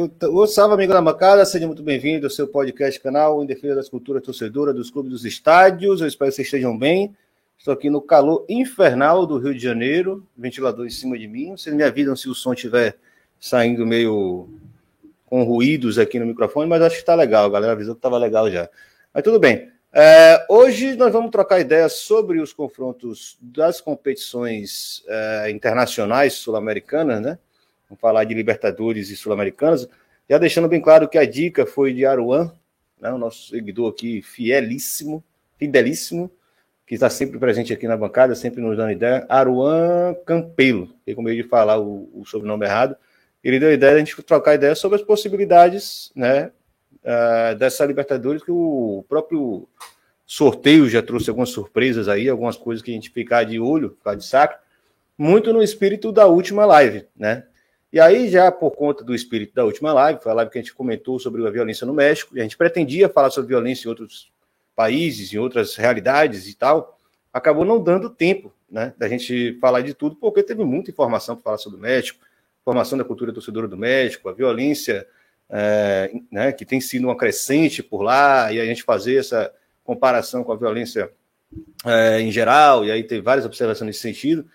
O, salve, amigo da bancada, seja muito bem-vindo ao seu podcast canal em defesa das culturas torcedoras dos clubes dos estádios. Eu espero que vocês estejam bem. Estou aqui no calor infernal do Rio de Janeiro, ventilador em cima de mim. Vocês me avisam se o som estiver saindo meio com ruídos aqui no microfone, mas acho que está legal. A galera avisou que estava legal já. Mas tudo bem. É, hoje nós vamos trocar ideias sobre os confrontos das competições é, internacionais sul-americanas, né? Vamos falar de Libertadores e Sul-Americanas. Já deixando bem claro que a dica foi de Aruan, né? o nosso seguidor aqui, fielíssimo, fidelíssimo, que está sempre presente aqui na bancada, sempre nos dando ideia. Aruan Campelo, que com medo de falar o, o sobrenome errado, ele deu a ideia de a gente trocar ideias sobre as possibilidades, né? uh, dessa Libertadores, que o próprio sorteio já trouxe algumas surpresas aí, algumas coisas que a gente ficar de olho, ficar de saco, muito no espírito da última live, né? E aí, já por conta do espírito da última live, foi a live que a gente comentou sobre a violência no México, e a gente pretendia falar sobre violência em outros países, em outras realidades e tal, acabou não dando tempo, né, da gente falar de tudo, porque teve muita informação para falar sobre o México, formação da cultura torcedora do México, a violência é, né, que tem sido uma crescente por lá, e a gente fazer essa comparação com a violência é, em geral, e aí tem várias observações nesse sentido.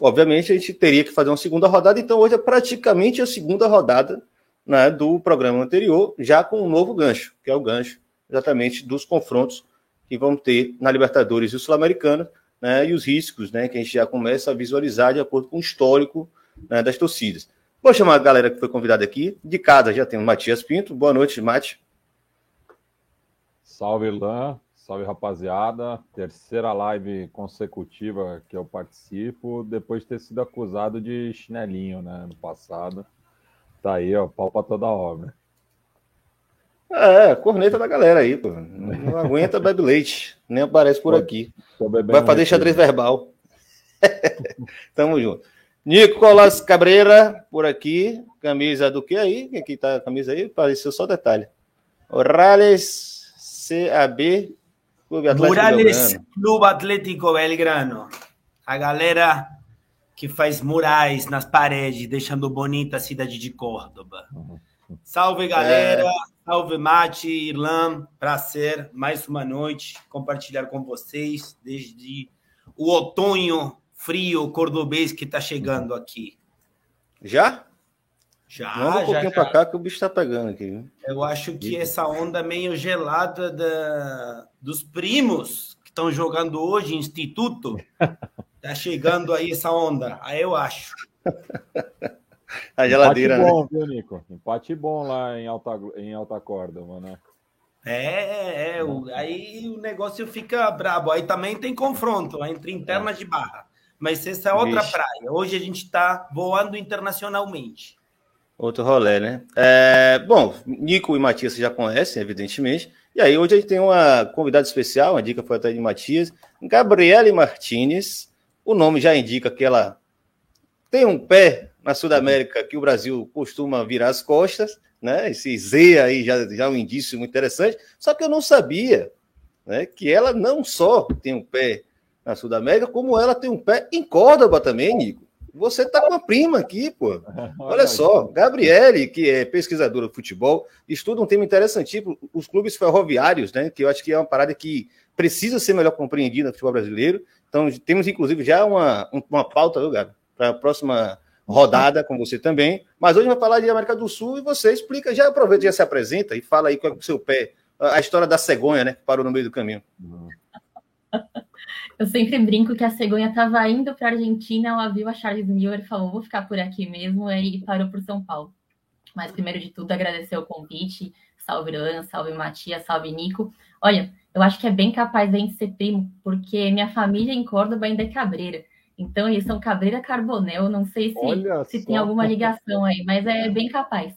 Obviamente, a gente teria que fazer uma segunda rodada, então hoje é praticamente a segunda rodada né, do programa anterior, já com um novo gancho, que é o gancho exatamente dos confrontos que vão ter na Libertadores e Sul-Americana, né, e os riscos né, que a gente já começa a visualizar de acordo com o histórico né, das torcidas. Vou chamar a galera que foi convidada aqui. De casa já tem o Matias Pinto. Boa noite, Mate. Salve, Lan. Salve, rapaziada. Terceira live consecutiva que eu participo, depois de ter sido acusado de chinelinho, né, no passado. Tá aí, ó, pau pra toda obra. É, corneta da galera aí, pô. Não aguenta, bebe leite. Nem aparece por aqui. Vai fazer xadrez verbal. Tamo junto. Nicolas Cabreira, por aqui. Camisa do que aí? Quem que tá a camisa aí? Apareceu só detalhe. Orales CAB Clube Atlético Morales Belgrano. Clube Atlético Belgrano. A galera que faz murais nas paredes, deixando bonita a cidade de Córdoba. Salve, galera. É... Salve, Mate, Irlan. Prazer, mais uma noite compartilhar com vocês desde o outono frio cordobês que tá chegando aqui. Já? Já, Vamos um pouquinho para cá que o bicho tá pegando aqui. Eu acho que essa onda meio gelada da, dos primos que estão jogando hoje em Instituto, tá chegando aí essa onda. Aí eu acho. A geladeira, Empate bom, né? viu, Nico? Empate bom lá em alta, em alta corda, mano. É, é, o, aí o negócio fica brabo. Aí também tem confronto entre internas de barra. Mas essa é outra Vixe. praia. Hoje a gente está voando internacionalmente. Outro rolê, né? É, bom, Nico e Matias já conhecem, evidentemente. E aí, hoje a gente tem uma convidada especial, uma dica foi até de Matias, Gabriele Martinez. O nome já indica que ela tem um pé na Sudamérica que o Brasil costuma virar as costas, né? Esse Z aí já, já é um indício muito interessante. Só que eu não sabia né, que ela não só tem um pé na Sudamérica, como ela tem um pé em Córdoba também, Nico. Você tá com a prima aqui, pô. Olha só, Gabriele, que é pesquisadora de futebol, estuda um tema interessantíssimo, os clubes ferroviários, né? Que eu acho que é uma parada que precisa ser melhor compreendida no futebol brasileiro. Então, temos, inclusive, já uma, uma pauta, viu, Gabi? Para a próxima rodada com você também. Mas hoje vai falar de América do Sul e você explica, já aproveita, já se apresenta e fala aí com o seu pé, a história da cegonha, né? Que parou no meio do caminho. Uhum. Eu sempre brinco que a cegonha estava indo para a Argentina, ela viu a Charles Miller e falou: vou ficar por aqui mesmo, e parou por São Paulo. Mas, primeiro de tudo, agradecer o convite. Salve, Ana, salve, Matias, salve, Nico. Olha, eu acho que é bem capaz de ser primo, porque minha família em Córdoba ainda é cabreira. Então, eles são cabreira carbonel. Não sei se, se tem alguma ligação aí, mas é bem capaz.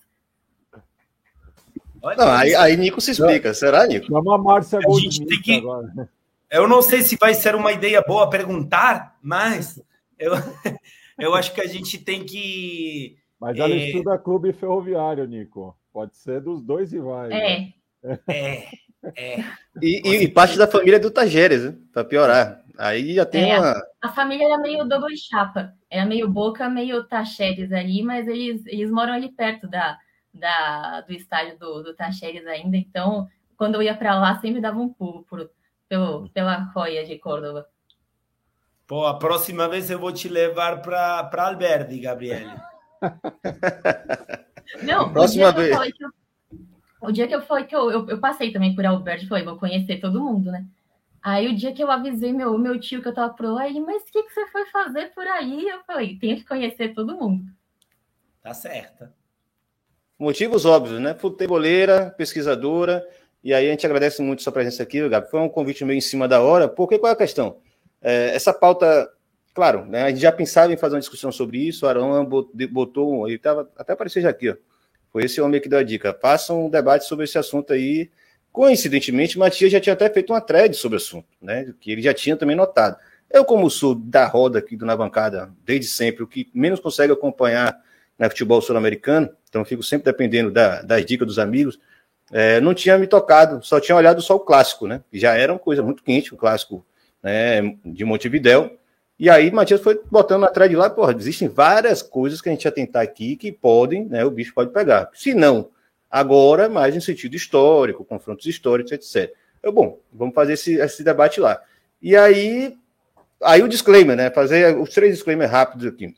Não, aí, aí Nico se explica. Será, Nico? Chama a Márcia Goldschmidt que... agora. Eu não sei se vai ser uma ideia boa perguntar, mas eu, eu acho que a gente tem que. Mas ela é... estuda clube ferroviário, Nico. Pode ser dos dois rivais. É. Né? É. é. E, e, e, parte da família é do Tajeres, né? para piorar. Aí já tem é, uma. A família era meio double chapa. Era meio boca, meio Tacheres ali, mas eles, eles moram ali perto da, da, do estádio do, do Tacheres ainda, então quando eu ia para lá sempre dava um pulo por, pelo, pela roia de Córdoba. Pô, a próxima vez eu vou te levar para Alberdi, Gabriele. Não, próxima vez. Eu, o dia que eu falei que eu, eu, eu passei também por Alberdi, falei, vou conhecer todo mundo, né? Aí o dia que eu avisei meu, meu tio que eu tava por lá, ele, mas o que, que você foi fazer por aí? Eu falei, tenho que conhecer todo mundo. Tá certa. Motivos óbvios, né? Futeboleira, pesquisadora, e aí a gente agradece muito sua presença aqui, Gabi. Foi um convite meio em cima da hora, porque qual é a questão? É, essa pauta, claro, né, a gente já pensava em fazer uma discussão sobre isso, o Arão botou, ele estava até aparecendo aqui, ó. Foi esse homem que deu a dica. Faça um debate sobre esse assunto aí Coincidentemente, Matias já tinha até feito uma thread sobre o assunto, né? Que ele já tinha também notado. Eu, como sou da roda aqui do Na Bancada desde sempre, o que menos consegue acompanhar na né, futebol sul-americano, então fico sempre dependendo da, das dicas dos amigos, é, não tinha me tocado, só tinha olhado só o clássico, né? Já era uma coisa muito quente, o clássico né, de Montevidéu. E aí, Matias foi botando na thread lá, porra, existem várias coisas que a gente ia tentar aqui que podem, né? O bicho pode pegar. Se não Agora, mais em sentido histórico, confrontos históricos, etc. Eu, bom, vamos fazer esse, esse debate lá. E aí, aí o disclaimer, né? Fazer os três disclaimers rápidos aqui.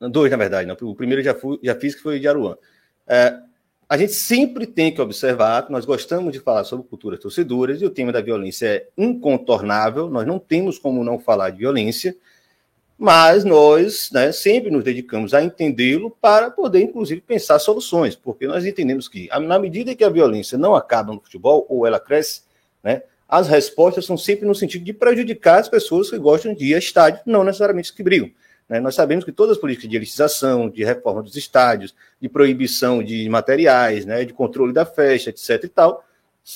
Dois, na verdade. Não. O primeiro já, fui, já fiz, que foi de Aruan. É, a gente sempre tem que observar nós gostamos de falar sobre culturas torcedoras e o tema da violência é incontornável, nós não temos como não falar de violência, mas nós né, sempre nos dedicamos a entendê-lo para poder, inclusive, pensar soluções, porque nós entendemos que, na medida que a violência não acaba no futebol, ou ela cresce, né, as respostas são sempre no sentido de prejudicar as pessoas que gostam de ir a estádio, não necessariamente as que brigam. Né? Nós sabemos que todas as políticas de elitização, de reforma dos estádios, de proibição de materiais, né, de controle da festa, etc. e tal,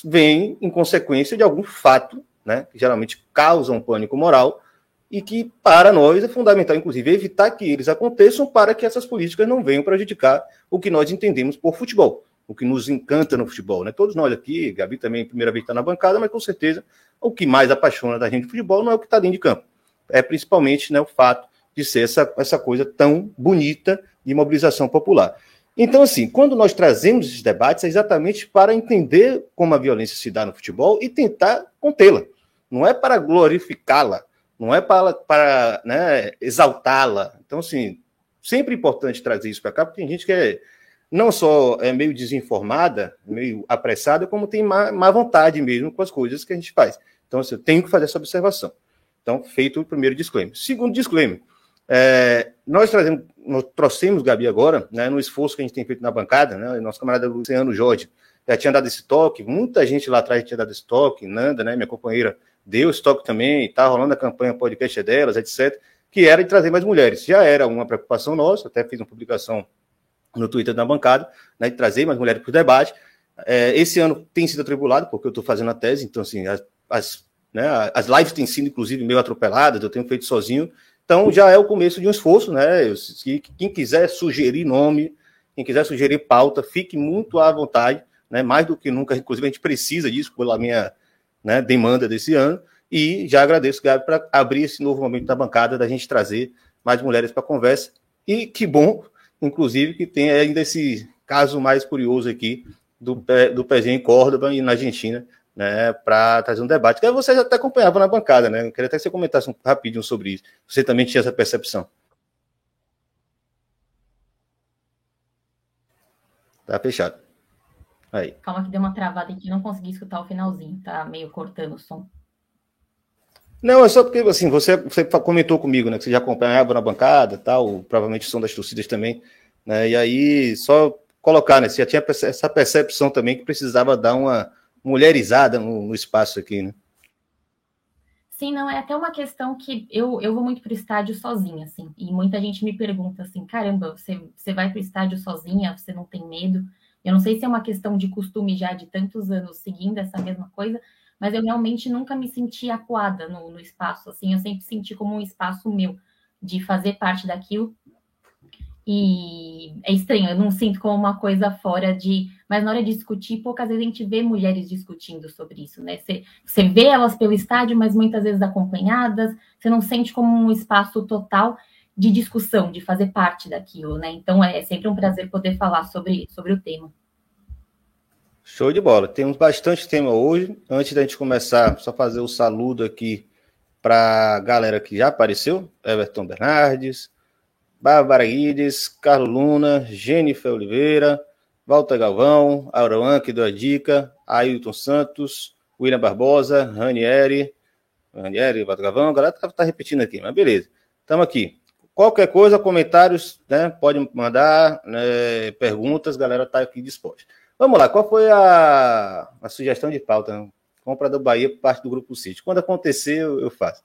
vêm em consequência de algum fato, né, que geralmente causa um pânico moral, e que, para nós, é fundamental, inclusive, evitar que eles aconteçam para que essas políticas não venham prejudicar o que nós entendemos por futebol, o que nos encanta no futebol. Né? Todos nós aqui, Gabi também, primeira vez está na bancada, mas com certeza o que mais apaixona da gente de futebol não é o que está dentro de campo, é principalmente né, o fato de ser essa, essa coisa tão bonita de mobilização popular. Então, assim, quando nós trazemos esses debates, é exatamente para entender como a violência se dá no futebol e tentar contê-la. Não é para glorificá-la, não é para, para né, exaltá-la. Então, assim, sempre importante trazer isso para cá, porque tem gente que é não só é meio desinformada, meio apressada, como tem má, má vontade mesmo com as coisas que a gente faz. Então, assim, eu tenho que fazer essa observação. Então, feito o primeiro disclaimer. Segundo disclaimer, é, nós, trazemos, nós trouxemos, Gabi, agora, né, no esforço que a gente tem feito na bancada, né, nosso camarada Luciano Jorge já tinha dado esse toque, muita gente lá atrás tinha dado esse toque, Nanda, né, minha companheira, deu esse toque também, está rolando a campanha podcast delas, etc., que era de trazer mais mulheres. Já era uma preocupação nossa, até fiz uma publicação no Twitter da bancada, né, de trazer mais mulheres para o debate. É, esse ano tem sido atribulado, porque eu estou fazendo a tese, então, assim, as, as, né, as lives têm sido, inclusive, meio atropeladas, eu tenho feito sozinho, então já é o começo de um esforço, né? Quem quiser sugerir nome, quem quiser sugerir pauta, fique muito à vontade, né? Mais do que nunca, inclusive a gente precisa disso pela minha né, demanda desse ano. E já agradeço, Gabi, para abrir esse novo momento da bancada, da gente trazer mais mulheres para a conversa. E que bom, inclusive, que tem ainda esse caso mais curioso aqui do, do pezinho em Córdoba e na Argentina, né, para trazer um debate. Que você já até acompanhava na bancada, né? Eu queria até que você comentasse um, rapidinho sobre isso. Você também tinha essa percepção. Tá fechado. Aí. Calma que deu uma travada aqui, não consegui escutar o finalzinho, tá meio cortando o som. Não, é só porque assim, você, você comentou comigo, né? Que você já acompanhava na bancada tal, provavelmente o som das torcidas também. Né, e aí, só colocar, né? Você já tinha essa percepção também que precisava dar uma mulherizada no, no espaço aqui, né? Sim, não, é até uma questão que eu, eu vou muito para o estádio sozinha, assim, e muita gente me pergunta assim, caramba, você, você vai para o estádio sozinha, você não tem medo? Eu não sei se é uma questão de costume já de tantos anos seguindo essa mesma coisa, mas eu realmente nunca me senti acuada no, no espaço, assim, eu sempre senti como um espaço meu, de fazer parte daquilo. E é estranho, eu não sinto como uma coisa fora de. Mas na hora de discutir, poucas vezes a gente vê mulheres discutindo sobre isso, né? Você, vê elas pelo estádio, mas muitas vezes acompanhadas, você não sente como um espaço total. de discussão, de fazer parte daquilo, né? Então é sempre um prazer poder falar sobre, sobre o tema. Show de bola. Temos bastante tema hoje. Antes da gente começar, só fazer o saludo aqui para a galera que já apareceu: Everton Bernardes, Bárbara Guides, Carlos Luna, Jennifer Oliveira, Walter Galvão, Auroan, que deu a dica, Ailton Santos, William Barbosa, Ranieri, Ranieri, Walter Galvão, a galera tá, tá repetindo aqui, mas beleza. Estamos aqui. Qualquer coisa, comentários, né? Pode mandar né, perguntas, galera tá aqui disposta. Vamos lá, qual foi a, a sugestão de pauta? Compra do Bahia por parte do Grupo City. Quando acontecer, eu, eu faço.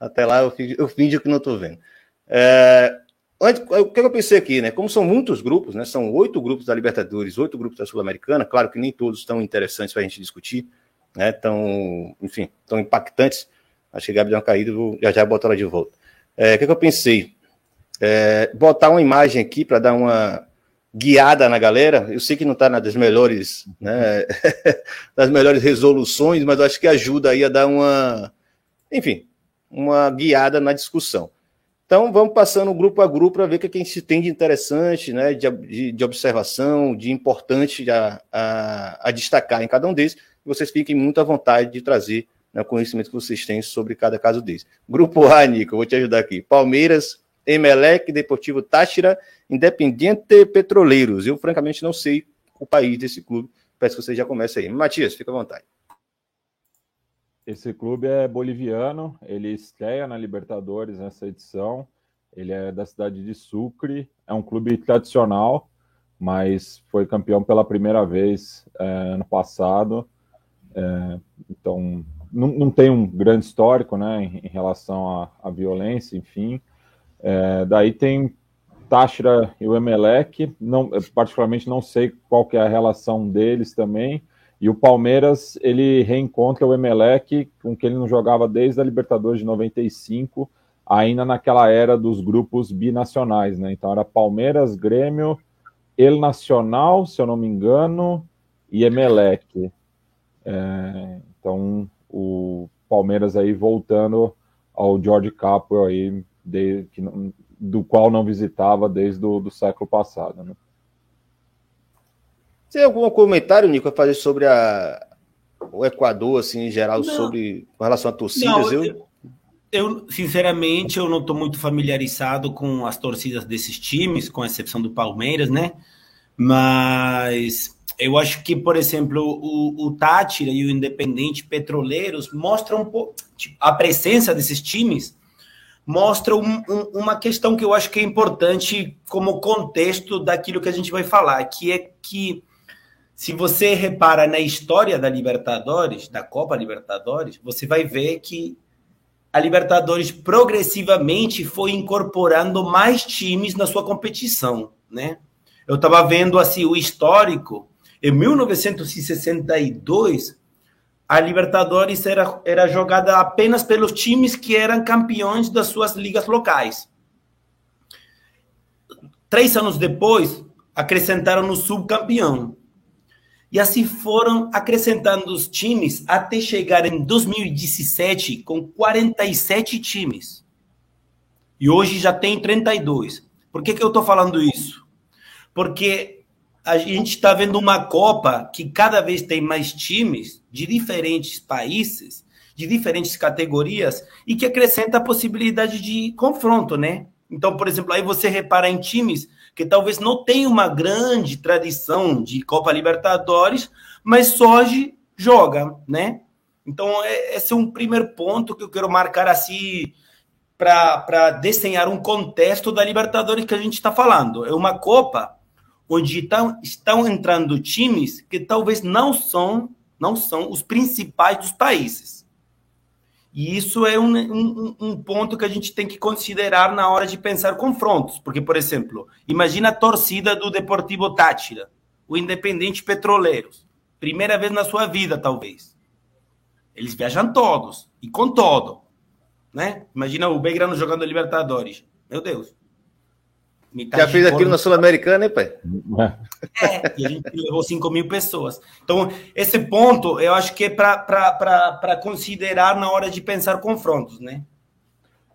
Até lá eu, eu que não estou vendo. É, antes, o que eu pensei aqui, né? Como são muitos grupos, né? São oito grupos da Libertadores, oito grupos da Sul-Americana. Claro que nem todos estão interessantes para a gente discutir, né? Tão, enfim, tão impactantes. Acho que Gabi deu uma caída, vou já já botar ela de volta. É, o que, que eu pensei? É, botar uma imagem aqui para dar uma guiada na galera. Eu sei que não está nas melhores, né, das melhores resoluções, mas eu acho que ajuda aí a dar uma, enfim, uma guiada na discussão. Então vamos passando grupo a grupo para ver o que a gente tem de interessante, né, de, de, de observação, de importante a, a, a, destacar em cada um deles. Vocês fiquem muito à vontade de trazer né, o conhecimento que vocês têm sobre cada caso deles. Grupo A, Nico, vou te ajudar aqui. Palmeiras, Emelec, Deportivo Táchira, Independiente Petroleiros. Eu, francamente, não sei o país desse clube. Peço que você já comece aí. Matias, fica à vontade. Esse clube é boliviano, ele estreia na Libertadores nessa edição. Ele é da cidade de Sucre, é um clube tradicional, mas foi campeão pela primeira vez é, ano passado. É, então, não, não, tem um grande histórico né, em, em relação à violência, enfim. É, daí tem Táchira e o Emelec, não, particularmente não sei qual que é a relação deles também. E o Palmeiras, ele reencontra o Emelec, com que ele não jogava desde a Libertadores de 95, ainda naquela era dos grupos binacionais, né? Então era Palmeiras, Grêmio, El Nacional, se eu não me engano, e Emelec. É, então o Palmeiras aí voltando ao George Capwell aí de, que do qual não visitava desde o do século passado. Né? Tem algum comentário, Nico, a fazer sobre a, o Equador, assim, em geral, não. sobre com relação a torcidas? Não, eu, eu, sinceramente, eu não estou muito familiarizado com as torcidas desses times, com exceção do Palmeiras, né? Mas eu acho que, por exemplo, o, o Tátira e o Independente Petroleiros mostram um pouco tipo, a presença desses times mostra um, um, uma questão que eu acho que é importante como contexto daquilo que a gente vai falar, que é que se você repara na história da Libertadores, da Copa Libertadores, você vai ver que a Libertadores progressivamente foi incorporando mais times na sua competição, né? Eu estava vendo assim o histórico. Em 1962, a Libertadores era, era jogada apenas pelos times que eram campeões das suas ligas locais. Três anos depois, acrescentaram o subcampeão. E assim foram acrescentando os times até chegar em 2017 com 47 times. E hoje já tem 32. Por que, que eu estou falando isso? Porque a gente está vendo uma Copa que cada vez tem mais times de diferentes países, de diferentes categorias, e que acrescenta a possibilidade de confronto, né? Então, por exemplo, aí você repara em times que talvez não tenham uma grande tradição de Copa Libertadores, mas hoje joga, né? Então, é, esse é um primeiro ponto que eu quero marcar assim para desenhar um contexto da Libertadores que a gente está falando. É uma Copa onde estão, estão entrando times que talvez não são, não são os principais dos países. E isso é um, um, um, ponto que a gente tem que considerar na hora de pensar confrontos. Porque, por exemplo, imagina a torcida do Deportivo Táchira, o Independente Petroleiros. Primeira vez na sua vida, talvez. Eles viajam todos, e com todo. Né? Imagina o Belgrano jogando Libertadores. Meu Deus. Já fez aquilo na Sul-Americana, hein, pai? É, e a gente levou 5 mil pessoas. Então, esse ponto eu acho que é para considerar na hora de pensar confrontos, né?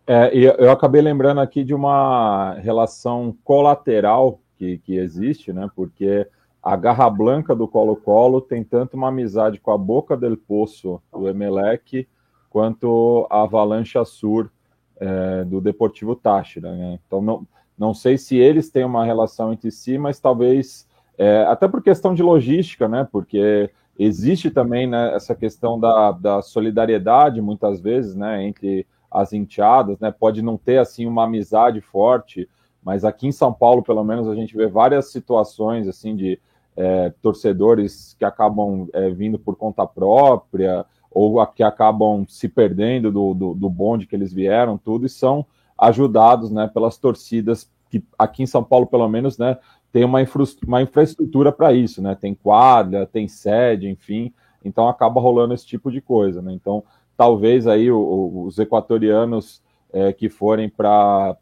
É, eu acabei lembrando aqui de uma relação colateral que, que existe, né? Porque a Garra Blanca do Colo-Colo tem tanto uma amizade com a Boca del Poço do Emelec, quanto a Avalanche Sur é, do Deportivo Táchira. Né? Então, não, não sei se eles têm uma relação entre si, mas talvez, é, até por questão de logística, né? porque existe também né, essa questão da, da solidariedade, muitas vezes, né, entre as enteadas, né, pode não ter assim uma amizade forte, mas aqui em São Paulo, pelo menos, a gente vê várias situações assim de é, torcedores que acabam é, vindo por conta própria ou que acabam se perdendo do, do, do, bonde que eles vieram, tudo, e são ajudados né, pelas torcidas que aqui em São Paulo, pelo menos, né, tem uma, infra uma infraestrutura para isso, né? Tem quadra, tem sede, enfim, então acaba rolando esse tipo de coisa, né? Então, talvez aí o, os equatorianos é, que forem para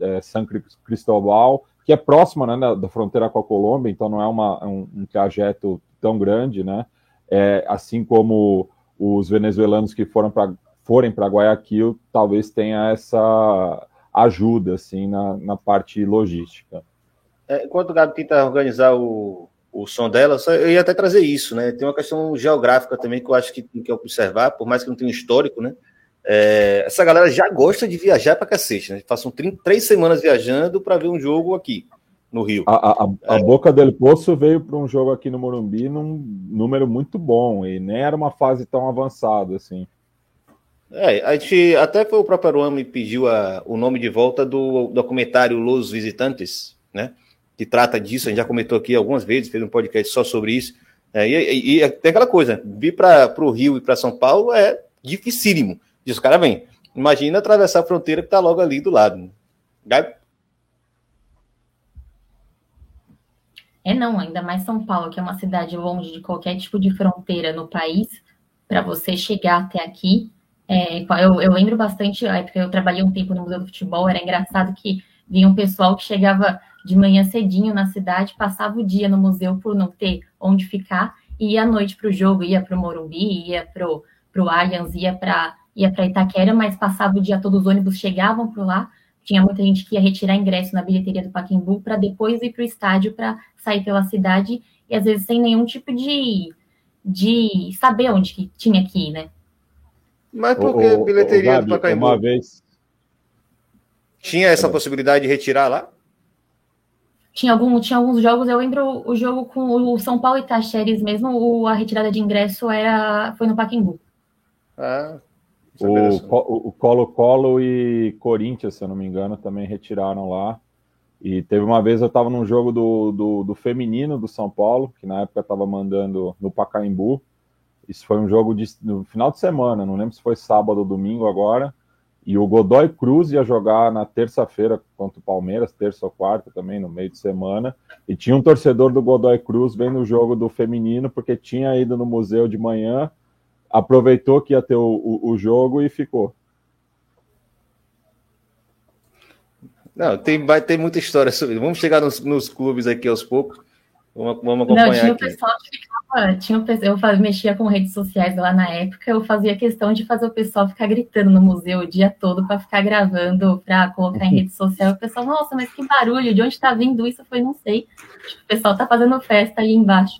é, São Cristóbal, que é próxima né, da, fronteira com a Colômbia, então não é uma, um, um trajeto tão grande, né? É, assim como os venezuelanos que foram para forem para Guayaquil, talvez tenha essa ajuda assim na, na parte logística. É, enquanto o Gabi tenta organizar o, o som dela, eu ia até trazer isso, né? Tem uma questão geográfica também que eu acho que tem que observar, por mais que não tenha histórico, né? É, essa galera já gosta de viajar para cacete, né? Passam três semanas viajando para ver um jogo aqui no Rio. A, a, a é. Boca del Poço veio para um jogo aqui no Morumbi num número muito bom e nem era uma fase tão avançada assim. É, a gente até foi o próprio Aruan me pediu a, o nome de volta do documentário Los Visitantes, né? que trata disso, a gente já comentou aqui algumas vezes, fez um podcast só sobre isso. É, e, e, tem aquela coisa, vir para o Rio e para São Paulo é dificílimo. Diz o cara vem. Imagina atravessar a fronteira que está logo ali do lado. Gabi? É não, ainda mais São Paulo, que é uma cidade longe de qualquer tipo de fronteira no país, para você chegar até aqui. É, eu, eu, lembro bastante, a época eu trabalhei um tempo no Museu do Futebol, era engraçado que vinha um pessoal que chegava de manhã cedinho na cidade, passava o dia no museu por não ter onde ficar, e ia à noite para o jogo, ia para o Morumbi, ia para o Allianz, ia para ia para Itaquera, mas passava o dia todo, os ônibus chegavam por lá, tinha muita gente que ia retirar ingresso na bilheteria do Pacaembu para depois ir para o estádio para sair pela cidade, e às vezes sem nenhum tipo de, de saber onde que tinha que ir, né? Mas por que bilheteria Gabi, do Pacaembu? Uma vez... Tinha essa possibilidade de retirar lá? tinha, algum, tinha alguns jogos, eu lembro o jogo com o São Paulo e Tacheres mesmo, o, a retirada de ingresso era, foi no Pacaembu. Ah, o Colo-Colo e Corinthians, se eu não me engano, também retiraram lá. E teve uma vez eu estava num jogo do, do, do, feminino do São Paulo, que na época estava mandando no Pacaembu. Isso foi um jogo de, no final de semana, não lembro se foi sábado ou domingo agora. E o Godoy Cruz ia jogar na terça-feira contra o Palmeiras, terça ou quarta também, no meio de semana. E tinha um torcedor do Godoy Cruz vendo o jogo do feminino, porque tinha ido no museu de manhã, aproveitou que ia ter o, o, o jogo e ficou. Não, tem, vai ter muita história sobre. Vamos chegar nos, nos clubes aqui aos poucos. Vamos, vamos acompanhar Não, tinha aqui. o pessoal que ficava, tinha, eu fazia, mexia com redes sociais lá na época, eu fazia questão de fazer o pessoal ficar gritando no museu o dia todo para ficar gravando, para colocar em rede social. O pessoal, nossa, mas que barulho, de onde está vindo isso? Eu falei, não sei. O pessoal está fazendo festa ali embaixo.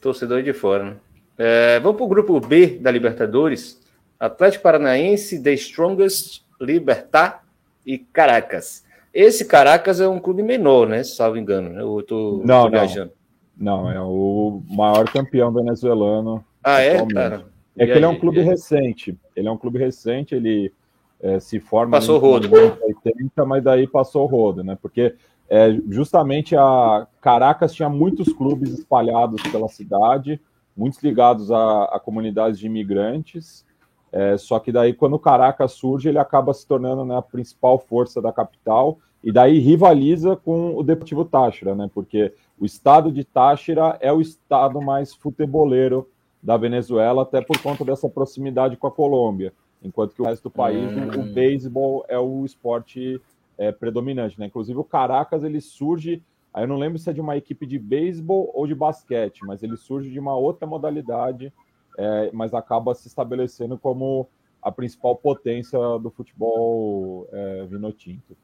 Torcedor de fora, né? É, vamos para o grupo B da Libertadores. Atlético Paranaense, The Strongest, Libertar e Caracas. Esse Caracas é um clube menor, né? Salvo engano, né? Eu tô, não, tô viajando. Não. não, é o maior campeão venezuelano. Ah, é, cara? É que aí, ele é um clube recente. Ele é um clube recente, ele é, se forma. Passou o rodo. 80, mas daí passou o rodo, né? Porque é, justamente a Caracas tinha muitos clubes espalhados pela cidade, muitos ligados a, a comunidades de imigrantes. É, só que daí, quando o Caracas surge, ele acaba se tornando né, a principal força da capital e daí rivaliza com o Deportivo Táchira, né? Porque o estado de Táchira é o estado mais futeboleiro da Venezuela, até por conta dessa proximidade com a Colômbia, enquanto que o resto do país, hum. o, beisebol é o esporte é, predominante, né? Inclusive o Caracas ele surge, aí eu não lembro se é de uma equipe de beisebol ou de basquete, mas ele surge de uma outra modalidade, é, mas acaba se estabelecendo como a principal potência do futebol é, vinotinto.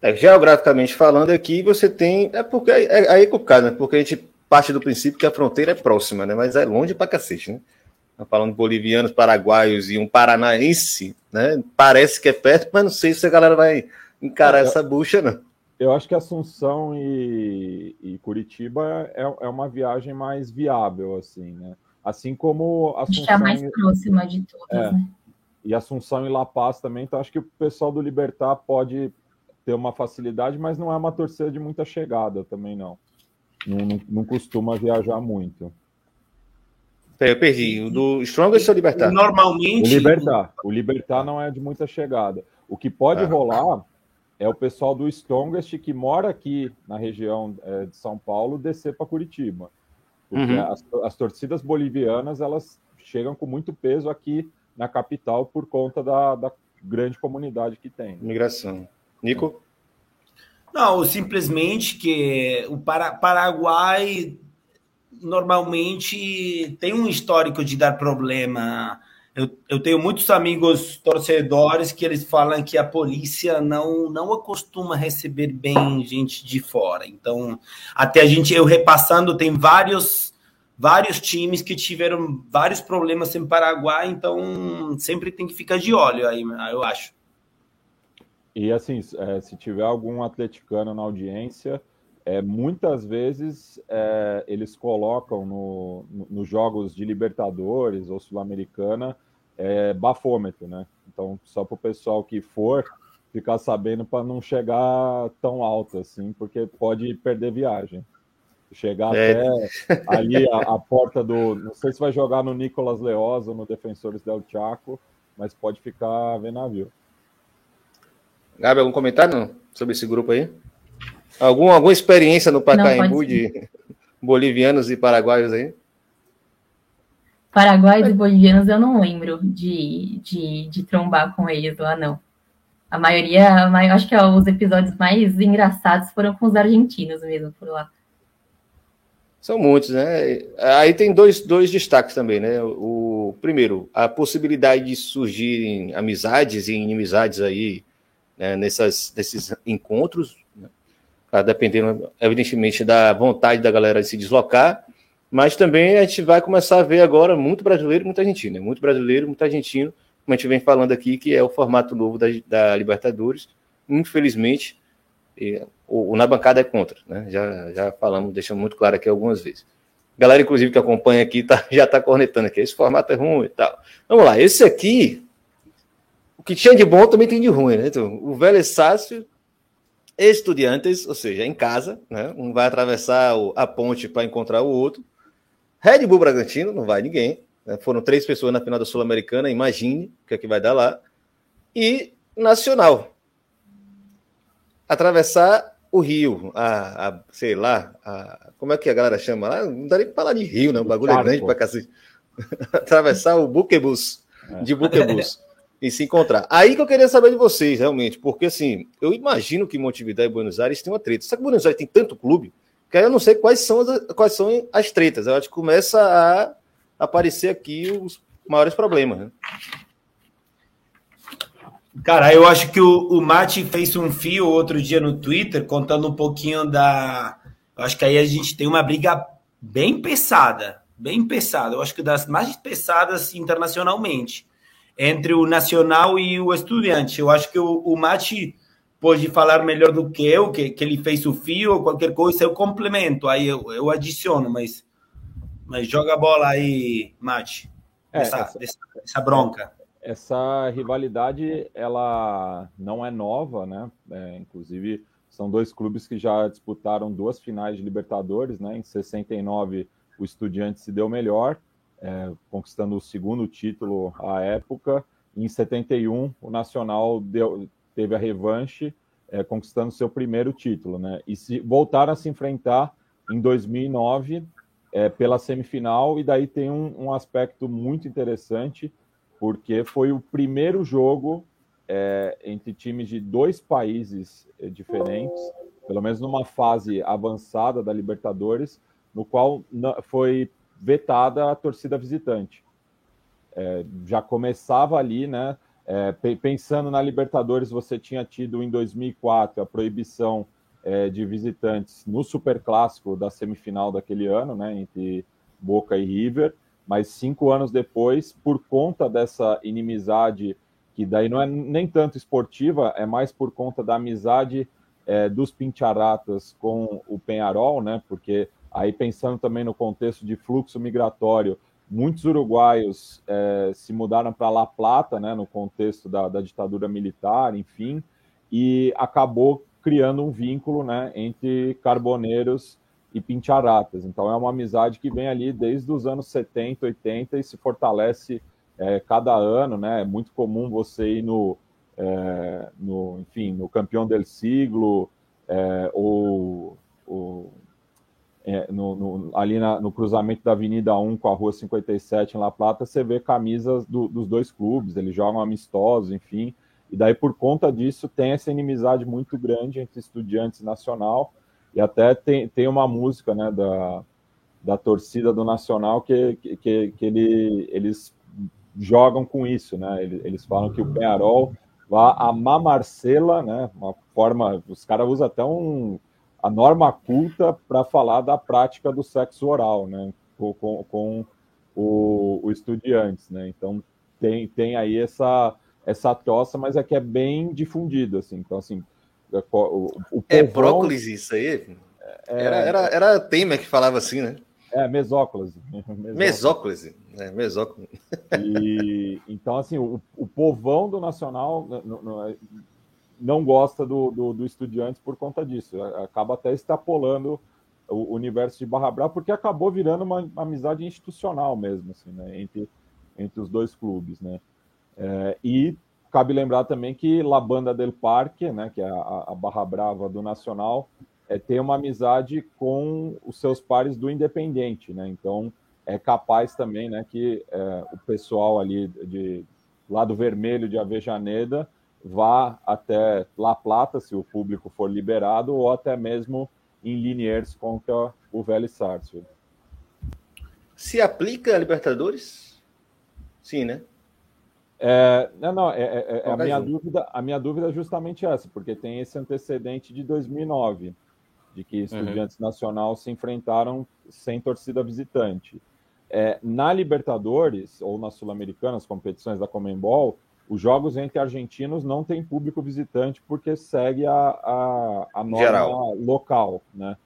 É, geograficamente falando aqui, você tem. É porque é, é, aí é complicado, né? Porque a gente parte do princípio que a fronteira é próxima, né? Mas é longe pra cacete, né? Tá falando de bolivianos, paraguaios e um paranaense, né? Parece que é perto, mas não sei se a galera vai encarar essa bucha, não. Eu acho que Assunção e, e Curitiba é, é uma viagem mais viável, assim, né? Assim como Assunção. Acho que é a mais próxima de todas, é, né? E Assunção e La Paz também, então acho que o pessoal do Libertar pode ter uma facilidade, mas não é uma torcida de muita chegada também, não. Não, não, não costuma viajar muito. Eu perdi. O do Strongest ou Libertar? Normalmente. O Libertar. O Libertar não é de muita chegada. O que pode ah. rolar é o pessoal do Strongest que mora aqui na região é, de São Paulo descer para Curitiba. Porque uhum. as, as, torcidas bolivianas elas chegam com muito peso aqui na capital por conta da, da grande comunidade que tem. Migração. Nico? Não, simplesmente que o Paraguai normalmente tem um histórico de dar problema. Eu, eu tenho muitos amigos torcedores que eles falam que a polícia não não acostuma receber bem gente de fora. Então, até a gente eu repassando tem vários vários times que tiveram vários problemas em Paraguai, então sempre tem que ficar de olho aí, eu acho. E assim, é, se tiver algum atleticano na audiência, é, muitas vezes é, eles colocam no, no, nos jogos de Libertadores ou Sul-Americana bafômetro, né? Então, só para o pessoal que for ficar sabendo para não chegar tão alto assim, porque pode perder viagem. Chegar é. até ali a, a, porta do. Não sei se vai jogar no Nicolas Leoz ou no Defensores del Chaco, mas pode ficar vendo navio. Gabi, algum comentário sobre esse grupo aí? Algum, alguma experiência no Pacaembu de bolivianos e paraguaios aí? Paraguaios e bolivianos eu não lembro de, de, de trombar com eles lá, não. A maioria, acho que os episódios mais engraçados foram com os argentinos mesmo por lá. São muitos, né? Aí tem dois, dois destaques também, né? O primeiro, a possibilidade de surgirem amizades e inimizades aí né, nessas, nesses encontros, Tá dependendo, evidentemente, da vontade da galera de se deslocar, mas também a gente vai começar a ver agora muito brasileiro e muita argentino, né? muito brasileiro, muito argentino, como a gente vem falando aqui, que é o formato novo da, da Libertadores. Infelizmente, e, o, o, na bancada é contra, né? Já, já falamos, deixamos muito claro aqui algumas vezes. Galera, inclusive, que acompanha aqui, tá, já está cornetando aqui. Esse formato é ruim e tal. Vamos lá, esse aqui, que tinha de bom também tem de ruim, né? Então, o velho Sácio estudiantes, ou seja, em casa, né? Um vai atravessar a ponte para encontrar o outro. Red Bull Bragantino, não vai ninguém. Né? Foram três pessoas na final da Sul-Americana, imagine o que é que vai dar lá. E Nacional. Atravessar o rio, a, a sei lá, a, como é que a galera chama lá? Não dá nem para falar de rio, né? O bagulho é grande para cacete. Atravessar o buquebus, de buquebus e se encontrar. Aí que eu queria saber de vocês, realmente, porque assim, eu imagino que Montevideo e Buenos Aires tem uma treta. Só que Buenos Aires tem tanto clube que aí eu não sei quais são as, quais são as tretas. Eu acho que começa a aparecer aqui os maiores problemas. Né? Cara, eu acho que o, o fez um fio outro dia no Twitter contando um pouquinho da. Eu acho que aí a gente tem uma briga bem pesada, bem pesada. Eu acho que das mais pesadas internacionalmente entre o Nacional e o Estudiante. Eu acho que o, o Mati pode falar melhor do que eu, que, que ele fez o fio qualquer coisa, eu complemento, aí eu, eu adiciono, mas, mas joga a bola aí, Mati, é, essa, essa, essa, essa bronca. Essa rivalidade, ela não é nova, né? É, inclusive, são dois clubes que já disputaram duas finais de Libertadores, né? Em 69, o Estudiante se deu melhor, é, conquistando o segundo título à época. Em 71, o Nacional deu, teve a revanche, é, conquistando seu primeiro título, né? E se voltaram a se enfrentar em 2009 é, pela semifinal, e daí tem um, um, aspecto muito interessante, porque foi o primeiro jogo é, entre times de dois países é, diferentes, pelo menos numa fase avançada da Libertadores, no qual foi vetada a torcida visitante. é, já começava ali, né? É, pensando na Libertadores, você tinha tido em 2004 a proibição é, de visitantes no Superclássico da semifinal daquele ano, né, entre Boca e River, mas cinco anos depois, por conta dessa inimizade, que daí não é nem tanto esportiva, é mais por conta da amizade é, dos Pincharatas com o Penharol, né, porque aí pensando também no contexto de fluxo migratório, muitos uruguaios é, se mudaram para La Plata, né, no contexto da, da, ditadura militar, enfim, e acabou criando um vínculo né, entre carboneiros e pincharatas. Então é uma amizade que vem ali desde os anos 70, 80 e se fortalece é, cada ano. Né? É muito comum você ir no, é, no enfim, no campeão del siglo é, ou, ou é, no, no, ali na, no cruzamento da Avenida 1 com a Rua 57 em La Plata, você vê camisas do, dos dois clubes, eles jogam amistosos, enfim, e daí por conta disso tem essa inimizade muito grande entre estudiantes nacional, e até tem, tem uma música né, da, da torcida do Nacional que, que, que ele, eles jogam com isso, né? Eles, eles falam que o Penharol vai amar Marcela, né? Uma forma, os caras usam até um a norma culta para falar da prática do sexo oral, né, com, com, com o, o estudiantes, né, então tem, tem aí essa, essa tossa, mas é que é bem difundido, assim, então, assim, é, o, o é brócolis isso aí? É, era, era, era Temer que falava assim, né? É, mesóclise. Mesóclise. É, mesóclise. E, então, assim, o, o povão do Nacional, não gosta do, do, do Estudiantes por conta disso. Acaba até extrapolando o universo de Barra Brava, porque acabou virando uma, uma amizade institucional mesmo, assim, né, entre, entre os dois clubes, né. É, e cabe lembrar também que La Banda del Parque, né, que é a, a Barra Brava do Nacional, é, tem uma amizade com os seus pares do Independente, né, então é capaz também, né, que é, o pessoal ali de lado vermelho de Avejaneda vá até La Plata, se o público for liberado, ou até mesmo em Liniers contra o Vélez Sarsfield. Se aplica a Libertadores? Sim, né? É, não, não, é, é, é a, minha dúvida, a minha dúvida é justamente essa, porque tem esse antecedente de 2009, de que estudantes uhum. nacional se enfrentaram sem torcida visitante. É, na Libertadores, ou nas Sul-Americanas, competições da Comembol, os jogos entre argentinos não tem público visitante porque segue a, a, a norma Geral. local, né?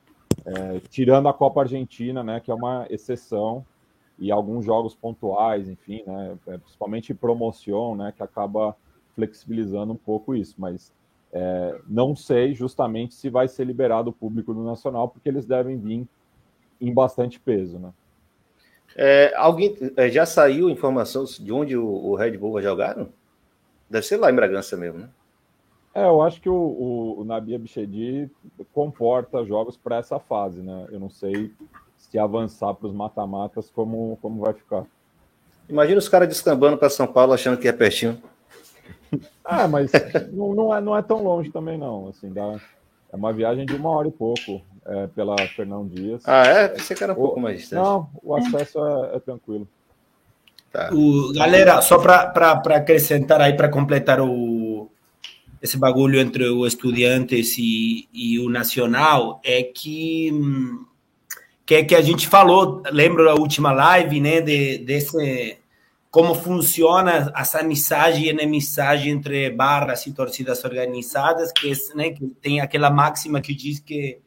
É, tirando a Copa Argentina, né, que é uma exceção, e alguns jogos pontuais, enfim, né, é, principalmente promoção, né, que acaba flexibilizando um pouco isso, mas é, não sei justamente se vai ser liberado o público do Nacional, porque eles devem vir em bastante peso, né? É, alguém é, já saiu informação de onde o, o Red Bull vai jogar? Não? Deve ser lá em Bragança mesmo, né? É, eu acho que o, o, o Nabi Abichedi comporta jogos para essa fase, né? Eu não sei se avançar para os mata-matas como, como vai ficar. Imagina os caras descambando para São Paulo achando que é pertinho. Ah, mas não, não, é, não é tão longe também, não. Assim, dá, é uma viagem de uma hora e pouco é, pela Fernão Dias. Ah, é? Pensei que era um o, pouco mais distante. Não, o acesso é, é tranquilo. Tá. O, galera, só para acrescentar aí, para completar o, esse bagulho entre o Estudiantes e, e o Nacional, é que, que é que a gente falou, lembro da última live, né, de, desse como funciona essa amizade e inimizade entre barras e torcidas organizadas, que, né, que tem aquela máxima que diz que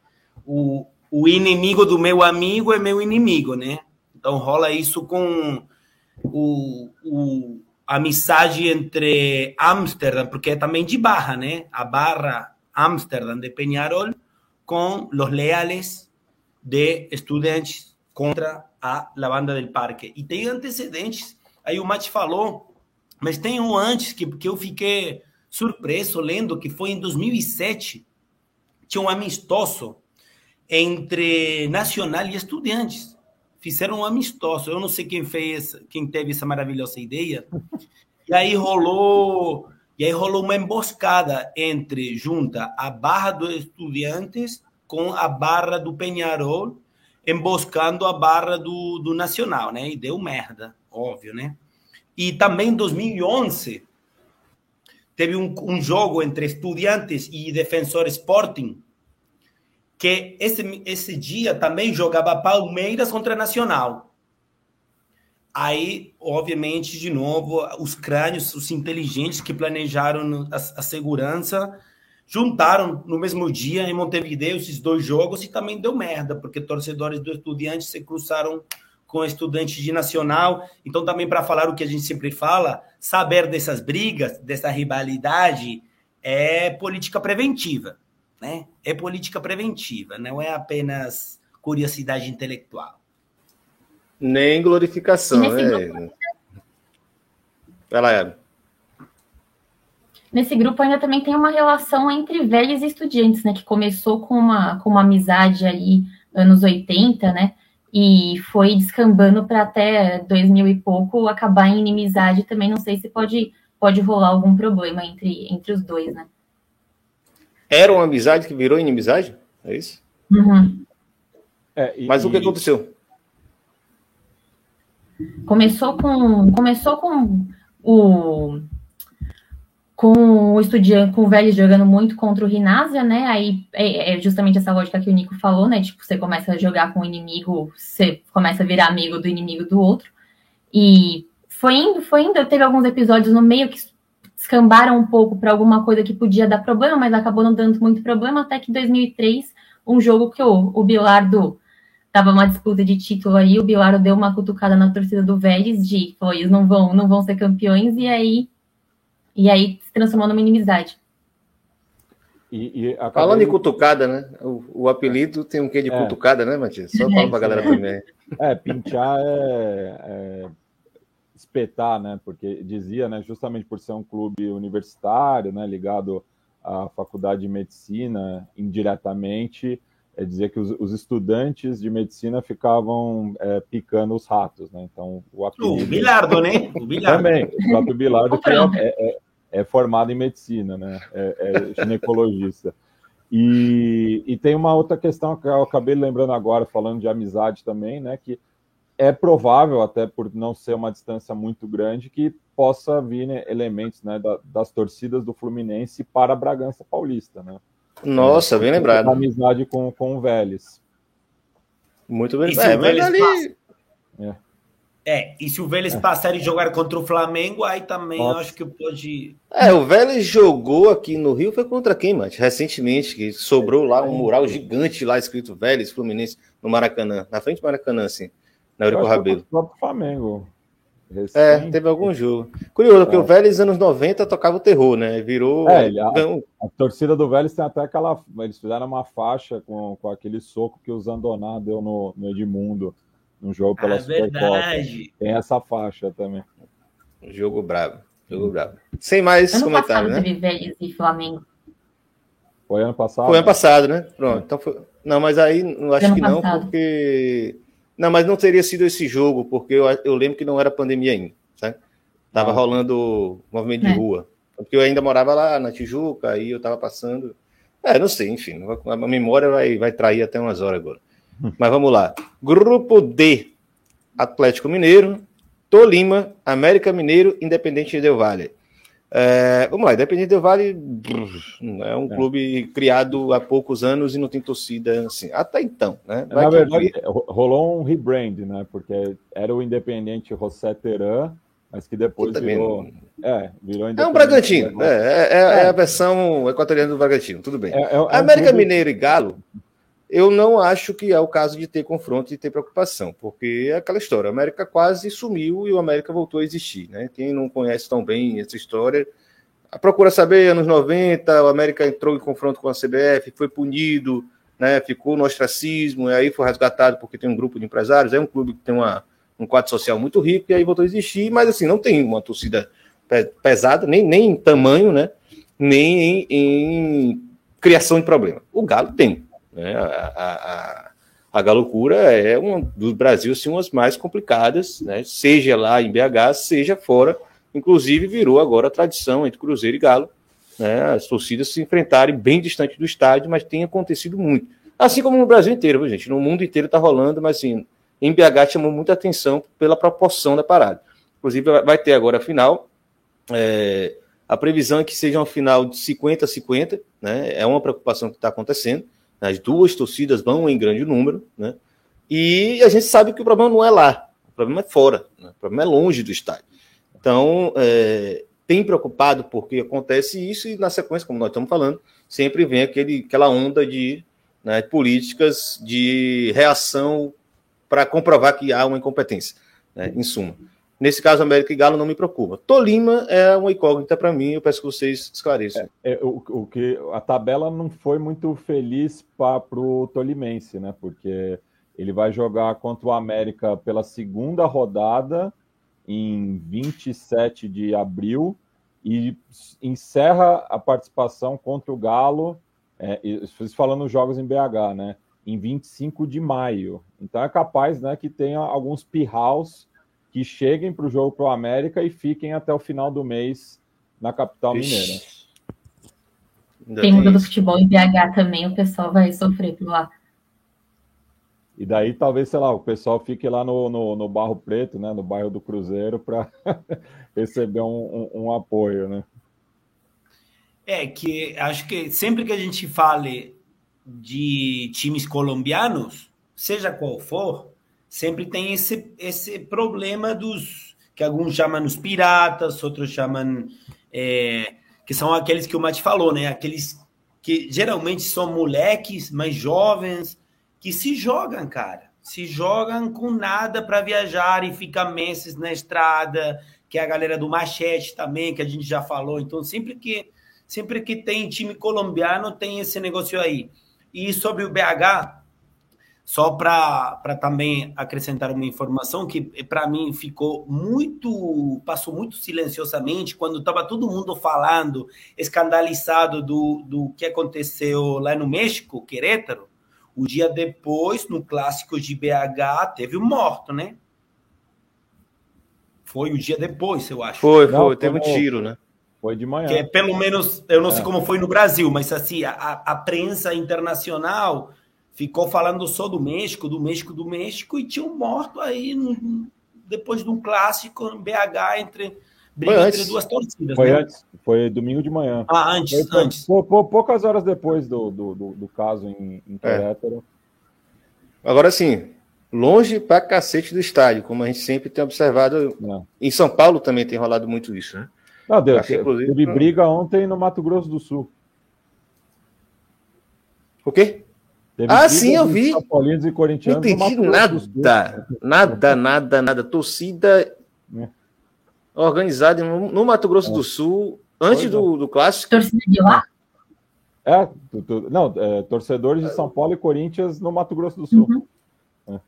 o, o inimigo do meu amigo é meu inimigo, né? Então rola isso com o, o, a amizade entre Amsterdã, porque é também de barra, né? A barra Amsterdã de Peñarol com os leales de estudantes contra a Lavanda del Parque. E tem antecedentes, aí o Mate falou, mas tem um antes que, que eu fiquei surpreso lendo, que foi em 2007, tinha um amistoso entre Nacional e Estudiantes fizeram um amistoso. Eu não sei quem fez, quem teve essa maravilhosa ideia. E aí rolou, e aí rolou uma emboscada entre junta a barra dos estudiantes com a barra do Penharol, emboscando a barra do, do Nacional, né? E deu merda, óbvio, né? E também em 2011 teve um, um jogo entre Estudiantes e Defensor Sporting, que esse, esse dia também jogava Palmeiras contra Nacional. Aí, obviamente, de novo, os crânios, os inteligentes que planejaram a, a segurança, juntaram no mesmo dia em Montevideo esses dois jogos e também deu merda, porque torcedores do Estudiantes se cruzaram com estudantes de Nacional. Então, também para falar o que a gente sempre fala, saber dessas brigas, dessa rivalidade, é política preventiva. Né? É política preventiva, não é apenas curiosidade intelectual. Nem glorificação, né? Grupo... Vai lá, Nesse grupo ainda também tem uma relação entre velhos e estudantes, né? Que começou com uma, com uma amizade aí, anos 80, né? E foi descambando para até 2000 e pouco acabar em inimizade também. Não sei se pode, pode rolar algum problema entre, entre os dois, né? Era uma amizade que virou inimizade? É isso? Uhum. É, e, Mas o que aconteceu? Começou com começou com o com o estudiante, com o velho jogando muito contra o Rinásia, né? Aí é, é, justamente essa lógica que o Nico falou, né? Tipo, você começa a jogar com o inimigo, você começa a virar amigo do inimigo do outro. E foi indo, foi indo. Teve alguns episódios no meio que escambaram um pouco para alguma coisa que podia dar problema, mas acabou não dando muito problema, até que em 2003, um jogo que o, o Bilardo tava uma disputa de título aí, o Bilardo deu uma cutucada na torcida do Vélez de, foi, eles não vão, não vão ser campeões, e aí e aí se transformou numa inimizade. E, e Falando em cutucada, né? O, o, apelido tem um quê de é. cutucada, né, Matias? Só fala pra galera também. É, pinchar é, é, espetar, né? Porque dizia, né, justamente por ser um clube universitário, né, ligado à faculdade de medicina indiretamente, é dizer que os, os, estudantes de medicina ficavam é, picando os ratos, né? Então o apelido... O Bilardo, né? O Bilardo. Também, o próprio Bilardo que é, é, é, formado em medicina, né? É, é, ginecologista. E, e tem uma outra questão que eu acabei lembrando agora, falando de amizade também, né? Que é provável, até por não ser uma distância muito grande, que possa vir né, elementos né, da, das torcidas do Fluminense para a Bragança Paulista, né? Nossa, bem lembrado. Amizade com, com o Vélez. Muito bem. É, mas ali... É. é. e se o Vélez é. passar e jogar contra o Flamengo, aí também Nossa. eu acho que pode. É, o Vélez jogou aqui no Rio, foi contra quem, mano? Recentemente, que sobrou lá um mural gigante lá escrito Vélez Fluminense no Maracanã, na frente do Maracanã, assim, Eurico Rabelo. O próprio Flamengo. Recente. É, teve algum jogo. Curioso, porque é. o Vélez anos 90 tocava o terror, né? Virou. É, a, a, torcida do Vélez tem até aquela. Eles fizeram uma faixa com, com aquele soco que o Zandoná deu no, no Edmundo no jogo pela ah, Supercopa. Tem essa faixa também. Jogo bravo. Jogo bravo. Sem mais ano comentário, né? Teve Vélez e Flamengo. Foi ano passado? Foi ano passado, né? Pronto. Então foi... Não, mas aí eu acho que não, porque não, mas não teria sido esse jogo, porque eu, eu lembro que não era pandemia ainda, sabe? Tava ah. rolando movimento é. de rua. Porque eu ainda morava lá na Tijuca, aí eu tava passando. É, não sei, enfim, a memória vai, vai trair até umas horas agora. Hum. Mas vamos lá. Grupo D: Atlético Mineiro, Tolima, América Mineiro, Independente Del Vale. É, vamos lá, Independente Del Vale é um é. clube criado há poucos anos e não tem torcida assim. Até então, né? Vai Na verdade, que... rolou um rebrand, né? Porque era o Independente José Teran, mas que depois virou. É, virou É um Bragantino, é, é, é, é, a versão equatoriana do Bragantino, tudo bem. É, é, é América clube... Mineiro e Galo, eu não acho que é o caso de ter confronto e ter preocupação, porque é aquela história. A América quase sumiu e o América voltou a existir. Né? Quem não conhece tão bem essa história, procura saber, anos 90, o América entrou em confronto com a CBF, foi punido, né? ficou no ostracismo, e aí foi resgatado porque tem um grupo de empresários, é um clube que tem uma, um quadro social muito rico, e aí voltou a existir, mas assim, não tem uma torcida pesada, nem, nem em tamanho, né? nem em, em criação de problema. O Galo tem. Né? A, a, a Galocura é uma do Brasil umas mais complicadas, né? seja lá em BH, seja fora. Inclusive, virou agora a tradição entre Cruzeiro e Galo, né? as torcidas se enfrentarem bem distante do estádio, mas tem acontecido muito. Assim como no Brasil inteiro, viu, gente? No mundo inteiro está rolando, mas assim, em BH chamou muita atenção pela proporção da parada. Inclusive, vai ter agora a final. É, a previsão é que seja uma final de 50 a 50, né? É uma preocupação que está acontecendo. As duas torcidas vão em grande número, né? E a gente sabe que o problema não é lá, o problema é fora, né? o problema é longe do estádio. Então, é, tem preocupado porque acontece isso e na sequência, como nós estamos falando, sempre vem aquele, aquela onda de né, políticas de reação para comprovar que há uma incompetência, né, em suma. Nesse caso, América e Galo não me preocupa. Tolima é uma incógnita para mim, eu peço que vocês esclareçam. É, é, o, o, que a tabela não foi muito feliz para o Tolimense, né? Porque ele vai jogar contra o América pela segunda rodada em 27 de abril e encerra a participação contra o Galo, é, falando jogos em BH, né? Em 25 de maio. Então é capaz né, que tenha alguns pirraus que cheguem para o jogo para o América e fiquem até o final do mês na capital mineira. Tem mundo do futebol em BH também, o pessoal vai sofrer por lá. E daí talvez, sei lá, o pessoal fique lá no, no, no Barro Preto, né, no bairro do Cruzeiro, para receber um, um, um, apoio, né? É que acho que sempre que a gente fale de times colombianos, seja qual for, sempre tem esse, esse problema dos que alguns chamam os piratas, outros chamam é, que são aqueles que o Mate falou, né? Aqueles que geralmente são moleques mais jovens que se jogam, cara, se jogam com nada para viajar e ficar meses na estrada, que é a galera do Machete também, que a gente já falou. Então, sempre que sempre que tem time colombiano, tem esse negócio aí. E sobre o BH, só para também acrescentar uma informação que para mim ficou muito, passou muito silenciosamente quando estava todo mundo falando, escandalizado do, do que aconteceu lá no México, Querétaro. O dia depois, no clássico de BH, teve um morto, né? Foi o dia depois, eu acho. Foi, foi, Não, teve um tiro, né? Foi de manhã. Que é, pelo menos, eu não é. sei como foi no Brasil, mas assim, a, a prensa internacional ficou falando só do México, do México, do México, e tinha um morto aí no, depois de um clássico em BH entre, entre duas torcidas. Foi né? antes, foi domingo de manhã. Ah, antes, foi, antes. Pou, pou, poucas horas depois do, do, do, do caso em, em Querétaro. É. Agora sim, longe pra cacete do estádio, como a gente sempre tem observado. Não. Em São Paulo também tem rolado muito isso, né? Não, Deus, Aqui, teve briga ontem no Mato Grosso do Sul. O quê? Teve ah, sim, eu vi. Paulinos e corintianos. Não entendi nada. Nada, nada, nada. Torcida é. organizada no, no, Mato Grosso é. do Sul, antes do, é. do clássico. Torcida de lá? É, tu, tu, não, é, torcedores de São Paulo e Corinthians no Mato Grosso do Sul. Uhum. É.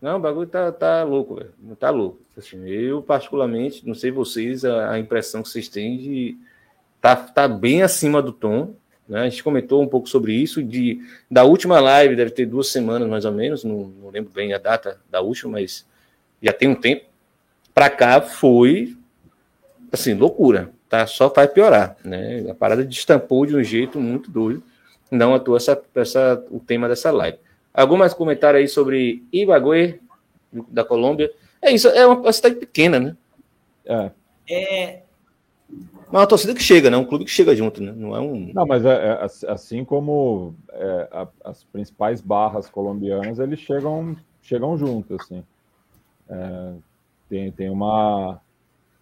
Não, o bagulho tá, tá louco, velho. Tá louco. Assim, eu, particularmente, não sei vocês, a, a impressão que vocês têm de. Tá, tá bem acima do tom. Né? A gente comentou um pouco sobre isso. De, da última live, deve ter duas semanas mais ou menos, não, não lembro bem a data da última, mas já tem um tempo. Para cá foi assim, loucura, tá? Só vai piorar, né? A parada destampou de um jeito muito doido. Não à toa essa, essa, o tema dessa live. Algum mais comentário aí sobre Ibagué, da Colômbia? É isso, é uma cidade pequena, né? É. é mas é uma torcida que chega, né? Um clube que chega junto, né? Não é um. Não, mas é, é assim como é, a, as principais barras colombianas, eles chegam, chegam juntos, assim. É, tem, tem uma,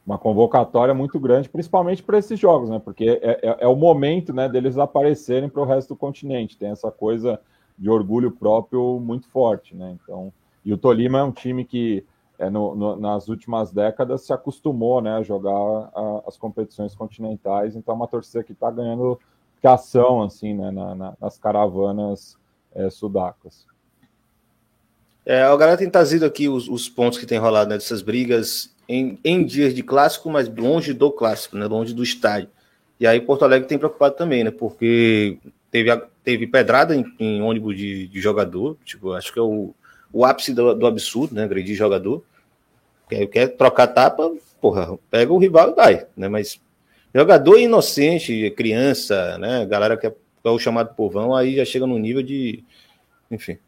uma convocatória muito grande, principalmente para esses jogos, né? Porque é, é, é, o momento, né, deles aparecerem para o resto do continente. Tem essa coisa de orgulho próprio muito forte, né? Então, e o Tolima é um time que é, no, no, nas últimas décadas se acostumou né, a jogar a, as competições continentais, então é uma torcida que está ganhando ação assim, né, na, na, nas caravanas é, sudacas. É, a galera tem trazido aqui os, os pontos que tem rolado né, dessas brigas em, em, dias de clássico, mas longe do clássico, né, longe do estádio. E aí Porto Alegre tem preocupado também, né, porque teve, teve pedrada em, em ônibus de, de, jogador, tipo, acho que é o, o ápice do, do absurdo, né, agredir jogador. Quer, quer trocar tapa, porra, pega o rival e vai, né? Mas jogador inocente, criança, né? Galera que é, é o chamado povão, aí já chega no nível de. Enfim.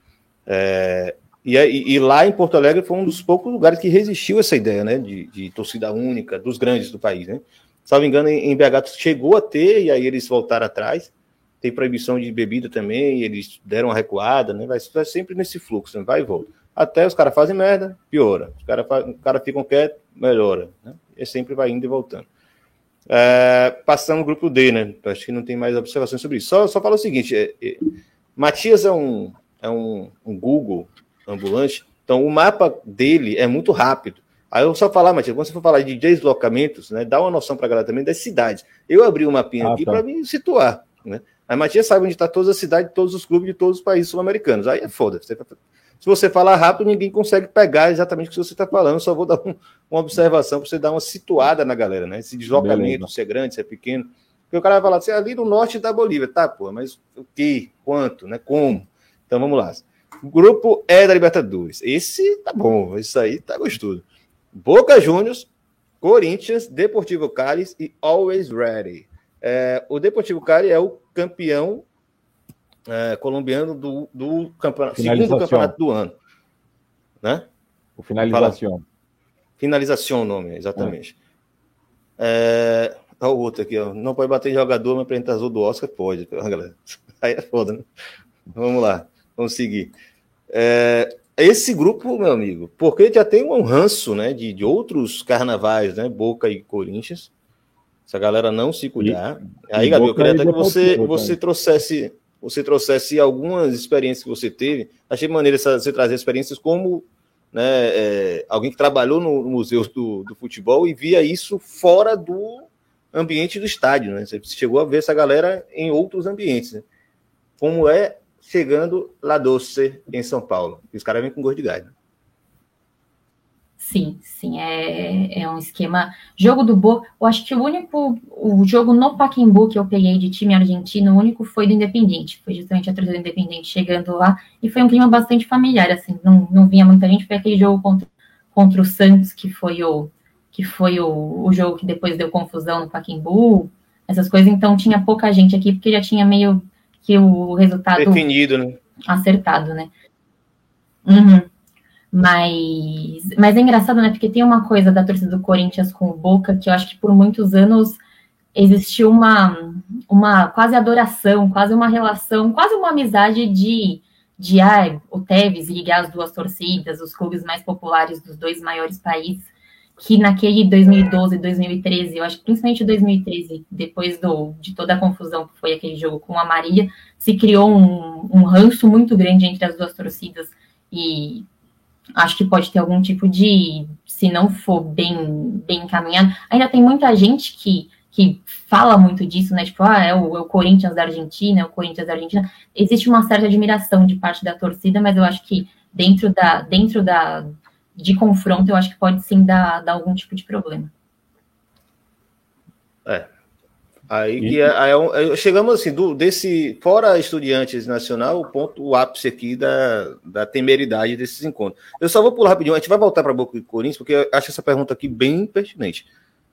É, E, e, lá em Porto Alegre foi um dos poucos lugares que resistiu essa ideia, né? De, de torcida única, dos grandes do país, né? Salvo engano, em, em BH chegou a ter, e aí eles voltaram atrás. Tem proibição de bebida também, eles deram uma recuada, né? Vai, vai sempre nesse fluxo, né? vai e volta. Até os caras fazem merda, piora. Os caras cara ficam quietos, melhora. Né? E sempre vai indo e voltando. É, passando no grupo D, né? Acho que não tem mais observações sobre isso. Só, só fala o seguinte: é, é, Matias é um, é um, um Google ambulante, então o mapa dele é muito rápido. Aí eu só falar, Matias, quando você for falar de deslocamentos, né, dá uma noção para a galera também das cidades. Eu abri um mapinha ah, aqui tá. para me situar. Né? A Matias sabe onde está todas as cidades, todos os clubes de todos os países sul-americanos. Aí é foda. Você, se você falar rápido, ninguém consegue pegar exatamente o que você está falando. só vou dar um, uma observação para você dar uma situada na galera, né? Esse deslocamento, Beleza. se é grande, se é pequeno. Porque o cara vai falar assim, ali no norte da Bolívia. Tá, pô, mas o que? Quanto? Né? Como? Então vamos lá. Grupo E da Libertadores. Esse tá bom, isso aí tá gostoso. Boca Juniors, Corinthians, Deportivo Cali e Always Ready. É, o Deportivo Cali é o campeão é, colombiano do, do campeonato, segundo campeonato do ano. Né? O finalização. Finalização o nome, exatamente. É. é... Olha o outro aqui, ó. Não pode bater em jogador, mas apresentador do Oscar pode, galera. Aí é foda, né? Vamos lá, vamos seguir. É, esse grupo, meu amigo, porque já tem um ranço, né, de, de outros carnavais, né, Boca e Corinthians. Se a galera não se cuidar. E, aí, Gabriel, eu queria até que você, você trouxesse você trouxesse algumas experiências que você teve. Achei maneiro você trazer experiências como né, é, alguém que trabalhou no museu do, do, futebol e via isso fora do ambiente do estádio. Né? Você chegou a ver essa galera em outros ambientes. Né? Como é chegando lá doce em São Paulo. Os caras vêm com gosto de gás. Né? Sim, sim, é, é um esquema. Jogo do Boca, eu acho que o único, o jogo no Pacaembu que eu peguei de time argentino, o único foi do Independente, foi justamente a torcida do Independente chegando lá, e foi um clima bastante familiar, assim, não, não vinha muita gente, foi aquele jogo contra, contra o Santos, que foi o que foi o, o jogo que depois deu confusão no Pacaembu, essas coisas, então tinha pouca gente aqui, porque já tinha meio que o resultado... Definido, né? Acertado, né? Uhum. Mas, mas é engraçado, né? Porque tem uma coisa da torcida do Corinthians com o Boca que eu acho que por muitos anos existiu uma, uma quase adoração, quase uma relação, quase uma amizade de, de ah, o Tevez ligar as duas torcidas, os clubes mais populares dos dois maiores países, que naquele 2012, 2013, eu acho que principalmente 2013, depois do, de toda a confusão que foi aquele jogo com a Maria, se criou um, um ranço muito grande entre as duas torcidas e acho que pode ter algum tipo de, se não for bem, bem encaminhado, ainda tem muita gente que, que fala muito disso, né? Tipo, ah, é o, é o Corinthians da Argentina, é o Corinthians da Argentina. Existe uma certa admiração de parte da torcida, mas eu acho que dentro da, dentro da de confronto, eu acho que pode sim dar, dar algum tipo de problema. É, Aí, e... É, aí, aí, chegamos assim, do, desse, fora Estudiantes Nacional, o ponto, o ápice aqui da, da temeridade desses encontros. Eu só vou pular rapidinho, a gente vai voltar para Boca e Corinthians, porque eu acho essa pergunta aqui bem pertinente.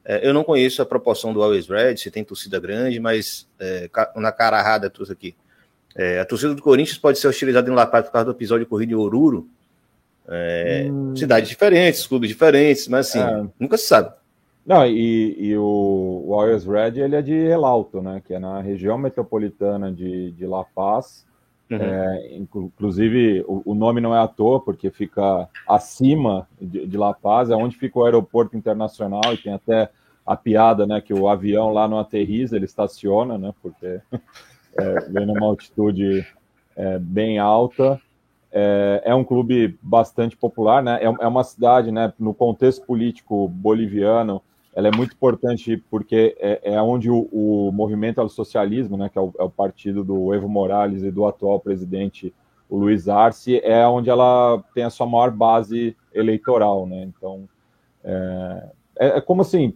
É, eu não conheço a proporção do Always Red, se tem torcida grande, mas é, na cara errada trouxe aqui. É, a torcida do Corinthians pode ser hostilizada em La Paz por causa do episódio de corrida de Oruro. É, hum... Cidades diferentes, clubes diferentes, mas assim, é. nunca se sabe. Não, e, e o, o Always Red ele é de El Alto, né? Que é na região metropolitana de, de La Paz. Uhum. É, inclusive, o, o, nome não é à toa, porque fica acima de, de, La Paz, é onde fica o aeroporto internacional, e tem até a piada, né? Que o avião lá não aterriza, ele estaciona, né? Porque é, vem numa altitude é, bem alta. É, é, um clube bastante popular, né? É, é uma cidade, né? No contexto político boliviano, ela é muito importante porque é, é onde o, o, movimento ao socialismo, né, que é o, é o, partido do Evo Morales e do atual presidente, o Luiz Arce, é onde ela tem a sua maior base eleitoral, né? Então, é, é, é como assim,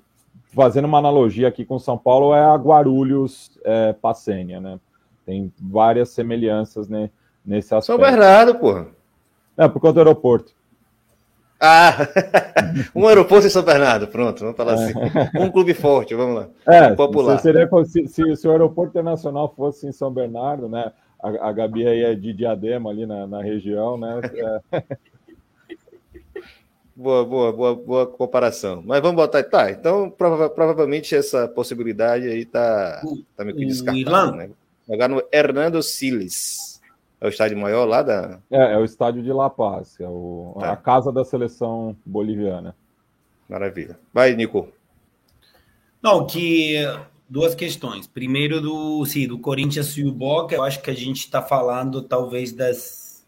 fazendo uma analogia aqui com São Paulo, é a Guarulhos é, Passênia, né? Tem várias semelhanças né, nesse aspecto. São Bernardo, porra. É, por conta do aeroporto. Ah, um aeroporto em São Bernardo, pronto, vamos falar assim. Um clube forte, vamos lá. É, popular. Seria, se, se, se, o aeroporto internacional fosse em São Bernardo, né? a, a Gabi aí é de Diadema ali na, na região, né? É. Boa, boa, boa, boa comparação. Mas vamos botar. Tá, então prova, provavelmente essa possibilidade aí tá, tá meio que descartada, né? Jogar no Hernando Siles. É o estádio maior lá da. É, é o estádio de La Paz, é o, tá. a casa da seleção boliviana. Maravilha. Vai, Nico. Não, que duas questões. Primeiro do, sim, do Corinthians e o Boca, eu acho que a gente está falando talvez das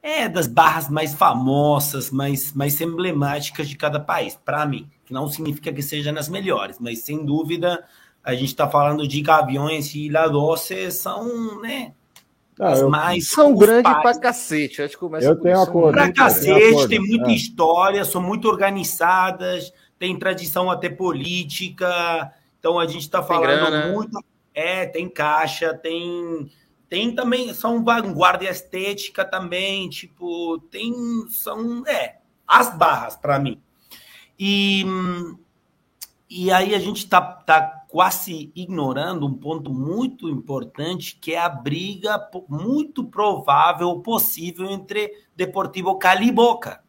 é, das barras mais famosas, mais, mais emblemáticas de cada país. Para mim, que não significa que seja nas melhores, mas sem dúvida a gente está falando de Gaviões e La Doce são, né, ah, as mais são grandes pra cacete. Acho que eu tenho acordo. Pra cacete, tem muita é. história, são muito organizadas, tem tradição até política. Então a gente está falando muito. É, tem caixa, tem. Tem também, são vanguarda estética também, tipo, tem, são, é, as barras para mim. E, e aí a gente tá, tá quase ignorando um ponto muito importante, que é a briga muito provável, possível, entre Deportivo Cali e Boca.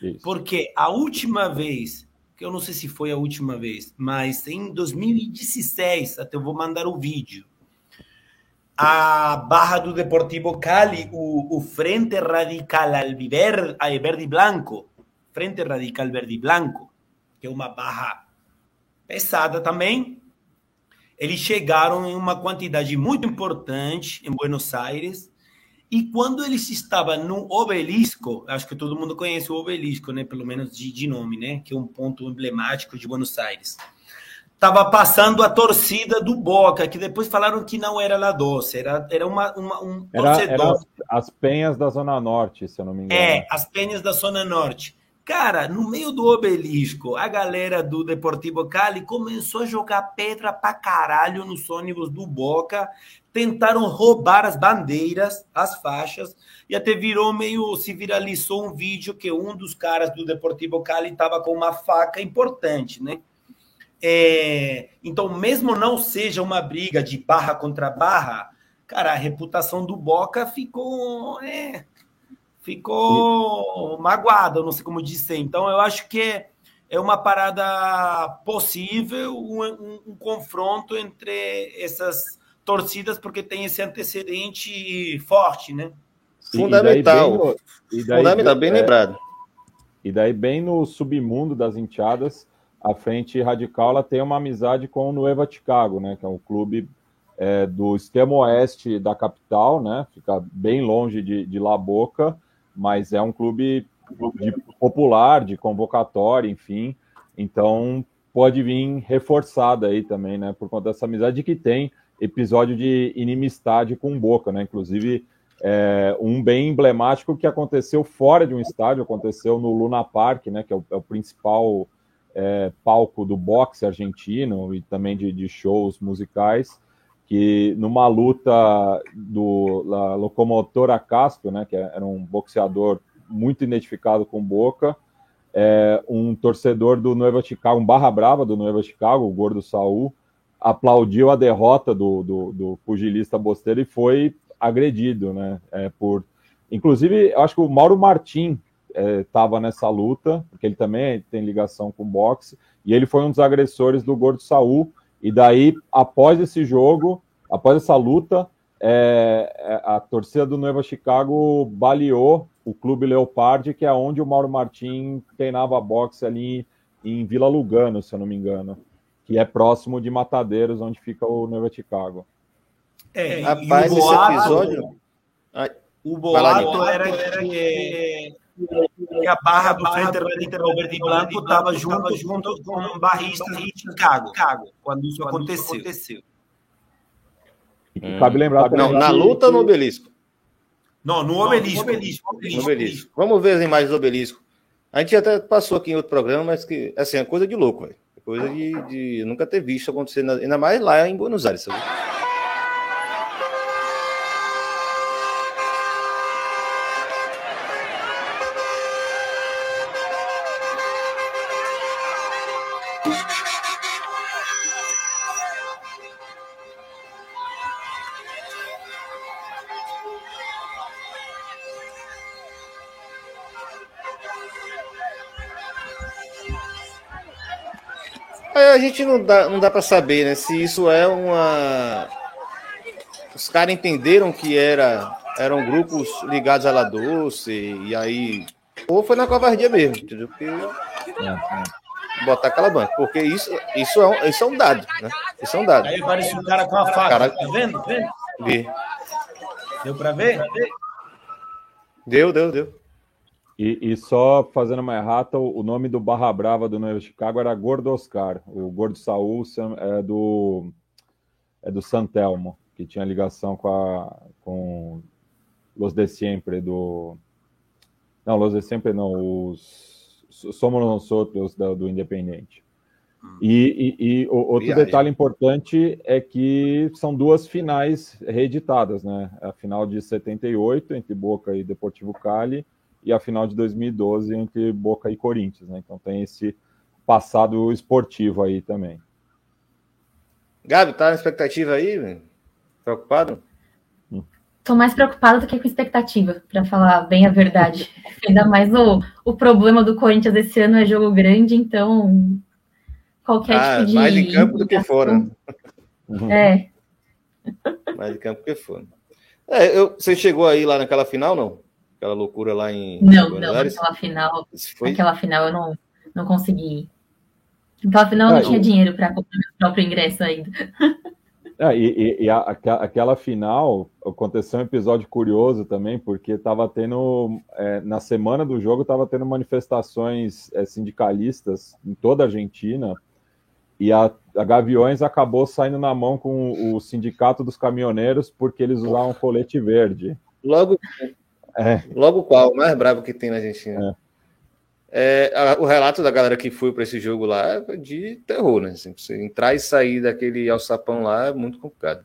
Isso. Porque a última vez, que eu não sei se foi a última vez, mas em 2016, até eu vou mandar o vídeo, a barra do Deportivo Cali, o, o Frente Radical Alviverde, Verde Blanco, Frente Radical Verde Blanco, que é uma barra pesada também, eles chegaram em uma quantidade muito importante em Buenos Aires. E quando eles estavam no obelisco, acho que todo mundo conhece o obelisco, né? Pelo menos de, de nome, né? Que é um ponto emblemático de Buenos Aires. Tava passando a torcida do Boca, que depois falaram que não era La Doce, era, era uma, uma um era, torcedor. Era as, as penhas da Zona Norte, se eu não me engano. É, as penhas da Zona Norte. Cara, no meio do obelisco, a galera do Deportivo Cali começou a jogar pedra pra caralho nos ônibus do Boca, tentaram roubar as bandeiras, as faixas, e até virou meio. se viralizou um vídeo que um dos caras do Deportivo Cali estava com uma faca importante, né? É, então, mesmo não seja uma briga de barra contra barra, cara, a reputação do Boca ficou. É, ficou magoado, não sei como dizer. Então, eu acho que é uma parada possível, um, um, um confronto entre essas torcidas, porque tem esse antecedente forte, né? Fundamental. E daí bem, Fundamental, bem é, lembrado. E daí, bem no submundo das enteadas, a frente radical ela tem uma amizade com o Nueva Chicago, né? Que é um clube é, do extremo oeste da capital, né? Fica bem longe de, de La Boca mas é um clube de popular, de convocatória, enfim. Então pode vir reforçada aí também, né? Por conta dessa amizade que tem episódio de inimistade com Boca, né? Inclusive é, um bem emblemático que aconteceu fora de um estádio, aconteceu no Luna Park, né? Que é o, é o principal é, palco do boxe argentino e também de, de shows musicais que numa luta do la Locomotora Castro, né, que era um boxeador muito identificado com Boca, é, um torcedor do Nueva Chicago, um barra brava do Nueva Chicago, o Gordo Saul, aplaudiu a derrota do, do, do pugilista Bosteiro e foi agredido, né, é, por... Inclusive, eu acho que o Mauro Martim estava é, nessa luta, porque ele também tem ligação com boxe, e ele foi um dos agressores do Gordo Saul, e daí, após esse jogo, após essa luta, é, é, a torcida do Nova Chicago baleou o Clube Leopard, que é onde o Mauro Martin treinava boxe ali em Vila Lugano, se eu não me engano, que é próximo de Matadeiros, onde fica o Nova Chicago. É, Rapaz, esse episódio. O boato era, era que que a barra do Frente Verde e Branco estava junto, junto com barristas de Chicago, quando isso aconteceu. Hum. Cabe lembrar Não, na luta ou no obelisco? Não, no obelisco. No obelisco, obelisco, obelisco. Vamos ver as imagens do obelisco. A gente até passou aqui em outro programa, mas que, assim, é coisa de louco, velho. É coisa de, de nunca ter visto acontecer, ainda mais lá em Buenos Aires, sabe? A gente não dá, não dá para saber, né? Se isso é uma. Os caras entenderam que era, eram grupos ligados à La Doce, e aí. Ou foi na covardia mesmo, entendeu? Porque. É, é. Botar aquela banca. Porque isso, isso, é, um, isso é um dado, né? Isso é um dado. Aí aparece um cara com a faca. Cara... Tá vendo? vendo? Vi. Deu para ver? Deu, deu, deu. E, e, só fazendo uma errata, o nome do Barra Brava do Novo Chicago era Gordo Oscar. O Gordo Saul é do, é do Santelmo, que tinha ligação com, a, com Los de Siempre do. Não, Los de Siempre não, os Somos Nós Outros do, do Independente. E, e, e outro Viagem. detalhe importante é que são duas finais reeditadas, né? A final de 78 entre Boca e Deportivo Cali e a final de 2012 entre Boca e Corinthians, né? Então tem esse passado esportivo aí também. Gabi, tá na expectativa aí? Preocupado? Tô mais preocupado do que com expectativa, para falar bem a verdade. Ainda mais o, o problema do Corinthians esse ano é jogo grande, então qualquer ah, tipo de. Mais em campo do que fora. É. Mais em campo do que fora. É, eu, você chegou aí lá naquela final, não? Aquela loucura lá em. Não, não, naquela final. Foi... Naquela final eu não, não consegui. Naquela final eu não ah, tinha dinheiro para comprar meu próprio ingresso ainda. É, e, e a, aquela final aconteceu um episódio curioso também, porque estava tendo, é, na semana do jogo, estava tendo manifestações é, sindicalistas em toda a Argentina, e a, a, Gaviões acabou saindo na mão com o sindicato dos caminhoneiros porque eles usavam colete verde. Logo, é. Logo qual, o mais bravo que tem na Argentina. É. é a, o relato da galera que foi para esse jogo lá é de terror, né? Assim, você entrar e sair daquele alçapão lá é muito complicado.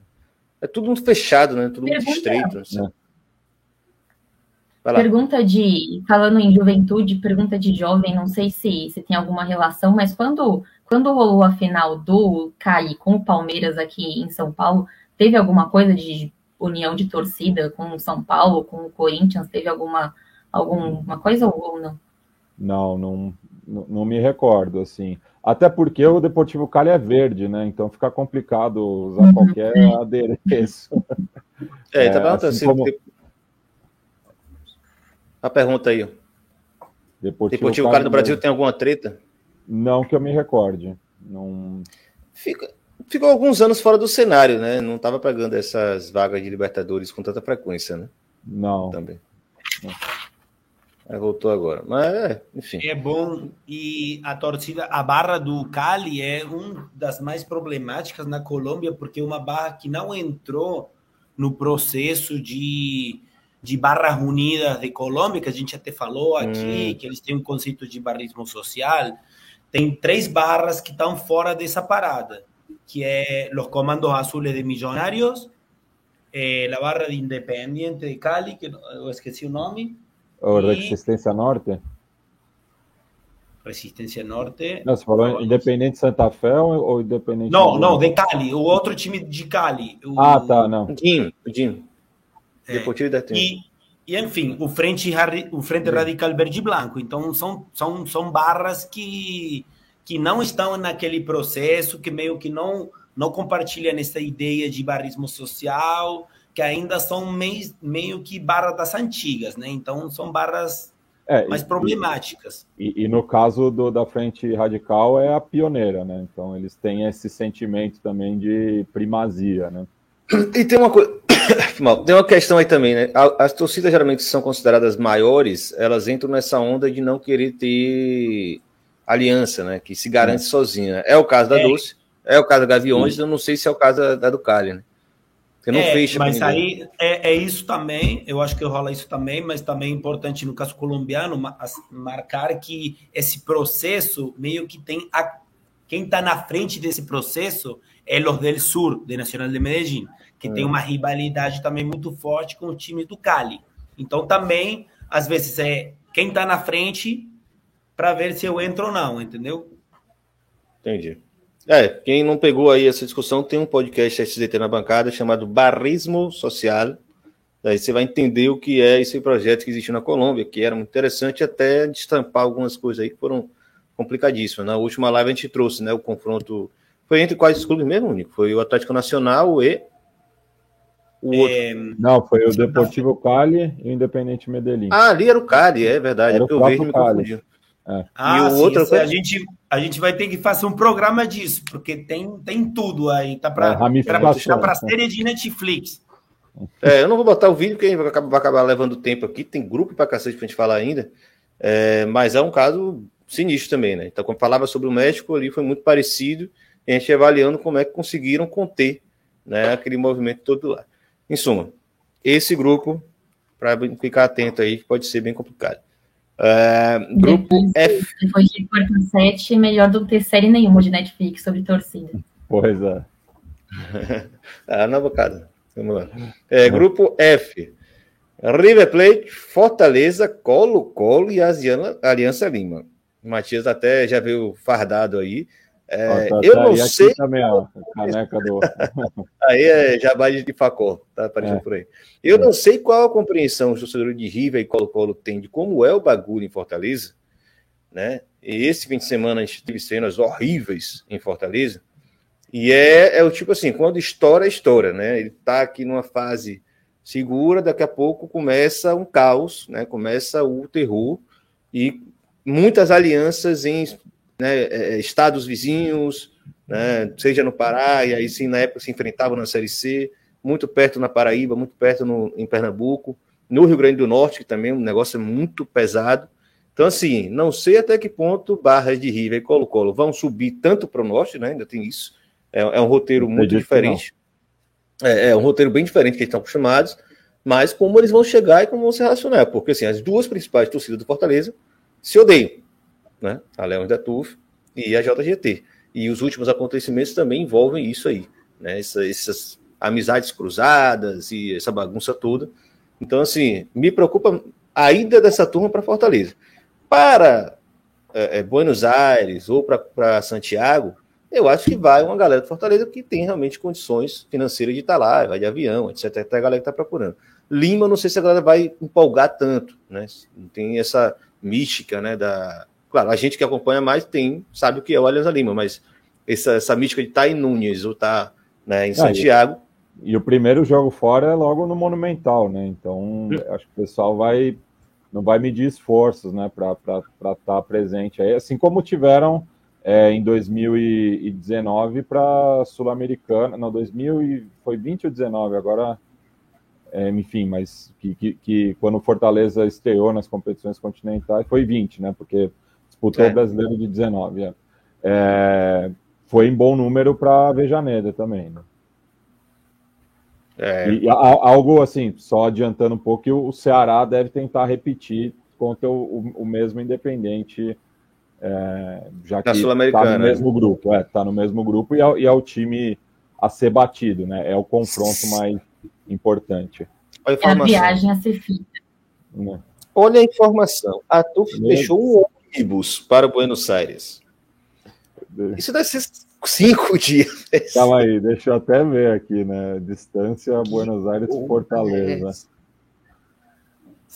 É tudo muito fechado, né? Tudo muito estreito. Assim. Pergunta de. Falando em juventude, pergunta de jovem, não sei se, se tem alguma relação, mas quando, quando rolou a final do CAI com o Palmeiras aqui em São Paulo, teve alguma coisa de união de torcida com o São Paulo, com o Corinthians? Teve alguma, alguma coisa ou não? Não, não, não me recordo, assim. Até porque o Deportivo Cali é verde, né? Então fica complicado usar uhum. qualquer adereço. É, tá é, assim como... A pergunta aí. Deportivo, Deportivo Cali no Brasil tem alguma treta? Não que eu me recorde. Não... Fica, ficou alguns anos fora do cenário, né? Não estava pegando essas vagas de Libertadores com tanta frequência, né? Não. Também. Aí voltou agora. Mas, é, enfim. É bom. E a torcida, a barra do Cali é uma das mais problemáticas na Colômbia, porque é uma barra que não entrou no processo de, de barras unidas de Colômbia, que a gente até falou aqui, hum. que eles têm um conceito de barrismo social. Tem três barras que estão fora dessa parada que los comandos azules de Millonarios, eh, la barra de Independiente de Cali, que es que sí un nombre. O Resistencia Norte. Resistência Norte. Não, você falou Independente Santa Fé ou Independente? Não, não, de Cali, o outro time de Cali. O... Ah, tá, não. O Jim, o. É, Deportivo da e, e, enfim, o Frente, o Frente Radical Verde e Blanco. Então, são, são, são barras que que não estão naquele processo, que meio que não, não compartilham essa ideia de barismo social, que ainda são meio, meio que barras das antigas, né? Então, são barras é, mais problemáticas. E, e, no caso do, da Frente Radical é a pioneira, né? Então, eles têm esse sentimento também de primazia, né? E tem uma coisa... Tem uma questão aí também, né? As torcidas geralmente são consideradas maiores, elas entram nessa onda de não querer ter aliança, né? Que se garante é. sozinha. É o caso da é. Doce, é o caso da Gaviões, eu não sei se é o caso da, da do Cali, né? Porque não é, fecha. Mas aí é, é, isso também, eu acho que rola isso também, mas também é importante no caso colombiano marcar que esse processo meio que tem a, quem está na frente desse processo é los del Sur, de Nacional de Medellín, que é. tem uma rivalidade também muito forte com o time do Cali. Então também, às vezes, é quem está na frente para ver se eu entro ou não, entendeu? Entendi. É, quem não pegou aí essa discussão, tem um podcast SZT na bancada chamado Barrismo Social. Daí você vai entender o que é esse projeto que existe na Colômbia, que era muito interessante até destampar algumas coisas aí que foram complicadíssima. Na última live a gente trouxe, né, o confronto foi entre quais clubes mesmo, único? Foi o Atlético Nacional e o outro. É... Não, foi o Deportivo Cali e o Independente Medellín. Ah, ali era o Cali, é verdade. Era é o vejo me confundiu. É. Ah, e o sim, outro foi... a gente a gente vai ter que fazer um programa disso, porque tem, tem tudo aí, tá para é, tá para série de Netflix. É, eu não vou botar o vídeo porque vai acabar, vai acabar levando tempo aqui, tem grupo para cacete pra gente falar ainda. É, mas é um caso sinistro também, né? Então, quando falava sobre o México ali, foi muito parecido, e a gente avaliando como é que conseguiram conter né, aquele movimento todo lá. Em suma, esse grupo, para ficar atento aí, pode ser bem complicado. Uh, grupo depois, F. Depois de quarto set, melhor do que ter série nenhuma de Netflix sobre torcida. Pois é. ah, na bocada. Vamos lá. É, grupo F. River Plate, Fortaleza, Colo Colo e Aliança Lima. O Matias até já veio fardado aí. É, tá, eu não sei. Também, ó, caneca do... aí é jabá de facó, tá aparecendo é. por aí. Eu é. não sei qual a compreensão os torcedores de River e Colo-Colo têm de como é o bagulho em Fortaleza, né? E esse fim de semana a gente teve cenas horríveis em Fortaleza. E é, é o tipo assim, quando estoura, estoura, né? Ele tá aqui numa fase segura, daqui a pouco começa um caos, né? Começa o terror e muitas alianças em né, é, é, estados vizinhos, né, seja no Pará, e aí sim, na época se enfrentavam na Série C, muito perto na Paraíba, muito perto no, em Pernambuco, no Rio Grande do Norte, que também é um negócio muito pesado. Então, assim, não sei até que ponto Barras de Riva e Colo-Colo vão subir tanto para o norte, né? Ainda tem isso. É, é um roteiro muito diferente. É, é, um roteiro bem diferente que eles estão acostumados, mas como eles vão chegar e como vão se relacionar. Porque, assim, as duas principais torcidas do Fortaleza se odeiam né? A Leões da TUF e a JGT. E os últimos acontecimentos também envolvem isso aí, né? Essa, essas amizades cruzadas e essa bagunça toda. Então, assim, me preocupa a ida dessa turma para Fortaleza. Para é, é, Buenos Aires ou para Santiago, eu acho que vai uma galera de Fortaleza que tem realmente condições financeiras de estar lá, vai de avião, etc. Até a galera que está procurando. Lima, não sei se a galera vai empolgar tanto, né? Não tem essa mística, né, da, Claro, a gente que acompanha mais tem, sabe o que é o Alianza Lima, mas essa, essa mística de estar tá em Nunes ou estar tá, né, em Santiago. e, e, o primeiro jogo fora é logo no Monumental, né? Então acho que o pessoal vai não vai medir esforços, né, para estar tá presente aí, assim como tiveram é, em 2019 para Sul-Americana, não, 2000 e, foi 20 ou 19, agora, é, enfim, mas que, que, que, quando Fortaleza estreou nas competições continentais foi 20, né, porque disputou é. o brasileiro de 19. É. É, foi em bom número para Vejaneda também. Né? É. E, algo assim, só adiantando um pouco, o Ceará deve tentar repetir contra o, o mesmo Independente, é, já que está no mesmo grupo. É, está no mesmo grupo e é, e é, o time a ser batido, né? É o confronto mais importante. É a viagem a ser feita. Né? Olha a informação. A TUF deixou um ônibus para Buenos Aires. Isso deve ser cinco dias. Calma aí, deixa eu até ver aqui, né? Distância Buenos Aires Fortaleza.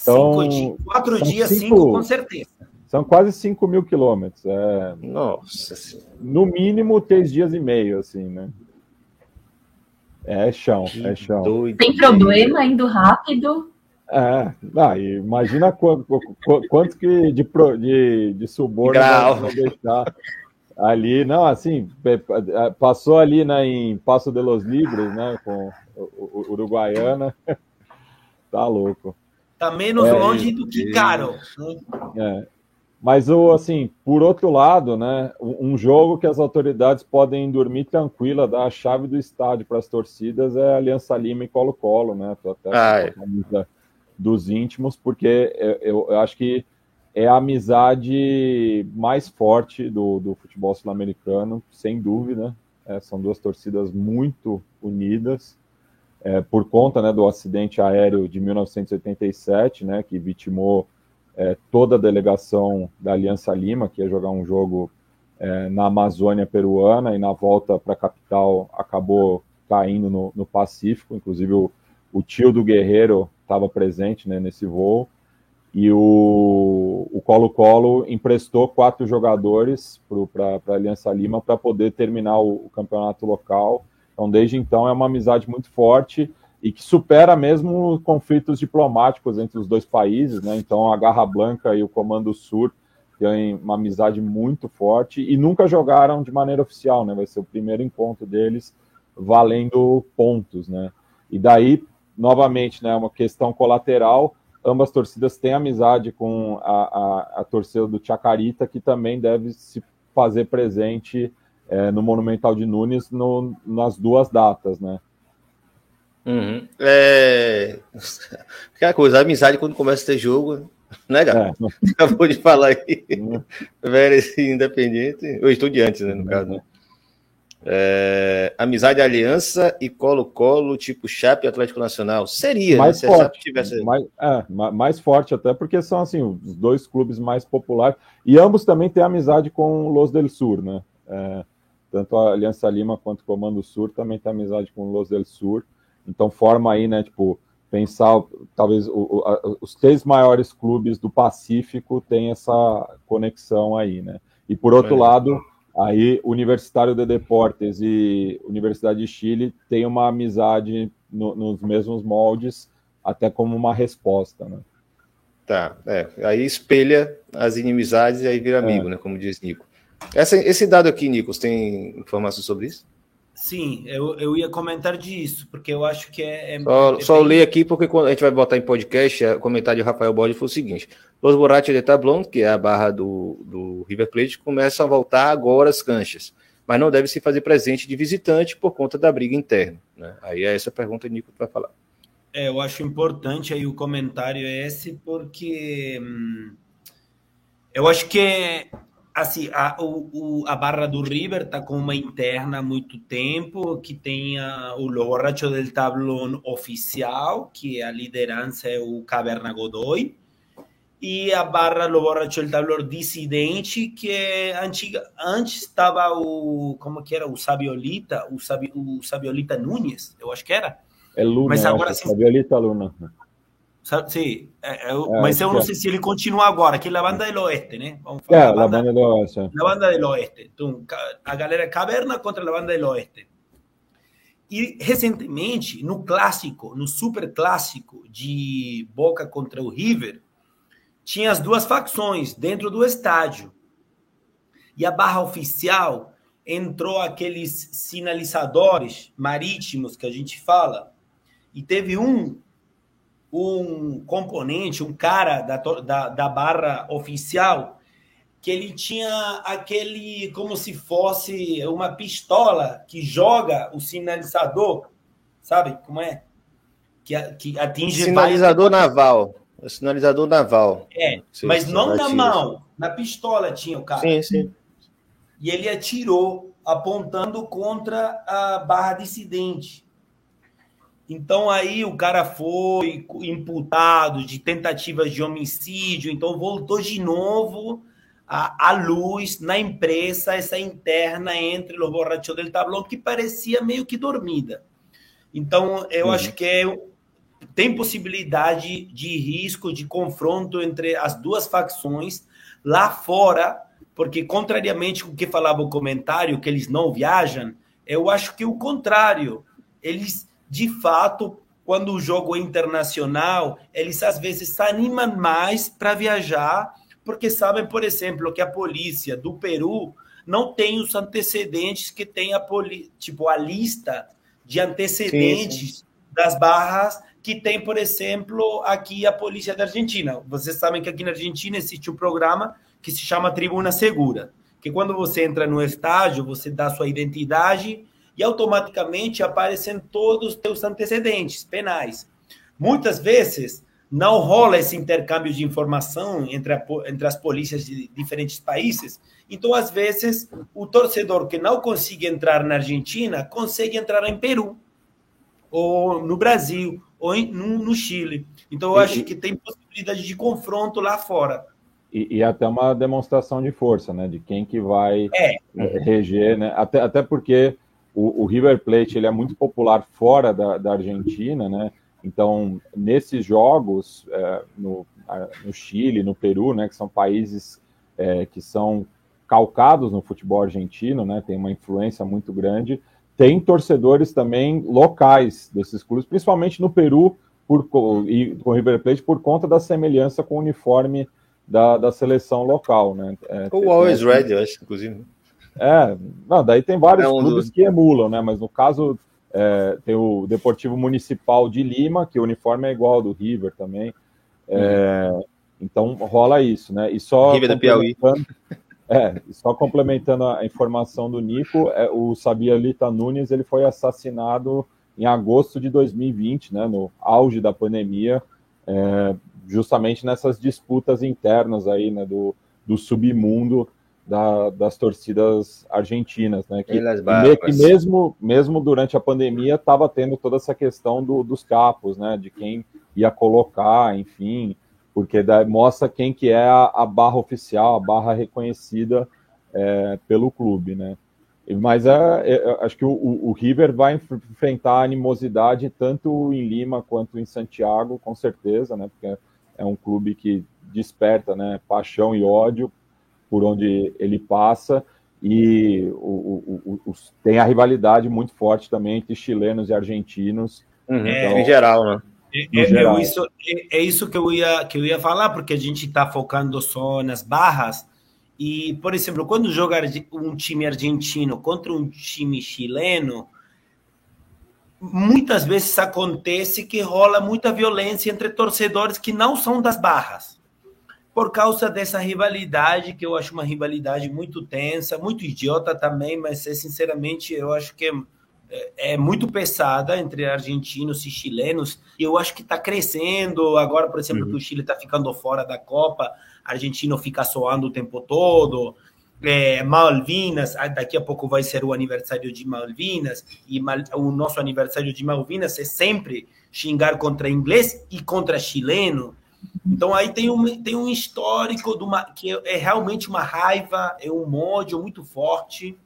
Então, cinco dias. Quatro dias, cinco, cinco, com certeza. São quase 5 mil quilômetros. É, Nossa No mínimo, três dias e meio, assim, né? É chão, que é chão. Doido. Tem problema indo rápido. É, ah, imagina quanto, quanto que de, de, de suborno vai deixar ali. Não, assim, passou ali né, em Passo de los Libres, né, com o, o Uruguaiana. tá louco. Tá menos é, longe do que caro. Né? É. Mas, o, assim, por outro lado, né, um jogo que as autoridades podem dormir tranquila, dar a chave do estádio para as torcidas é Aliança Lima e Colo-Colo, né? Tô até dos íntimos, porque eu, eu acho que é a amizade mais forte do, do futebol sul-americano, sem dúvida. É, são duas torcidas muito unidas, é, por conta né, do acidente aéreo de 1987, né, que vitimou é, toda a delegação da Aliança Lima, que ia jogar um jogo é, na Amazônia peruana, e na volta para a capital acabou caindo no, no Pacífico. Inclusive, o, o tio do Guerreiro estava presente né, nesse voo. E o, Colo-Colo emprestou quatro jogadores para a Aliança Lima para poder terminar o, o, campeonato local. Então, desde então, é uma amizade muito forte e que supera mesmo conflitos diplomáticos entre os dois países. Né? Então, a Garra Blanca e o Comando Sur têm uma amizade muito forte e nunca jogaram de maneira oficial. Né? Vai ser o primeiro encontro deles valendo pontos. Né? E daí, novamente, né, uma questão colateral ambas torcidas têm amizade com a, a, a torcida do Chacarita, que também deve se fazer presente é, no Monumental de Nunes no, nas duas datas, né? Uhum. É... Aquela coisa, a amizade quando começa a ter jogo, né, cara? É. Acabou de falar aí. Uhum. Velho independente, ou estudiantes, né, no uhum. caso, né? É, amizade Aliança e Colo-Colo, tipo Chape Atlético Nacional. Seria, né, mais né? forte, tivesse... mais, é, mais forte até, porque são assim, os dois clubes mais populares. E ambos também têm amizade com Los del Sur, né? É, tanto a Aliança Lima quanto o Comando Sur também tem amizade com Los del Sur. Então forma aí, né, tipo, pensar, talvez o, o, a, os três maiores clubes do Pacífico têm essa conexão aí, né? E por outro lado Aí, Universitário de Deportes e Universidade de Chile têm uma amizade no, nos mesmos moldes, até como uma resposta, né? Tá, é. Aí espelha as inimizades e aí vira amigo, é. né? Como diz Nico. Essa, esse dado aqui, Nicos, tem informação sobre isso? Sim, eu, eu ia comentar disso, porque eu acho que é. é só, é só bem... ler aqui, porque quando a gente vai botar em podcast, o comentário de Rafael Bode foi o seguinte: Los Borrachos de Tablon, que é a barra do, do River Plate, começam a voltar agora às canchas, mas não deve se fazer presente de visitante por conta da briga interna. Né? Aí é essa pergunta, Nico, vai falar. É, eu acho importante aí o comentário esse, porque hum, eu acho que assim, a, o, a barra do River está com uma interna há muito tempo, que tem a, o borracho del tablón oficial, que a liderança é o Caverna Godoy, e a barra do borracho del tablón dissidente, que é antiga, antes estava o, como que era, o Sabiolita, o, Sabi, o Sabiolita Nunes, eu acho que era. É Luna, Mas agora, sim, Sabiolita Luna. Sim, é, eu, é, mas eu não sei se ele continua agora, que é a banda do oeste, né? Vamos falar. É, a banda, banda do oeste. A banda do oeste. Então, a galera Caverna contra a banda do oeste. E recentemente, no clássico, no super clássico de Boca contra o River, tinha as duas facções dentro do estádio. E a barra oficial entrou aqueles sinalizadores marítimos que a gente fala, e teve um um componente, um cara da, da, da barra oficial, que ele tinha aquele, como se fosse uma pistola que joga o sinalizador, sabe como é? Que, que atinge. Sinalizador várias... naval. O sinalizador naval. É, mas não na mão, na pistola tinha o cara. Sim, sim. E ele atirou apontando contra a barra dissidente. Então aí o cara foi imputado de tentativas de homicídio, então voltou de novo à, luz na imprensa essa interna entre os borrachos del tablão que parecia meio que dormida. Então eu uhum. acho que é, tem possibilidade de risco de confronto entre as duas facções lá fora, porque contrariamente ao que falava o comentário que eles não viajam, eu acho que o contrário, eles de fato, quando o jogo é internacional, eles às vezes se animam mais para viajar, porque sabem, por exemplo, que a polícia do Peru não tem os antecedentes que tem a polícia, tipo a lista de antecedentes sim, sim. das barras que tem, por exemplo, aqui a polícia da Argentina. Vocês sabem que aqui na Argentina existe um programa que se chama Tribuna Segura, que quando você entra no estádio, você dá sua identidade e automaticamente aparecem todos os teus antecedentes penais. Muitas vezes não rola esse intercâmbio de informação entre, a, entre as polícias de diferentes países. Então, às vezes, o torcedor que não consegue entrar na Argentina consegue entrar em Peru, ou no Brasil, ou em, no, no Chile. Então, eu acho que tem possibilidade de confronto lá fora. E, e, até uma demonstração de força, né? De quem que vai é. reger, né? Até, até porque o, o, River Plate ele é muito popular fora da, da Argentina, né? Então, nesses jogos, é, no, no, Chile, no Peru, né, que são países é, que são calcados no futebol argentino, né, tem uma influência muito grande, tem torcedores também locais desses clubes, principalmente no Peru por, e com o River Plate por conta da semelhança com o uniforme da, da seleção local, né? É, o Always Red, eu acho, inclusive. É, não, daí tem vários é um clubes que emulam, né? Mas no caso é, tem o Deportivo Municipal de Lima, que o uniforme é igual ao do River também. É, uhum. Então rola isso, né? E só River da Piauí. É, só complementando a informação do Nico, é, o Sabia Lita Nunes ele foi assassinado em agosto de 2020, né, no auge da pandemia, é, justamente nessas disputas internas aí, né, do, do submundo da, das torcidas argentinas, né, que, que mesmo, mesmo durante a pandemia estava tendo toda essa questão do, dos capos, né, de quem ia colocar, enfim, porque mostra quem que é a, a, barra oficial, a barra reconhecida é, pelo clube, né? Mas é, é, acho que o, o, River vai enfrentar animosidade tanto em Lima quanto em Santiago, com certeza, né? Porque é um clube que desperta, né? Paixão e ódio por onde ele passa e o, tem a rivalidade muito forte também entre chilenos e argentinos. Uhum, então, em geral, né? É, é, isso, é, é, isso que eu, ia, que eu ia falar, porque a gente está focando só nas barras. E, por exemplo, quando joga um time argentino contra um time chileno, muitas vezes acontece que rola muita violência entre torcedores que não são das barras. Por causa dessa rivalidade, que eu acho uma rivalidade muito tensa, muito idiota também, mas é, sinceramente eu acho que é é, é muito pesada entre argentinos e chilenos. E eu acho que está crescendo. Agora, por exemplo, uhum. que o Chile está ficando fora da Copa, argentino fica soando o tempo todo. É, Malvinas, daqui a pouco vai ser o aniversário de Malvinas, e Mal, o nosso aniversário de Malvinas é sempre xingar contra inglês e contra chileno. Então aí tem um, tem um histórico uma, que é realmente uma raiva, é um ódio muito forte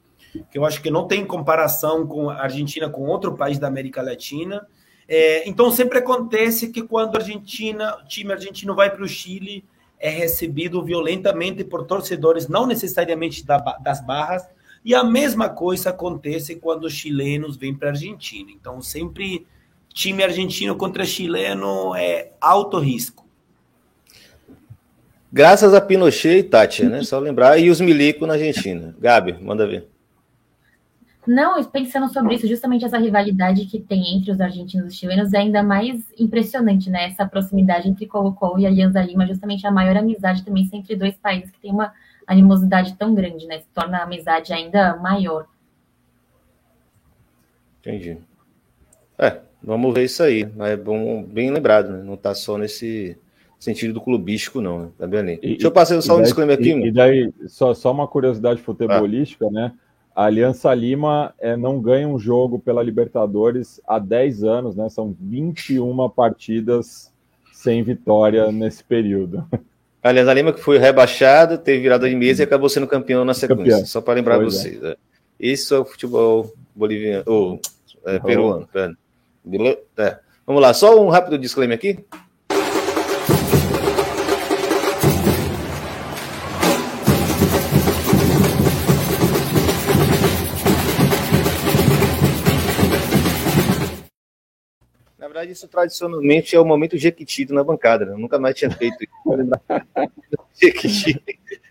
que eu acho que não tem comparação com a Argentina com outro país da América Latina. É, então sempre acontece que quando a Argentina, o time argentino vai para o Chile, é recebido violentamente por torcedores, não necessariamente da, das barras, e a mesma coisa acontece quando os chilenos vêm para a Argentina. Então sempre time argentino contra chileno é alto risco. Graças a Pinochet e Tati, né? Só lembrar. E os milico na Argentina. Gabi, manda ver. Não, pensando sobre isso, justamente essa rivalidade que tem entre os argentinos e os chilenos é ainda mais impressionante, né? Essa proximidade entre Colo-Colo e Alianza Lima, justamente a maior amizade também entre dois países que tem uma animosidade tão grande, né? Se torna a amizade ainda maior. Entendi. É, vamos ver isso aí. É bom, bem lembrado, né? Não está só nesse sentido do clubístico, não, né? Tá bem ali. Deixa eu passar só um disclaimer aqui. E, e daí, só, só uma curiosidade futebolística, ah. né? A Aliança Lima é, não ganha um jogo pela Libertadores há 10 anos, né? São 21 partidas sem vitória nesse período. A Aliança Lima que foi rebaixada, teve virada de mesa e acabou sendo campeão na sequência. Campeão. Só para lembrar pois é. vocês. É. Isso é o futebol boliviano, ou é, peruano. É. Vamos lá, só um rápido disclaimer aqui. Verdade, isso tradicionalmente é o momento Jequitito na bancada. Né? Eu nunca mais tinha feito isso.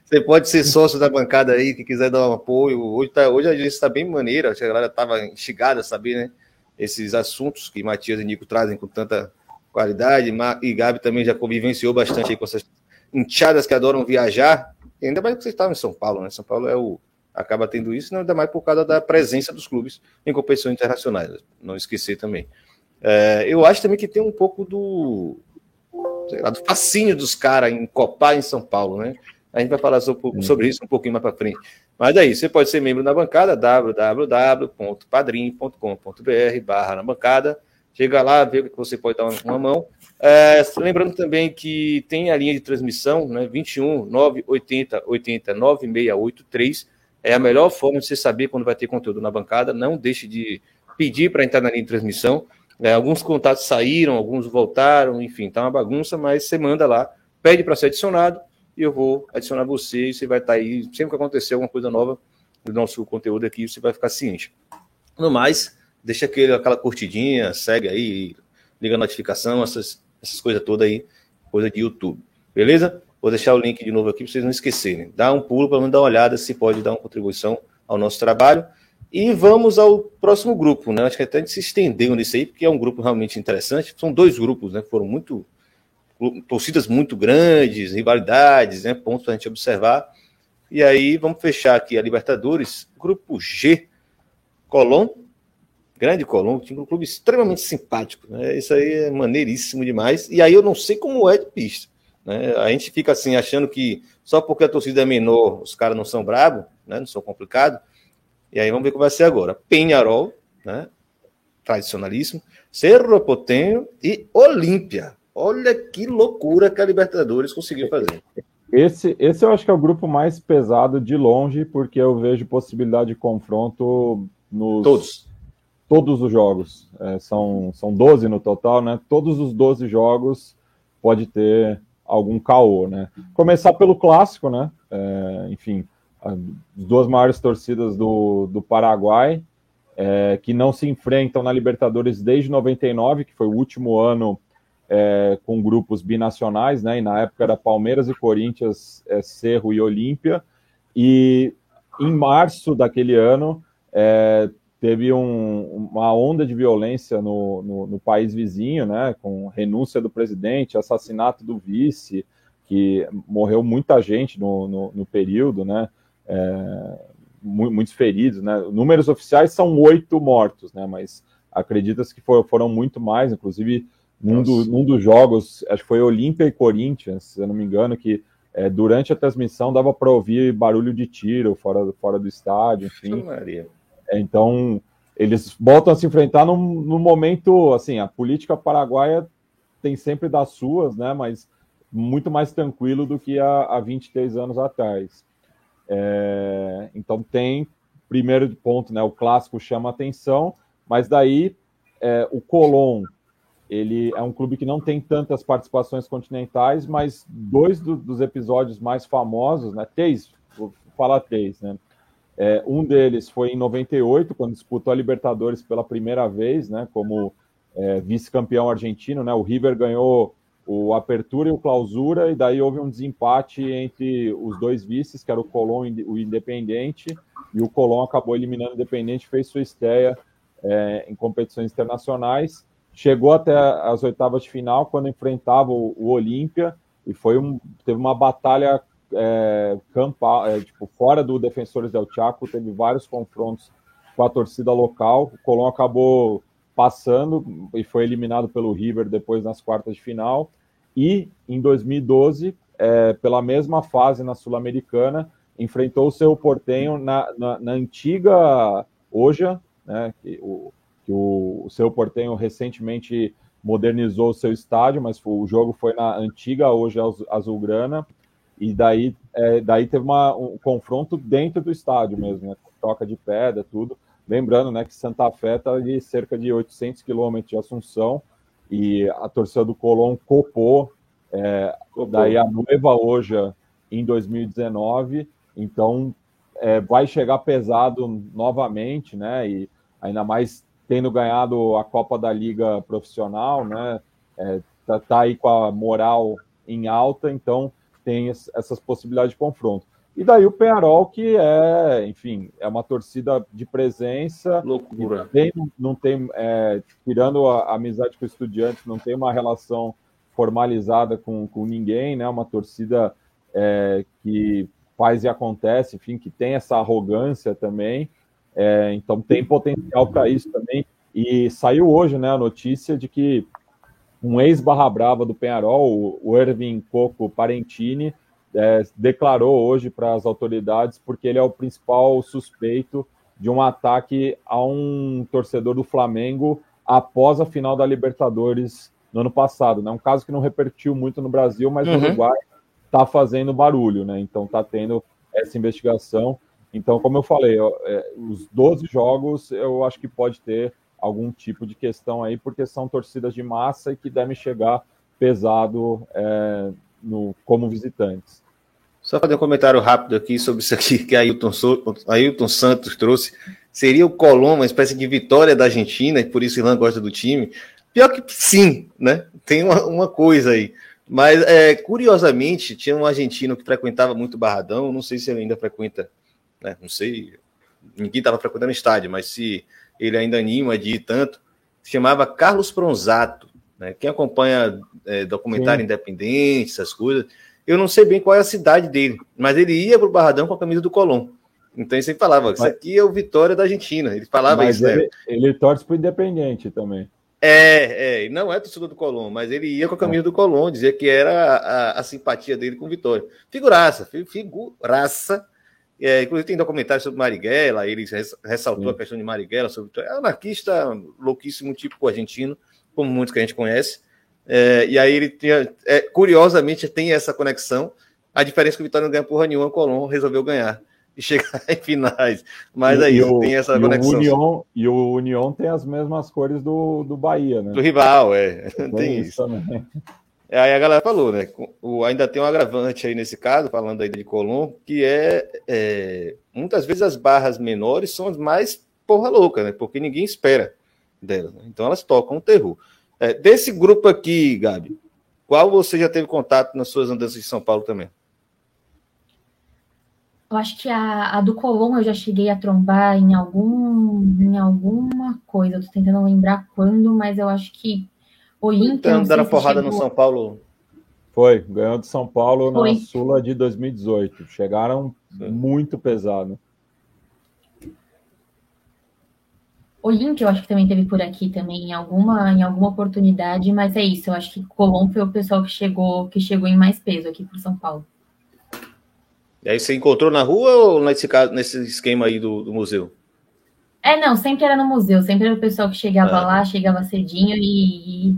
Você pode ser sócio da bancada aí, que quiser dar um apoio. Hoje, tá, hoje a gente está bem maneira, a galera estava instigada a saber, né? Esses assuntos que Matias e Nico trazem com tanta qualidade. E Gabi também já convivenciou bastante com essas inchadas que adoram viajar. E ainda mais que vocês estavam em São Paulo, né? São Paulo é o acaba tendo isso, ainda mais por causa da presença dos clubes em competições internacionais. Não esquecer também. É, eu acho também que tem um pouco do, lá, do fascínio dos caras em copar em São Paulo, né? A gente vai falar sobre, sobre isso um pouquinho mais para frente. Mas aí, você pode ser membro da bancada, www.padrim.com.br barra na bancada. Chega lá, vê o que você pode dar uma mão. É, lembrando também que tem a linha de transmissão, né? 21 980 80 9683. É a melhor forma de você saber quando vai ter conteúdo na bancada. Não deixe de pedir para entrar na linha de transmissão. É, alguns contatos saíram, alguns voltaram, enfim, tá uma bagunça, mas você manda lá, pede para ser adicionado e eu vou adicionar você e você vai estar tá aí. Sempre que acontecer alguma coisa nova do nosso conteúdo aqui, você vai ficar ciente. No mais, deixa aquele, aquela curtidinha, segue aí, liga a notificação, essas, essas coisas todas aí, coisa de YouTube. Beleza? Vou deixar o link de novo aqui para vocês não esquecerem. Dá um pulo para dar uma olhada se pode dar uma contribuição ao nosso trabalho. E vamos ao próximo grupo, né? Acho que até a gente se estendeu nisso aí, porque é um grupo realmente interessante. São dois grupos, né? Foram muito. torcidas muito grandes, rivalidades, né? Pontos para a gente observar. E aí vamos fechar aqui a Libertadores, grupo G. Colom, grande Colom, tinha um clube extremamente simpático, né? Isso aí é maneiríssimo demais. E aí eu não sei como é de pista. Né? A gente fica assim achando que só porque a torcida é menor os caras não são bravos, né? não são complicados. E aí vamos ver como vai ser agora. Penharol, né? tradicionalíssimo, Cerro Porteño e Olímpia. Olha que loucura que a Libertadores conseguiu fazer. Esse, esse eu acho que é o grupo mais pesado de longe, porque eu vejo possibilidade de confronto nos todos, todos os jogos. É, são, são 12 no total, né? Todos os 12 jogos pode ter algum caô, né? Começar pelo clássico, né? É, enfim, as duas maiores torcidas do, do Paraguai, é, que não se enfrentam na Libertadores desde 99, que foi o último ano é, com grupos binacionais, né? E na época era Palmeiras e Corinthians, é, Cerro e Olímpia. E em março daquele ano é, teve um, uma onda de violência no, no, no, país vizinho, né, com renúncia do presidente, assassinato do vice, que morreu muita gente no, no, período, né, é, muitos feridos, né, números oficiais são oito mortos, né, mas acredita-se que for, foram muito mais, inclusive num, do, num, dos jogos, acho que foi Olímpia e Corinthians, se eu não me engano, que é, durante a transmissão dava para ouvir barulho de tiro fora, fora do estádio, enfim. Maria. Então, eles voltam a se enfrentar num, num, momento, assim, a política paraguaia tem sempre das suas, né, mas muito mais tranquilo do que há, há 23 anos atrás. É, então tem, primeiro ponto, né, o clássico chama atenção, mas daí é, o Colón, ele é um clube que não tem tantas participações continentais, mas dois do, dos episódios mais famosos, né, três, vou falar três, né, é, um deles foi em 98, quando disputou a Libertadores pela primeira vez, né, como é, vice-campeão argentino. Né, o River ganhou o Apertura e o Clausura, e daí houve um desempate entre os dois vices, que era o Colón e o Independente, e o Colón acabou eliminando o Independente, fez sua estreia é, em competições internacionais. Chegou até as oitavas de final, quando enfrentava o, o Olímpia, e foi um, teve uma batalha é, campa, é, tipo, fora do Defensores del Chaco, teve vários confrontos com a torcida local. O Colón acabou passando e foi eliminado pelo River depois nas quartas de final. E em 2012, é, pela mesma fase na Sul-Americana, enfrentou o seu Portenho na, na, na antiga Oja, né, que o, que o, o seu Portenho recentemente modernizou o seu estádio, mas o jogo foi na antiga Oja Azulgrana. E daí, é, daí teve uma, um confronto dentro do estádio mesmo, né? Troca de pedra, tudo. Lembrando né, que Santa Fé está de cerca de 800 quilômetros de Assunção e a torcida do Colón copou, é, daí a Nueva hoje em 2019. Então é, vai chegar pesado novamente, né? E ainda mais tendo ganhado a Copa da Liga profissional, né? É, tá, tá aí com a moral em alta, então tem essas possibilidades de confronto. E daí o Penharol, que é, enfim, é uma torcida de presença. Loucura. Tem, não tem, é, tirando a, a, amizade com o estudiante, não tem uma relação formalizada com, com ninguém, né? Uma torcida é, que faz e acontece, enfim, que tem essa arrogância também. É, então tem potencial para isso também. E saiu hoje né, a notícia de que um ex-barra brava do Penharol, o Ervin Coco Parentini, é, declarou hoje para as autoridades porque ele é o principal suspeito de um ataque a um torcedor do Flamengo após a final da Libertadores no ano passado. É né? um caso que não repercutiu muito no Brasil, mas uhum. no Uruguai está fazendo barulho, né? Então está tendo essa investigação. Então, como eu falei, é, os 12 jogos eu acho que pode ter algum tipo de questão aí, porque são torcidas de massa e que devem chegar pesado é, no, como visitantes. Só fazer um comentário rápido aqui sobre isso aqui que Ailton, Ailton Santos trouxe. Seria o Colom uma espécie de vitória da Argentina, e por isso Ilan gosta do time? Pior que sim, né? Tem uma, uma coisa aí. Mas, é, curiosamente, tinha um argentino que frequentava muito Barradão, não sei se ele ainda frequenta, né? não sei, ninguém estava frequentando estádio, mas se ele ainda anima de ir tanto, chamava Carlos Pronzato. Né? Quem acompanha é, documentário Sim. independente, essas coisas, eu não sei bem qual é a cidade dele, mas ele ia para o Barradão com a camisa do Colón. Então ele sempre falava, isso aqui é o Vitória da Argentina. Ele falava mas isso, ele, né? Ele torce para o Independente também. É, é, não é torcedor do Colón, mas ele ia com a camisa do Colón, dizia que era a, a simpatia dele com o Vitória. Figuraça, figuraça. É, inclusive tem documentário sobre Marighella, ele ressaltou Sim. a questão de Marighella, sobre é anarquista louquíssimo, típico argentino, como muitos que a gente conhece. É, e aí ele tinha, é, curiosamente, tem essa conexão. A diferença é que o Vitória não ganha porra nenhuma, o Colón resolveu ganhar e chegar em finais. Mas e, aí o, tem essa conexão. O União, e o União tem as mesmas cores do, do Bahia, né? Do rival, é. Tem, tem isso. Também. É, aí a galera falou, né? O, ainda tem um agravante aí nesse caso, falando aí de Colombo, que é, é, muitas vezes as barras menores são as mais porra louca, né? Porque ninguém espera delas. Né? Então elas tocam o terror. É, desse grupo aqui, Gabi, qual você já teve contato nas suas andanças em São Paulo também? Eu acho que a, a do Colom eu já cheguei a trombar em algum em alguma coisa. Eu tô tentando lembrar quando, mas eu acho que o Inter. Então, deram porrada chegou... no São Paulo. Foi, ganhou de São Paulo Foi. na Sula de 2018. Chegaram Sim. muito pesado. O Link eu acho que também teve por aqui também em alguma em alguma oportunidade, mas é isso. Eu acho que Colom foi o pessoal que chegou que chegou em mais peso aqui para São Paulo. E aí você encontrou na rua ou nesse, caso, nesse esquema aí do, do museu? É, não, sempre era no museu, sempre era o pessoal que chegava ah. lá, chegava cedinho e, e,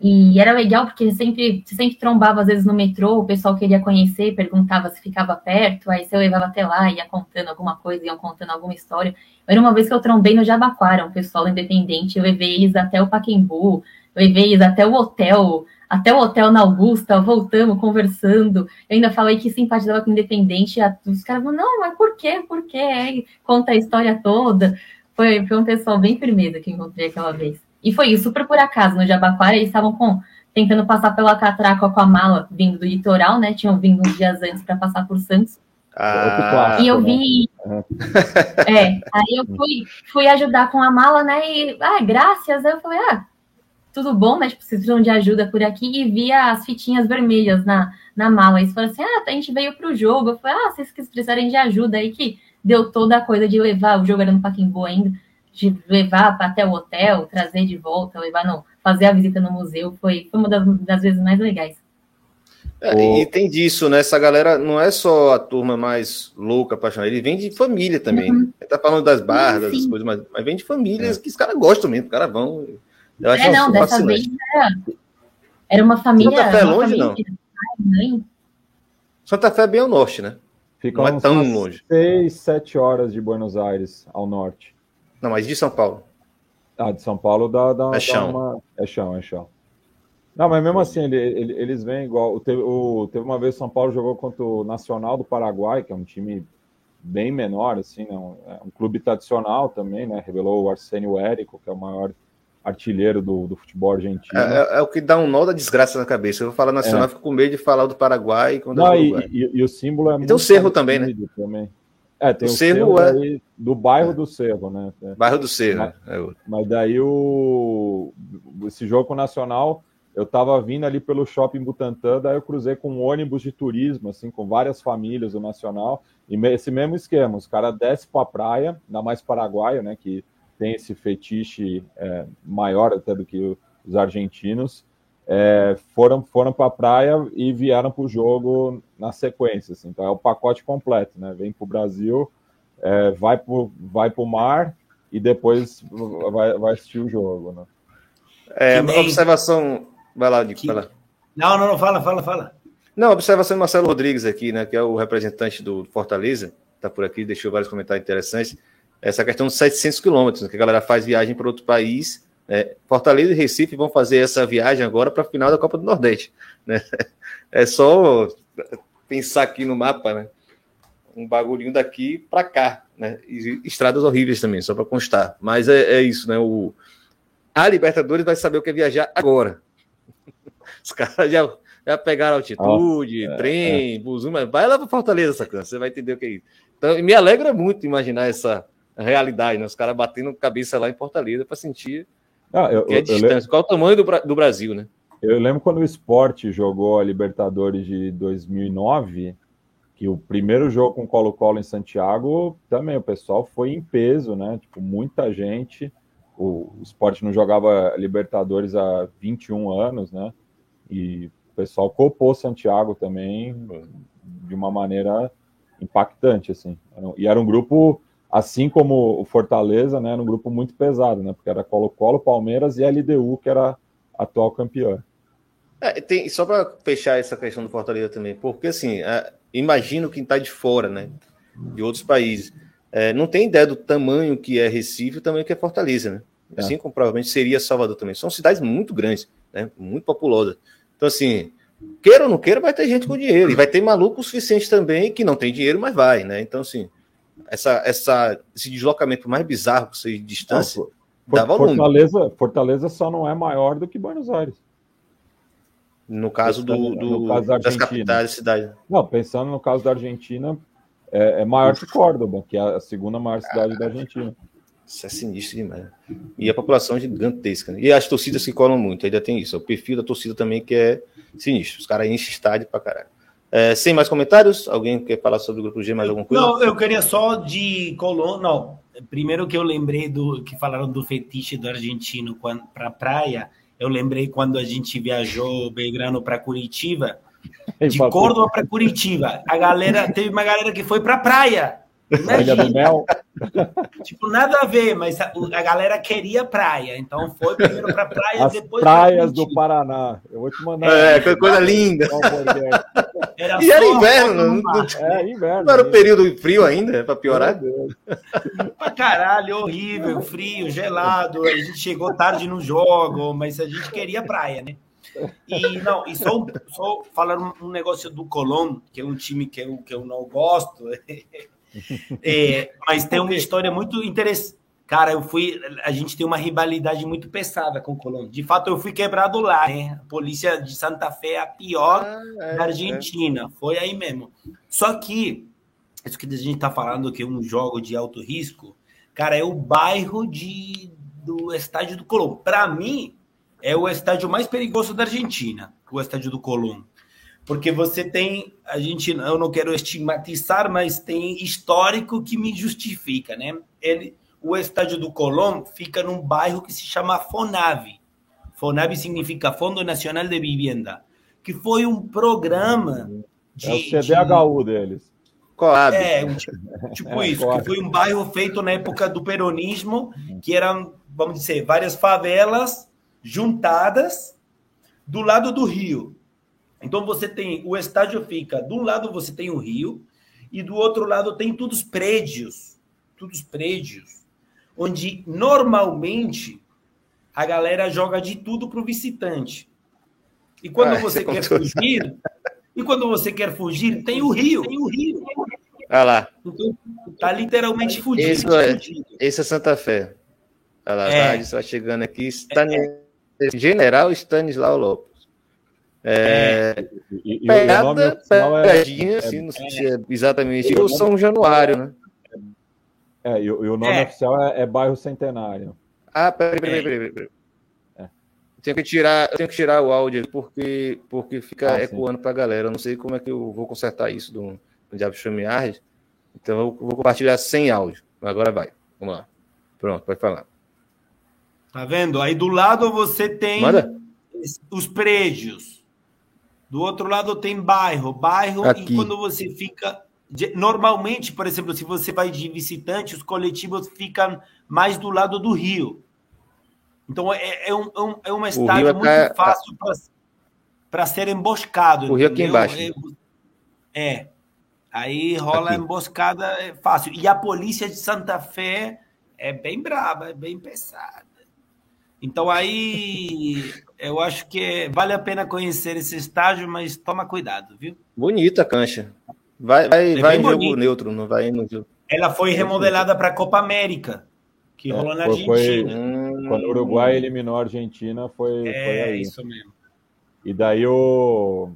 e, era legal porque sempre, sempre trombava às vezes no metrô, o pessoal queria conhecer, perguntava se ficava perto, aí você levava até lá, ia contando alguma coisa, iam contando alguma história. Era uma vez que eu trombei no Jabaquara, um pessoal independente, eu levei eles até o Paquembu, levei eles até o hotel, até o hotel na Augusta, voltamos, conversando. Eu ainda falei que simpatizava com o Independente. Os caras falaram, não, mas por quê? Por quê? Conta a história toda. Foi, foi um pessoal bem firmeza que encontrei aquela vez. E foi isso, super por acaso, no Jabaquara, eles estavam com, tentando passar pela catraca com a mala, vindo do litoral, né? Tinham vindo uns dias antes para passar por Santos. Ah, e eu vi. Né? É, aí eu fui, fui ajudar com a mala, né? E, ah, graças. Aí eu falei, ah, tudo bom, mas precisam de ajuda por aqui, e via as fitinhas vermelhas na, na mala. E falaram assim: ah, a gente veio para o jogo. Eu falei: ah, vocês que precisarem de ajuda aí, que deu toda a coisa de levar, o jogo era no Paquimbu ainda, de levar até o hotel, trazer de volta, levar, não, fazer a visita no museu. Foi, foi uma das, das vezes mais legais. É, e tem disso, né? Essa galera não é só a turma mais louca, apaixonada, ele vem de família também. Uhum. Ele tá falando das barras, das coisas, mas, mas vem de famílias é. que os caras gostam mesmo, os caras vão. Eu acho é, não, dessa vez era, era uma família. Santa Fé é longe, não? Santa Fé é bem ao norte, né? Fica não é tão longe. Seis, sete horas de Buenos Aires ao norte. Não, mas de São Paulo. Ah, de São Paulo dá, dá, é chão. Dá uma... É chão, é chão. Não, mas mesmo assim, ele, ele, eles vêm igual. Teve, o, teve uma vez São Paulo jogou contra o Nacional do Paraguai, que é um time bem menor, assim, né? um, é um clube tradicional também, né? Revelou o Arsênio Érico, que é o maior artilheiro do, do futebol argentino. É, é, é, o que dá um nó da desgraça na cabeça. Eu vou falar nacional, é. fico com medo de falar do Paraguai. Quando Não, e, e, e, o símbolo é e Tem o Cerro também, né? Também. É, tem o, o Cerro, é... Aí, do bairro é. do Cerro, né? Bairro do Cerro, mas, é mas daí o esse jogo nacional, eu tava vindo ali pelo shopping Butantã, daí eu cruzei com um ônibus de turismo, assim, com várias famílias do Nacional, e esse mesmo esquema, os caras descem pra praia, ainda mais paraguaio, né, que tem esse fetiche é, maior até do que os argentinos, é, foram, foram para a praia e vieram para o jogo na sequência. Assim. Então é o pacote completo, né? Vem para o Brasil, é, vai para vai o mar e depois vai, vai assistir o jogo. Né? É, nem... observação. Vai lá, Nico, que... vai lá. Não, não, não, fala, fala, fala. Não, observação do Marcelo Rodrigues aqui, né? Que é o representante do Fortaleza, está por aqui, deixou vários comentários interessantes essa questão dos 700 quilômetros, né, que a galera faz viagem para outro país. Né? Fortaleza e Recife vão fazer essa viagem agora para a final da Copa do Nordeste. Né? É só pensar aqui no mapa, né? Um bagulhinho daqui para cá, né? E estradas horríveis também, só para constar. Mas é, é, isso, né? O, a Libertadores vai saber o que é viajar agora. Os caras já, já pegaram altitude, Nossa, trem, é, é. mas vai lá para Fortaleza, sacana, você vai entender o que é isso. Então, me alegra muito imaginar essa realidade, né? Os caras batendo cabeça lá em Fortaleza para sentir ah, eu, que é distância. Qual o tamanho do, do Brasil, né? Eu lembro quando o esporte jogou a Libertadores de 2009, que o primeiro jogo com Colo-Colo em Santiago, também o pessoal foi em peso, né? Tipo, muita gente. O, o esporte não jogava Libertadores há 21 anos, né? E o pessoal copou Santiago também de uma maneira impactante, assim. E era um grupo, assim como o Fortaleza, né? Era um grupo muito pesado, né? Porque era Colo-Colo, Palmeiras e LDU, que era atual campeão. É, tem, só para fechar essa questão do Fortaleza também, porque assim, é, imagino quem está de fora, né? De outros países. É, não tem ideia do tamanho que é Recife e o tamanho que é Fortaleza, né? É. Assim como provavelmente seria Salvador também. São cidades muito grandes, né? Muito populosas. Então, assim, queira ou não queira, vai ter gente com dinheiro. E vai ter maluco o suficiente também que não tem dinheiro, mas vai, né? Então, assim, essa, essa, esse deslocamento mais bizarro que você de distância. Não, dá volume. Fortaleza, Fortaleza só não é maior do que Buenos Aires. No caso, do, do no caso da das capitais da cidade. Não, pensando no caso da Argentina, é, é maior que Córdoba, que é a segunda maior cidade ah, da Argentina. Isso é sinistro demais. E a população é gigantesca. Né? E as torcidas que colam muito, ainda tem isso. O perfil da torcida também que é sinistro. Os caras enchem estádio pra caralho. É, sem mais comentários? Alguém quer falar sobre o grupo G mais alguma coisa? Não, eu queria só de Colônia. Não, primeiro que eu lembrei do que falaram do fetiche do argentino para praia. Eu lembrei quando a gente viajou Belgrano para Curitiba, de Córdoba para Curitiba. A galera teve uma galera que foi para praia. Ilha do Mel. Tipo, nada a ver, mas a, a, galera queria praia. Então foi primeiro para praia, As depois. Praias do Paraná. Eu vou te mandar. É, coisa linda. Era e era inverno, não, é, inverno. Não era o período frio ainda, para piorar? pra caralho, horrível, frio, gelado. A gente chegou tarde no jogo, mas a gente queria praia, né? E não, e só, só falando um negócio do Colón, que é um time que eu, que eu não gosto. É, mas tem uma história muito interessante. Cara, eu fui. A gente tem uma rivalidade muito pesada com o Colômbia. De fato, eu fui quebrado lá, né? A polícia de Santa Fé é a pior ah, é, da Argentina. É. Foi aí mesmo. Só que, isso que a gente tá falando que é um jogo de alto risco, cara, é o bairro de, do estádio do Colombo. Para mim, é o estádio mais perigoso da Argentina, o estádio do Colombo porque você tem, a gente, eu não quero estigmatizar, mas tem histórico que me justifica, né? Ele, o estádio do Colón fica num bairro que se chama Fonave. Fonave significa Fundo Nacional de Vivienda, que foi um programa de, é o CDHU de, deles. Coab. É, tipo, tipo é, isso, que foi um bairro feito na época do peronismo, que eram, vamos dizer, várias favelas juntadas do lado do rio. Então você tem o estádio fica de um lado você tem o rio e do outro lado tem todos os prédios, todos os prédios, onde normalmente a galera joga de tudo para o visitante. E quando ah, você quer fugir, e quando você quer fugir, tem o rio, tem o rio. Olha lá. Então, tá literalmente fugindo. Esse é, esse é Santa Fé. Olha lá, é. tá, chegando aqui. Stan... É. General Stanislau Lopes. É, e, e pegada, pegadinha, é, assim, não sei se é exatamente o São Januário, né? É, e, o nome é. oficial é, é, Bairro Centenário. Ah, peraí, peraí, peraí. peraí. É. Tenho que tirar, tenho que tirar o áudio porque, porque fica ah, ecoando para a galera. Eu não sei como é que eu vou consertar isso do, do Diabo StreamYard. Então eu vou compartilhar sem áudio. Agora vai. Vamos lá. Pronto, pode falar. Tá vendo? Aí do lado você tem Manda. os prédios. Do outro lado tem bairro, bairro, Aqui. e quando você fica. Normalmente, por exemplo, se você vai de visitante, os coletivos ficam mais do lado do rio. Então é, é, um, é, é uma estádio muito tá... fácil para ser emboscado. O rio aqui embaixo. É. é. Aí rola Aqui. emboscada é fácil. E a polícia de Santa Fé é bem braba, é bem pesada. Então aí eu acho que vale a pena conhecer esse estágio, mas toma cuidado, viu? Bonita a cancha. Vai, vai, é vai em jogo bonito. neutro, não vai no jogo. Ela foi remodelada para a Copa América, que é, rolou na Argentina. Foi, hum, quando o Uruguai eliminou a Argentina, foi, é, foi aí. isso mesmo. E daí o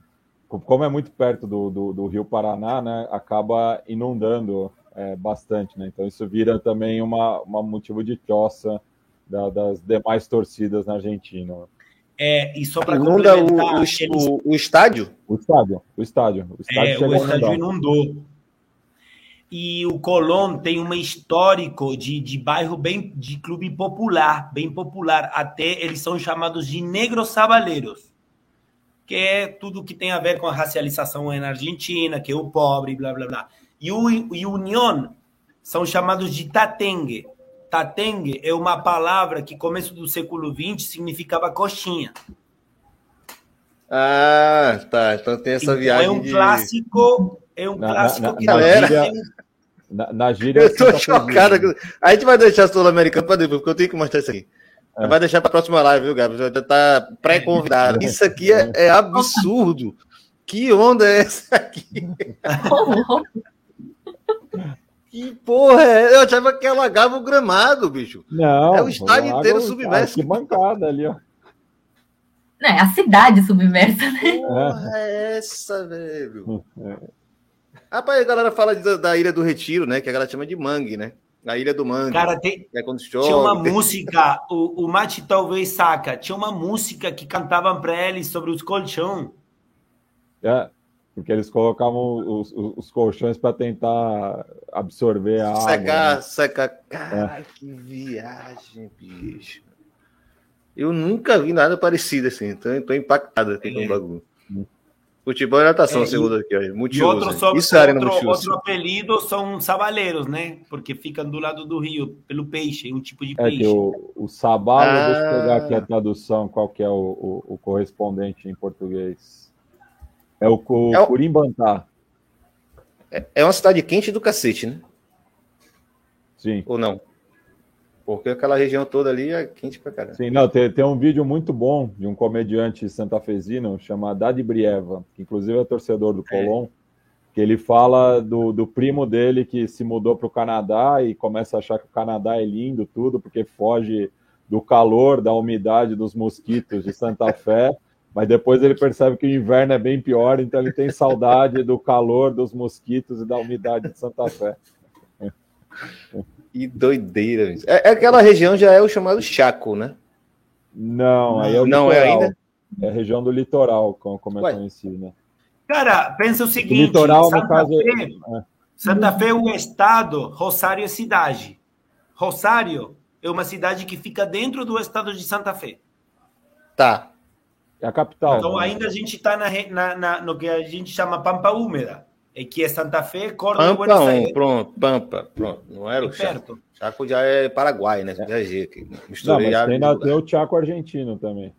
como é muito perto do, do, do Rio Paraná, né, acaba inundando é, bastante, né? Então isso vira também uma, uma motivo de choça da, das demais torcidas na Argentina. É, e só para Inunda o, o, eles... o, o, estádio? O estádio, o estádio. O estádio, é, o estádio inundou. E o Colón tem um histórico de, de bairro bem de clube popular, bem popular. Até eles são chamados de negros sabaleiros que é tudo que tem a ver com a racialização na Argentina, que é o pobre, blá blá blá. E o e União são chamados de tatengue. Tatengue é uma palavra que, começo do século XX, significava coxinha. Ah, tá. Então tem essa então, viagem. É um de... clássico. É um na, clássico na, que na, galera. Gíria, na, na gíria. Eu tô chocado. A gente vai deixar a Sul-Americana para depois, porque eu tenho que mostrar isso aqui. É. Vai deixar para a próxima live, viu, Gabi? Já tá pré-convidado. Isso aqui é, é, absurdo. Que onda é essa aqui? que porra é? Eu achava que alagava o gramado, bicho. Não. É o estádio inteiro submerso. Que mancada ali, ó. É, a cidade submersa, né? Porra é essa, velho? É. Rapaz, a galera fala da, da Ilha do Retiro, né? Que a galera chama de mangue, né? Na Ilha do Mangue. Cara, tem, é quando chove. tinha uma música, o, o Mati talvez saca, tinha uma música que cantavam para eles sobre os colchões. É, porque eles colocavam os, os, os colchões para tentar absorver a secar, água. Né? Secar, Cara, é. que viagem, bicho. Eu nunca vi nada parecido assim, então tô impactado aqui é. com o bagulho. Futebol e natação, é, segundo aqui, ó. Multiuso. Outro, sobre, Isso é outro, outro apelido são sabaleiros, né? Porque ficam do lado do rio, pelo peixe, um tipo de é peixe. Que o, o sabalo, ah. deixa eu pegar aqui a tradução, qual que é o, o, o correspondente em português. É o, o é Curimbantá. É, é uma cidade quente do cacete, né? Sim. Ou não? Porque aquela região toda ali é quente pra caramba. Sim, não, tem, tem um vídeo muito bom de um comediante santafesino chamado Dadi Brieva, que inclusive é torcedor do Colón, é. que ele fala do, do primo dele que se mudou para o Canadá e começa a achar que o Canadá é lindo, tudo, porque foge do calor, da umidade dos mosquitos de Santa Fé, mas depois ele percebe que o inverno é bem pior, então ele tem saudade do calor, dos mosquitos e da umidade de Santa Fé. Que doideira. É, é, aquela região já é o chamado Chaco, né? Não, aí é o Não é ainda? É a região do litoral, como é conhecido, né? Cara, pensa o seguinte: o litoral, Santa no caso. Fé, é. Santa Fé é um estado, Rosário é cidade. Rosário é uma cidade que fica dentro do estado de Santa Fé. Tá. É a capital. Então né? ainda a gente está na, na, na, no que a gente chama Pampa Úmida. É que é Santa Fé, Córdoba Pampa Buenos Aires. pronto, Pampa, pronto. Não era é o Chaco. Chaco já é Paraguai, né? Viajei aqui. Misturei não, mas tem, tem o Chaco argentino também.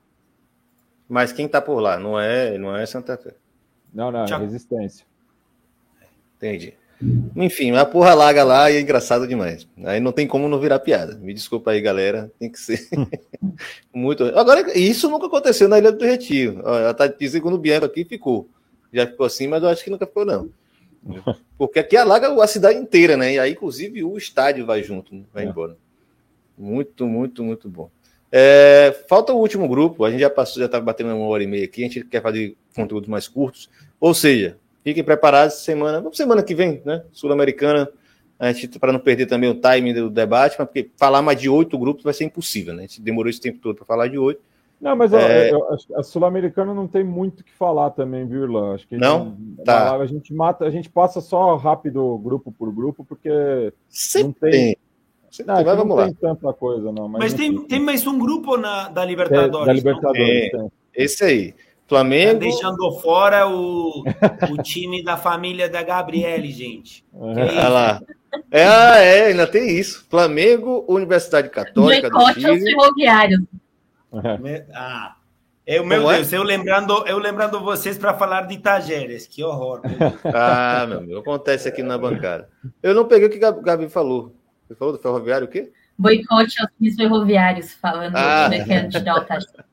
Mas quem tá por lá? Não é, não é Santa Fé. Não, não, é Chaco. é Resistência. Entendi. Enfim, a porra larga lá e é engraçado demais. Aí não tem como não virar piada. Me desculpa aí, galera. Tem que ser muito. Agora, isso nunca aconteceu na Ilha do Retiro. Ela tá dizendo quando o Bianco aqui ficou. Já ficou assim, mas eu acho que nunca ficou, não. Porque aqui alaga a cidade inteira, né? E aí, inclusive, o estádio vai junto, vai é. embora. Muito, muito, muito bom. É, falta o último grupo. A gente já passou, já está batendo uma hora e meia aqui. A gente quer fazer conteúdos mais curtos. Ou seja, fiquem preparados semana, semana que vem, né? Sul-Americana. A gente para não perder também o time do debate, mas porque falar mais de oito grupos vai ser impossível, né? A gente demorou esse tempo todo para falar de oito. Não, mas é... eu, a Sul-Americana não tem muito o que falar também, viu, Irlan? Acho que não, tá. a gente mata, a gente passa só rápido grupo por grupo, porque Sempre não tem. Não, tem, não tem tanta coisa, não. Mas, mas tem, tem mais um grupo na, da Libertadores. da Libertadores, é, Esse aí. Flamengo. Tá deixando fora o, o time da família da Gabriele, gente. Olha lá. É, ah, é, ainda tem isso. Flamengo, Universidade Católica do Chile. Ferroviário. Ah, Eu, meu Como Deus, é? eu, lembrando, eu lembrando vocês para falar de Tajeres, que horror. ah, meu Deus, acontece aqui na bancada. Eu não peguei o que o Gabi falou. Você falou do ferroviário o quê? Boicote aos ferroviários, falando ah. do mecânico de alta.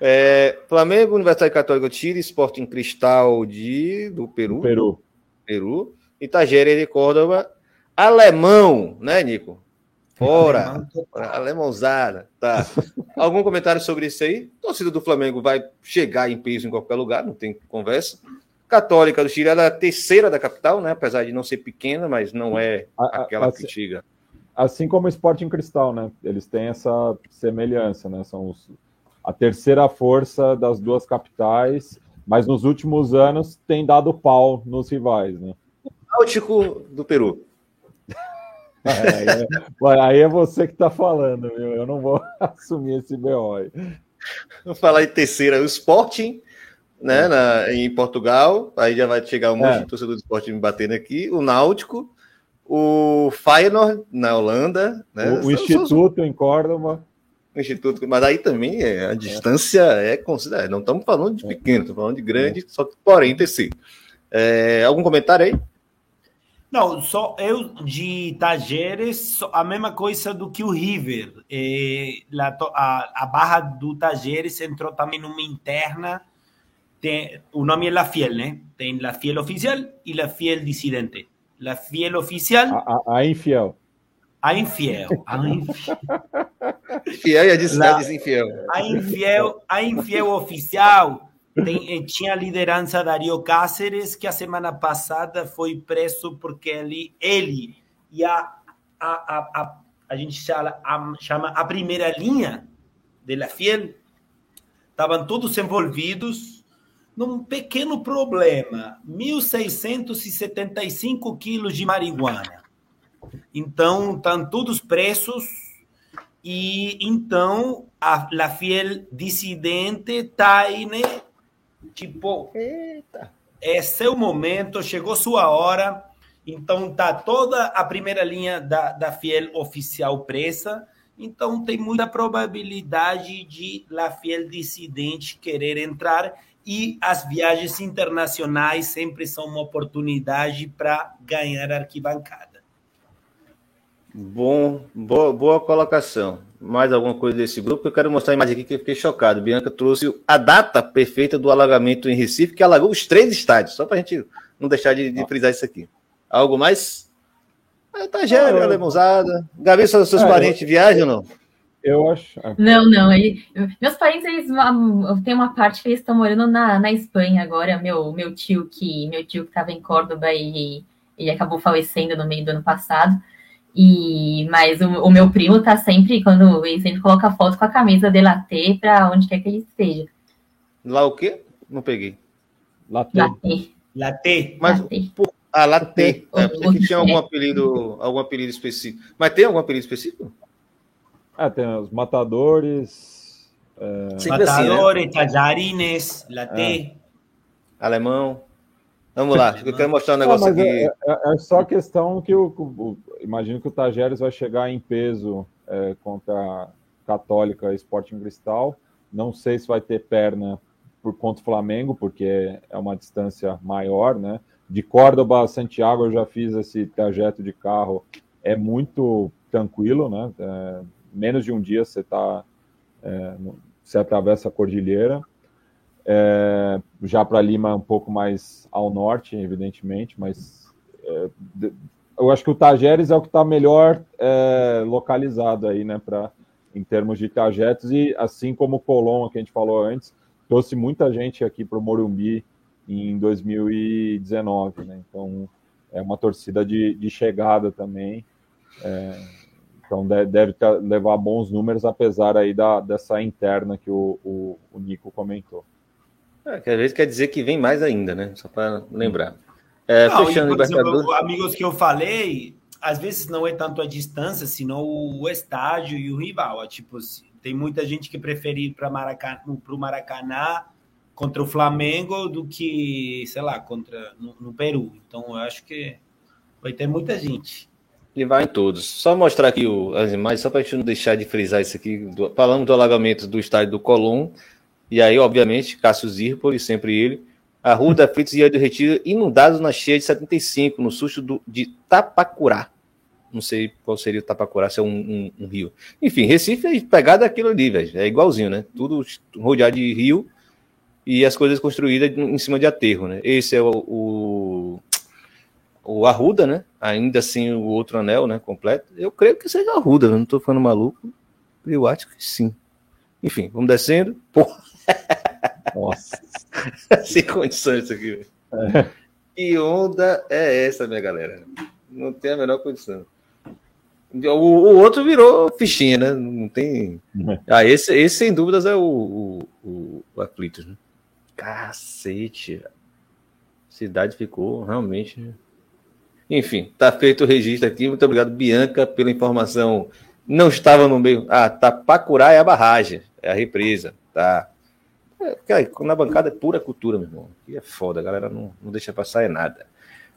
É, Flamengo, Universidade Católica Chile, Sporting Cristal de, do Peru. Peru. Peru. Itagere de Córdoba. Alemão, né, Nico? Fora. Alemãozada. Tá. Algum comentário sobre isso aí? A torcida do Flamengo vai chegar em peso em qualquer lugar, não tem conversa. Católica do Chile, ela é a terceira da capital, né? Apesar de não ser pequena, mas não é aquela assim, antiga. Assim como o Sporting Cristal, né? Eles têm essa semelhança, né? São os, a terceira força das duas capitais, mas nos últimos anos tem dado pau nos rivais, né? Náutico do Peru. Aí é, aí é você que está falando, viu? Eu não vou assumir esse BO aí. Vou falar em terceira, o Sporting, né, é. na, em Portugal, aí já vai chegar um monte é. de torcedor do Sporting me batendo aqui, o Náutico, o Feyenoord na Holanda, né? O, o Instituto em Córdoba. Instituto, mas aí também é, a distância é, é considerável. Não estamos falando de pequeno, estamos falando de grande, só que porém terceiro. É, algum comentário aí? Não, só eu de Tajeres, a mesma coisa do que o River. É, a, a, barra do Tajeres entrou também numa interna. Tem, o nome é La Fiel, né? Tem La Fiel oficial e La Fiel dissidente. La Fiel oficial. A, a, a infiel. A infiel. A infiel. Fiel e a desinfiel. A infiel, a infiel oficial tem, eh, tinha a liderança Dario Cáceres, que a semana passada foi preso porque ele, ele e a, a, a, a, a gente chama a, chama a primeira linha de La Fiel estavam todos envolvidos num pequeno problema: 1.675 quilos de marihuana. Então, estão todos presos. E então a La Fiel dissidente está aí, né? Tipo, Eita. é seu momento, chegou sua hora. Então tá toda a primeira linha da, da Fiel oficial presa. Então tem muita probabilidade de La Fiel dissidente querer entrar e as viagens internacionais sempre são uma oportunidade para ganhar arquibancada. Bom, boa, boa colocação mais alguma coisa desse grupo. Eu quero mostrar a imagem aqui que eu fiquei chocado. Bianca trouxe a data perfeita do alagamento em Recife, que alagou os três estádios, só para a gente não deixar de, de, frisar isso aqui. Algo mais? É, tá gênero, ah, alemãozada. Gabi, seus, seus é, parentes eu... viajam ou não? Eu acho. É. Não, não. Ele, meus parentes, eles tem uma parte que eles estão morando na, na Espanha agora. Meu, meu tio que meu tio que estava em Córdoba e ele acabou falecendo no meio do ano passado. E, mas o, o, meu primo tá sempre, quando ele sempre coloca foto com a camisa de latte para onde quer que ele esteja. Lá o quê? Não peguei. Latte. Latte. latte. Mas, latte. Por, ah, latte. É, porque tinha algum apelido, algum apelido específico. Mas tem algum apelido específico? Ah, tem os matadores. É... Matadores, assim, né? tajarines, latte. É. Alemão. Vamos lá, eu quero mostrar um negócio aqui. É, é, é, só questão que o, o, imagino que o Tajeres vai chegar em peso é, contra a Católica Sporting Cristal. Não sei se vai ter perna por contra o Flamengo, porque é uma distância maior, né? De Córdoba a Santiago eu já fiz esse trajeto de carro, é muito tranquilo, né? É, menos de um dia você tá, é, você atravessa a cordilheira. É, já para Lima, um pouco mais ao norte, evidentemente, mas é, eu acho que o Tajeres é o que está melhor é, localizado aí, né, pra, em termos de trajetos. E assim como o Colom, que a gente falou antes, trouxe muita gente aqui para o Morumbi em 2019, né? Então é uma torcida de, de chegada também. É, então deve, deve levar bons números, apesar aí da, dessa interna que o, o, o Nico comentou. É, às vezes quer dizer que vem mais ainda, né? Só para lembrar. É, não, fechando e, Libertadores. Exemplo, amigos que eu falei, às vezes não é tanto a distância, senão o estádio e o rival. É, tipo, tem muita gente que prefere ir para Maracanã, o Maracanã contra o Flamengo do que, sei lá, contra no, no Peru. Então, eu acho que vai ter muita gente. E vai em todos. Só mostrar aqui o, as imagens, só para a gente não deixar de frisar isso aqui. Do, falamos do alagamento do estádio do Colom E aí, obviamente, Cássio Zirpoli, sempre ele. A Rua da e do Retiro inundados na cheia de 75, no susto do, de Tapacurá. Não sei qual seria o Tapacurá, se é um, um, um rio. Enfim, Recife é pegada aquilo ali, velho. É igualzinho, né? Tudo rodeado de rio e as coisas construídas em cima de aterro, né? Esse é o, o, o Arruda, né? Ainda assim, o outro anel, né? Completo. Eu creio que seja Arruda, não tô falando maluco. Eu acho que sim. Enfim, vamos descendo. Porra. Nossa. Sem condições isso aqui. É. Que onda é essa, minha galera? Não tem a menor condição. O, o outro virou fichinha, né? Não tem. É. Ah, esse, esse sem dúvidas é o, o, o, o Aflitos, né? Cacete. A cidade ficou realmente. Enfim, tá feito o registro aqui. Muito obrigado, Bianca, pela informação. Não estava no meio. Ah, Tapacurá é a barragem, é a represa, tá? É, na bancada é pura cultura, meu irmão. Aqui é foda, a galera não, não deixa passar é nada.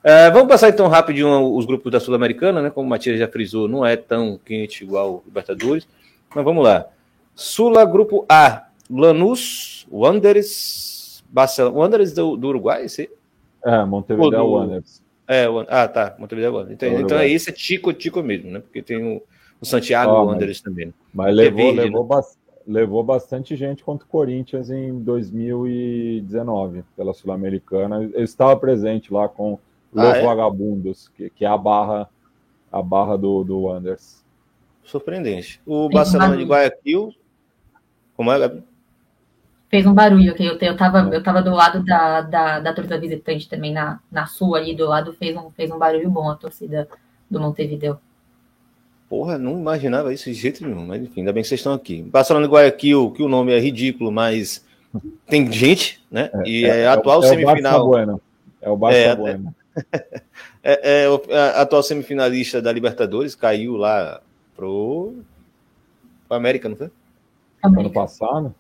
Uh, vamos passar então rapidinho os grupos da Sul-Americana, né? Como o Matias já frisou, não é tão quente igual o Libertadores. Mas vamos lá. Sula, grupo A. Lanús, Wanderers, Barcelona. Wanderers do, do Uruguai, esse? É, Montevideo do... Wanderers. É, ah, tá. Montevideo Wanderers. Então, então é esse, é Tico, Tico mesmo, né? Porque tem o, o Santiago oh, Wanderers também. Mas levou, verde, levou, né? Levou bastante gente contra o Corinthians em 2019, pela Sul-Americana. Eu estava presente lá com Los ah, é? Vagabundos, que, que, é a barra a barra do, do Anders. Surpreendente. O Barcelona de Guayaquil, como é, Gabi? Fez um barulho, que eu, eu, tava, eu tava do lado da, da, da torcida visitante também, na, na sua ali do lado, fez um, fez um barulho bom a torcida do Montevideo. Porra, não imaginava isso de jeito nenhum, mas enfim, ainda bem que vocês estão aqui. Barcelona de Guayaquil, que o nome é ridículo, mas tem gente, né? É, e é, é atual é, semifinal. O Bueno. É o Barça é, Bueno. É, é, a atual semifinalista da Libertadores caiu lá pro, pro América, não foi? Ano passado?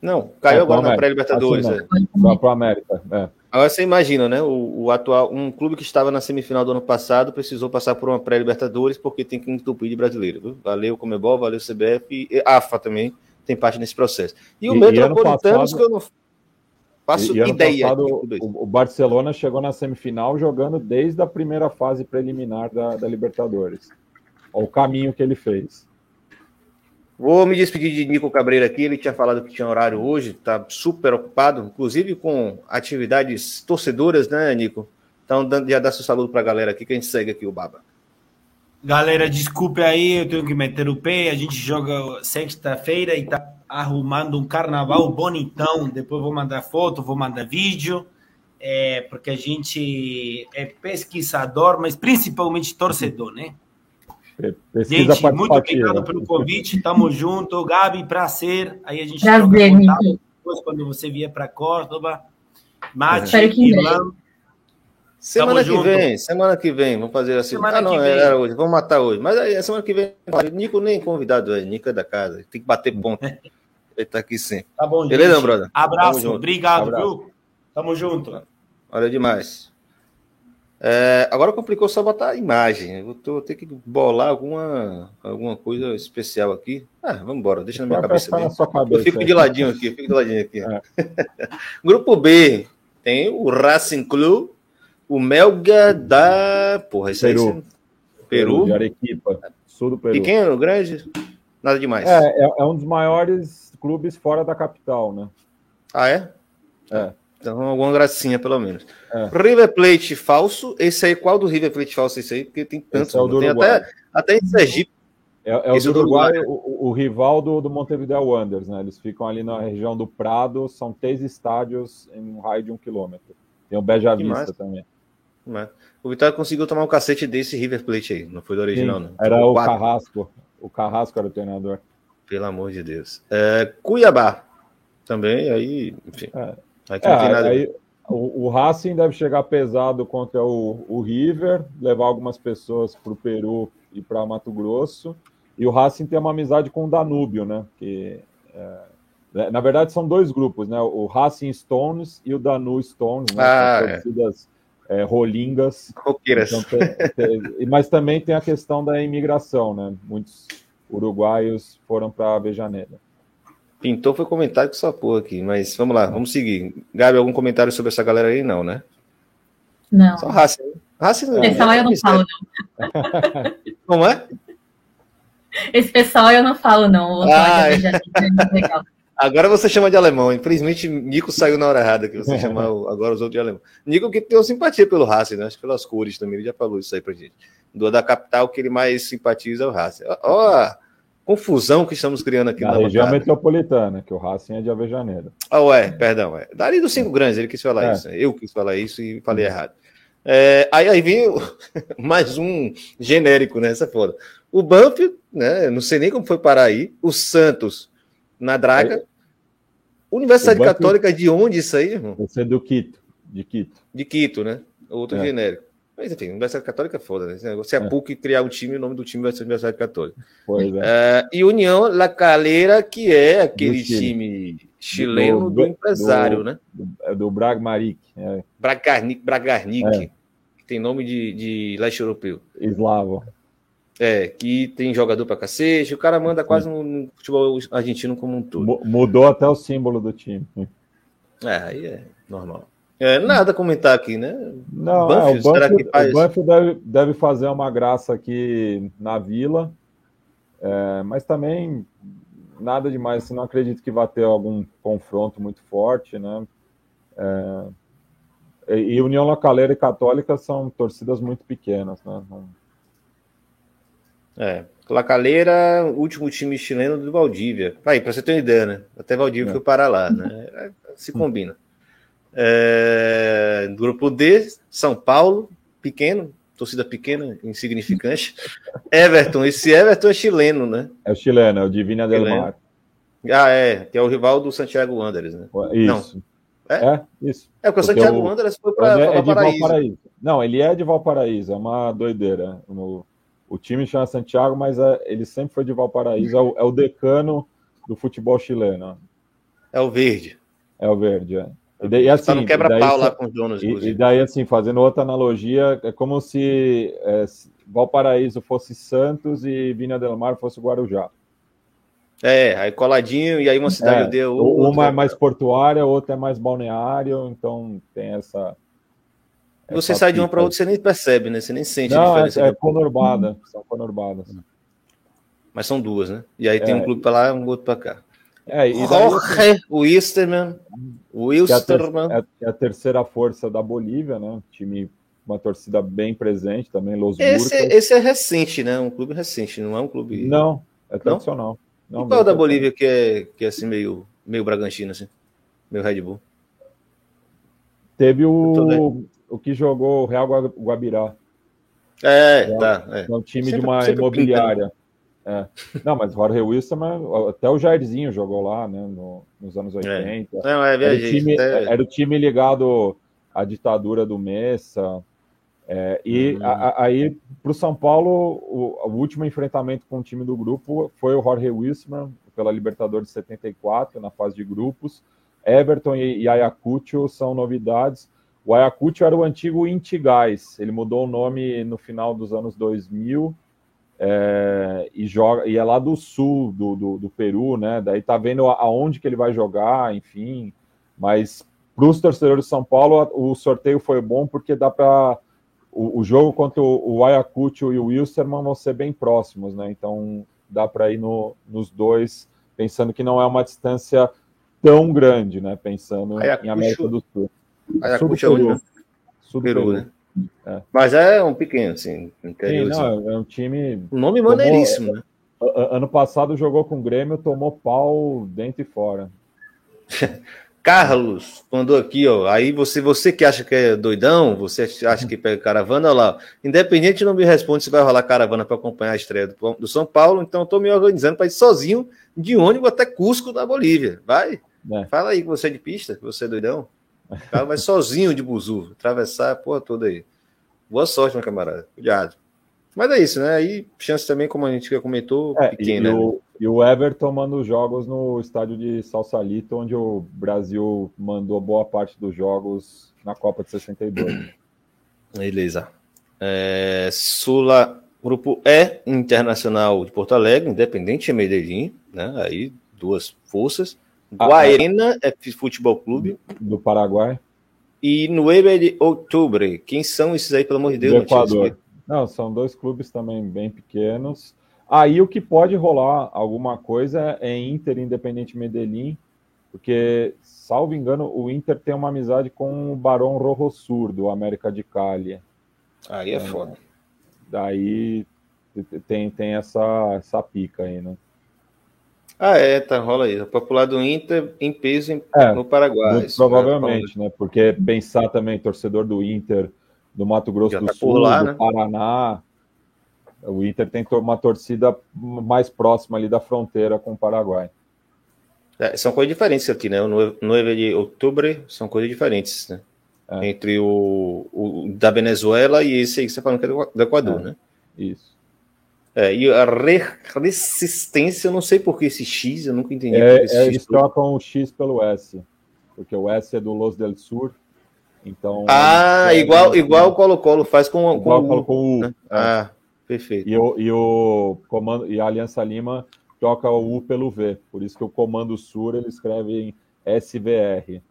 Não, caiu é, agora na pré-Libertadores. Assim, é. para o América. É. Agora você imagina, né? O, o, atual, um clube que estava na semifinal do ano passado precisou passar por uma pré-Libertadores porque tem que entupir de brasileiro. Viu? Valeu Comebol, valeu CBF e AFA também tem parte nesse processo. E o e, Metropolitanos que eu não Faço e, e ideia. Passado, o, o, Barcelona chegou na semifinal jogando desde a primeira fase preliminar da, da Libertadores. Olha o caminho que ele fez. Vou me despedir de Nico Cabreira aqui. Ele tinha falado que tinha horário hoje, está super ocupado, inclusive com atividades torcedoras, né, Nico? Então, já dá seu saludo para a galera aqui que a gente segue aqui o Baba. Galera, desculpe aí, eu tenho que meter o pé. A gente joga sexta-feira e tá arrumando um carnaval bonitão. Depois vou mandar foto, vou mandar vídeo, é, porque a gente é pesquisador, mas principalmente torcedor, né? Pesquisa gente, muito obrigado pelo convite. Tamo junto. Gabi, prazer. Aí a gente prazer, depois quando você vier para Córdoba. Mate, Irlanda. Semana Tamo que junto. vem, semana que vem, vamos fazer assim. Semana ah, não, era hoje, vamos matar hoje. Mas aí, semana que vem, Nico nem convidado é, Nico é da casa, tem que bater ponto. Ele tá aqui sempre. Tá bom, Beleza, gente. brother? Abraço, obrigado, Abraço. viu? Tamo junto. Olha demais. É, agora complicou só botar a imagem. Eu vou ter que bolar alguma, alguma coisa especial aqui. Ah, vamos embora, deixa na minha cabeça. Na cabeça. Eu fico de ladinho aqui, fico de ladinho aqui. É. Grupo B tem o Racing Club, o Melga da. Porra, isso Peru. aí. Peru. De Arequipa, sul do Peru. Pequeno, grande? Nada demais. É, é, é um dos maiores clubes fora da capital, né? Ah, é? É. Então, alguma gracinha, pelo menos. É. River Plate falso. Esse aí, qual do River Plate falso? Esse aí, porque tem tantos. é tem até, até em Sergipe. É, é o do Uruguai, Uruguai. O, o, rival do, do Montevideo Wanderers, né? Eles ficam ali na região do Prado, são três estádios em um raio de um quilômetro. Tem o Beja Vista também. O Vitória conseguiu tomar um cacete desse River Plate aí, não foi do original, Sim, não. Era o Carrasco. O Carrasco era o treinador. Pelo amor de Deus. É, Cuiabá também, aí, enfim. É. Aí, é, aí o, o, Racing deve chegar pesado contra o, o River, levar algumas pessoas para o Peru e para Mato Grosso. E o Racing tem uma amizade com o Danúbio, né? Que, é, na verdade, são dois grupos, né? O Racing Stones e o Danu Stones, né? Ah, são é. torcidas é, rolingas. Roqueiras. Então, mas também tem a questão da imigração, né? Muitos uruguaios foram para Avejaneira. Pintou foi comentário que só porra aqui, mas vamos lá, vamos seguir. Gabi, algum comentário sobre essa galera aí? Não, né? Não. Só raça. Raça não. Pessoal, eu não falo, não. Como é? Esse pessoal eu não falo, não. Ah, é. Agora você chama de alemão. Infelizmente, Nico saiu na hora errada, que você chama agora os outros de alemão. Nico que tem uma simpatia pelo Racing, né? Acho que pelas cores também. Ele já falou isso aí pra gente. Do da capital, que ele mais simpatiza é o Racing. Ó, ó confusão que estamos criando aqui na, na região metropolitana, que o Racing é de Avejaneiro. Ah, ué, perdão. É. Dali dos cinco grandes, ele quis falar é. isso. Né? Eu quis falar isso e falei uhum. errado. É, aí, aí vem mais um genérico, né? Essa é foda. O Banff, né? Não sei nem como foi parar aí. O Santos na Draga. É. Universidade Católica, de onde isso aí, irmão? Você é do Quito. De Quito. De Quito, né? Outro é. genérico. Mas enfim, Universidade Católica é foda, né? Se a é. PUC criar um time, o nome do time vai ser Universidade Católica. Pois é. Uh, e União La Calera, que é aquele time chileno do, do empresário, do, né? Do, é do Bragmarik. É. Bragarnik, Bragarnik é. que tem nome de, de leste europeu. Eslavo. É, que tem jogador pra cacete, o cara manda quase no, no futebol argentino como um todo. Mudou até o símbolo do time. É, aí é normal. É, nada a comentar aqui, né? Não, Banfield, é, o Banfield, faz... o Banfield deve, deve, fazer uma graça aqui na Vila, é, mas também nada demais. Assim, não acredito que vá ter algum confronto muito forte, né? É, e União Lacaleira e Católica são torcidas muito pequenas, né? Não... É, Lacaleira, último time chileno do Valdívia. Aí, para você ter uma ideia, né? Até Valdívia é. foi para lá, né? É, se combina. É, grupo D, São Paulo, pequeno, torcida pequena, insignificante. Everton, esse Everton é chileno, né? É o chileno, é o Divina del Mar. Ah, é, que é o rival do Santiago Wanderers, né? Isso. Não. É? é, isso. É, porque o Santiago o... Wanderers foi para é, é Valparaíso. Valparaíso. Não, ele é de Valparaíso, é uma doideira. No... O time chama Santiago, mas é... ele sempre foi de Valparaíso, é o, é o decano do futebol chileno. É o verde. É o verde, é. E daí, assim, não quebra-pau lá com os donos. E, e, daí, assim, fazendo outra analogia, é como se é, Valparaíso fosse Santos e Vinha Del Mar fosse Guarujá. É, aí coladinho, e aí uma cidade é, deu. Uma é mais portuária, outra é mais balneário, então tem essa. Você sai de uma para outra, você nem percebe, né? Você nem sente Não, a diferença. É, é conurbada, são conurbadas. Mas são duas, né? E aí tem um é. clube para lá e um outro para cá. É, e Jorge Wisterman. Wisterman. É, é, a terceira força da Bolívia, né? time, uma torcida bem presente também, Los esse, esse é recente, né? Um clube recente, não é um clube. Não, é tradicional. Não? Não, e qual da Bolívia que é, que é assim meio, meio Bragantino, assim? Meio Red Bull? Teve o, o que jogou o Real Guabirá. É, é tá. É. é um time sempre, de uma imobiliária. Pinta, é. Não, mas Jorge Wilson, até o Jairzinho jogou lá, né, no, nos anos 80. É. Não, é, era, o time, é. era o time ligado à ditadura do Messa. É, e uhum. a, a, aí, para o São Paulo, o, o, último enfrentamento com o time do grupo foi o Jorge Wilson, pela Libertadores de 74, na fase de grupos. Everton e, e Ayacucho são novidades. O Ayacucho era o antigo Intigás, ele mudou o nome no final dos anos 2000 é, e joga e é lá do sul do, do, do, Peru, né? Daí tá vendo aonde que ele vai jogar, enfim. Mas para os torcedores de São Paulo, o sorteio foi bom porque dá para o, o, jogo contra o, o Ayacucho e o Wilstermann vão ser bem próximos, né? Então dá para ir no, nos dois, pensando que não é uma distância tão grande, né? Pensando Ayacucho, em América do Sul. Ayacucho é o Sul do Peru, Peru, né? É. Mas é um pequeno, assim. Sim, não, é um time. Um nome tomou, maneiríssimo, né? Ano passado jogou com o Grêmio, tomou pau dentro e fora. Carlos mandou aqui, ó. Aí você, você que acha que é doidão, você acha que pega caravana, olha lá. Independente não me responde se vai rolar caravana para acompanhar a estreia do, do, São Paulo, então eu tô me organizando para ir sozinho de ônibus até Cusco, da Bolívia. Vai. É. Fala aí que você é de pista, que você é doidão. O cara vai sozinho de buzu, atravessar a porra toda aí. Boa sorte, meu camarada. Cuidado. Mas é isso, né? Aí, chance também, como a gente já comentou, é, pequena. E, né? o, e o Everton manda os jogos no estádio de Salsalito, onde o Brasil mandou boa parte dos jogos na Copa de 62. Beleza. É, Sula, grupo E, Internacional de Porto Alegre, Independente de Medellín, né? Aí duas forças. Guarena é Futebol Clube. Do Paraguai. E 9 de outubro. Quem são esses aí, pelo amor de Deus? Do Equador. Não, são dois clubes também bem pequenos. Aí o que pode rolar alguma coisa é Inter Independente Medellín, porque, salvo engano, o Inter tem uma amizade com o Barão Rojossur, do América de Cali. Aí é, é foda. Daí tem, tem essa, essa pica aí, né? Ah, é, tá, rola aí. O popular do Inter em peso em, é, no Paraguai. Muito, provavelmente, né? Porque pensar também, torcedor do Inter, do Mato Grosso Já do tá Sul, lá, do né? Paraná. O Inter tem uma torcida mais próxima ali da fronteira com o Paraguai. É, são coisas diferentes aqui, né? O 9 de outubro são coisas diferentes, né? É. Entre o, o, da Venezuela e esse aí que você tá falando que é do, do Equador, é. né? Isso. É, e a re resistência, eu não sei por que esse X, eu nunca entendi. É, é eles trocam o X pelo S, porque o S é do Los del Sur, então... Ah, igual, igual o Colo-Colo faz com, igual com, com o U. Ah, perfeito. E o, e o comando, e a Aliança Lima troca o U pelo V, por isso que o Comando Sur ele escreve em SVR.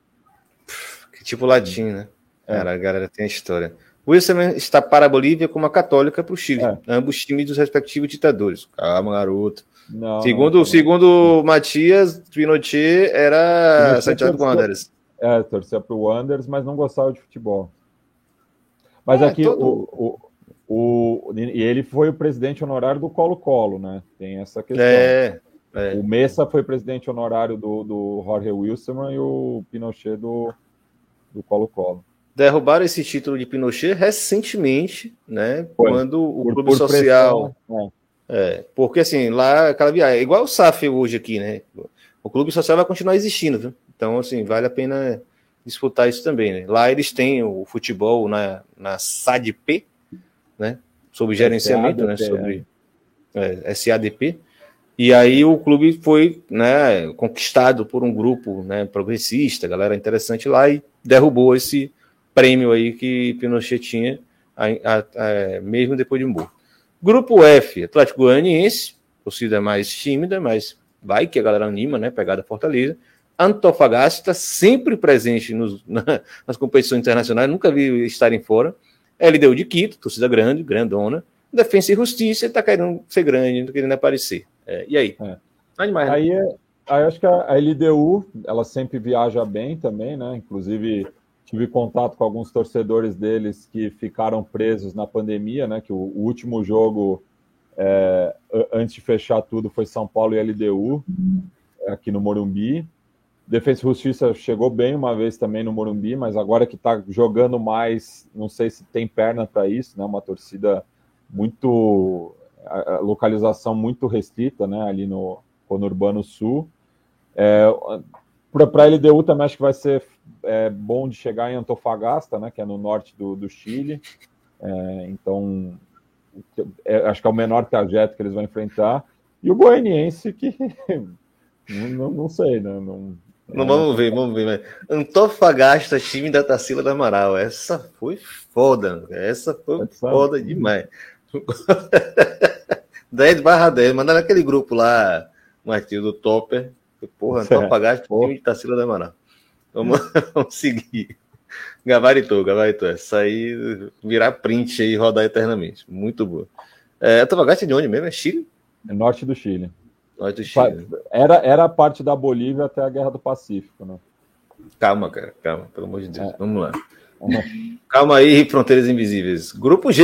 Que tipo latim, né? É. Cara, a galera tem a história. Wilson está para a Bolívia como a católica para o Chile, é. ambos times dos respectivos ditadores. Calma, garoto. Não, segundo, não, segundo Matias, Pinochet era Pinochet Santiago Wanderers. É, torcia para o Wanderers, mas não gostava de futebol. Mas é, aqui todo... o, o, o, e ele foi o presidente honorário do Colo-Colo, né? Tem essa questão. É, é. O Messa foi presidente honorário do, do Jorge Wilson e o Pinochet do Colo-Colo derrubaram esse título de Pinochet recentemente, né? Foi. Quando o por, Clube por Social. Pressão, é. é. porque assim, lá aquela viagem, é igual o SAF hoje aqui, né? O Clube Social vai continuar existindo, viu? Então, assim, vale a pena disputar isso também, né? Lá eles têm o futebol na, na SADP, né? Sob gerenciamento, SADP, né? Sobre é, SADP. E aí o clube foi né, conquistado por um grupo né, progressista, galera interessante lá, e derrubou esse, prêmio aí que Pinochet tinha, a, a, a, mesmo depois de um burro. Grupo F, Atlético Goianiense, torcida mais tímida, mas vai que a galera anima, né? Pegada Fortaleza. Antofagasta, sempre presente nos, na, nas competições internacionais, nunca vi estarem fora. LDU de Quito, torcida grande, grandona. Defesa e Justiça, está querendo ser grande, não tá querendo aparecer. É, e aí? É. Animais, aí, é, aí acho que a, a LDU, ela sempre viaja bem também, né? Inclusive tive contato com alguns torcedores deles que ficaram presos na pandemia, né? Que o, último jogo é, antes de fechar tudo foi São Paulo e LDU aqui no Morumbi. Defesa e Justiça chegou bem uma vez também no Morumbi, mas agora que está jogando mais, não sei se tem perna para isso, né? Uma torcida muito a localização muito restrita, né? Ali no Conurbano Sul. É, para a LDU também acho que vai ser é, bom de chegar em Antofagasta, né, que é no norte do, do Chile. É, então, é, acho que é o menor trajeto que eles vão enfrentar. E o Goianiense, que não, não, não, sei, né? Não, não vamos ver, vamos ver. Mas... Antofagasta, time da Tarsila da Amaral. Essa foi foda, essa foi Essa... foda demais. 10 barra 10, mandaram aquele grupo lá, Martinho do Topper. Porra, Antofagasta, time de Tarsila da Amaral. Vamos, vamos seguir. Gabaritou, gabaritou. Essa aí virar print e rodar eternamente. Muito boa. É, Antofagasta é de onde mesmo? É Chile? É norte do Chile. Norte do Chile. Era, era parte da Bolívia até a Guerra do Pacífico, né? Calma, cara, calma, pelo amor de Deus. É. Vamos lá. Calma aí, Fronteiras Invisíveis. Grupo G!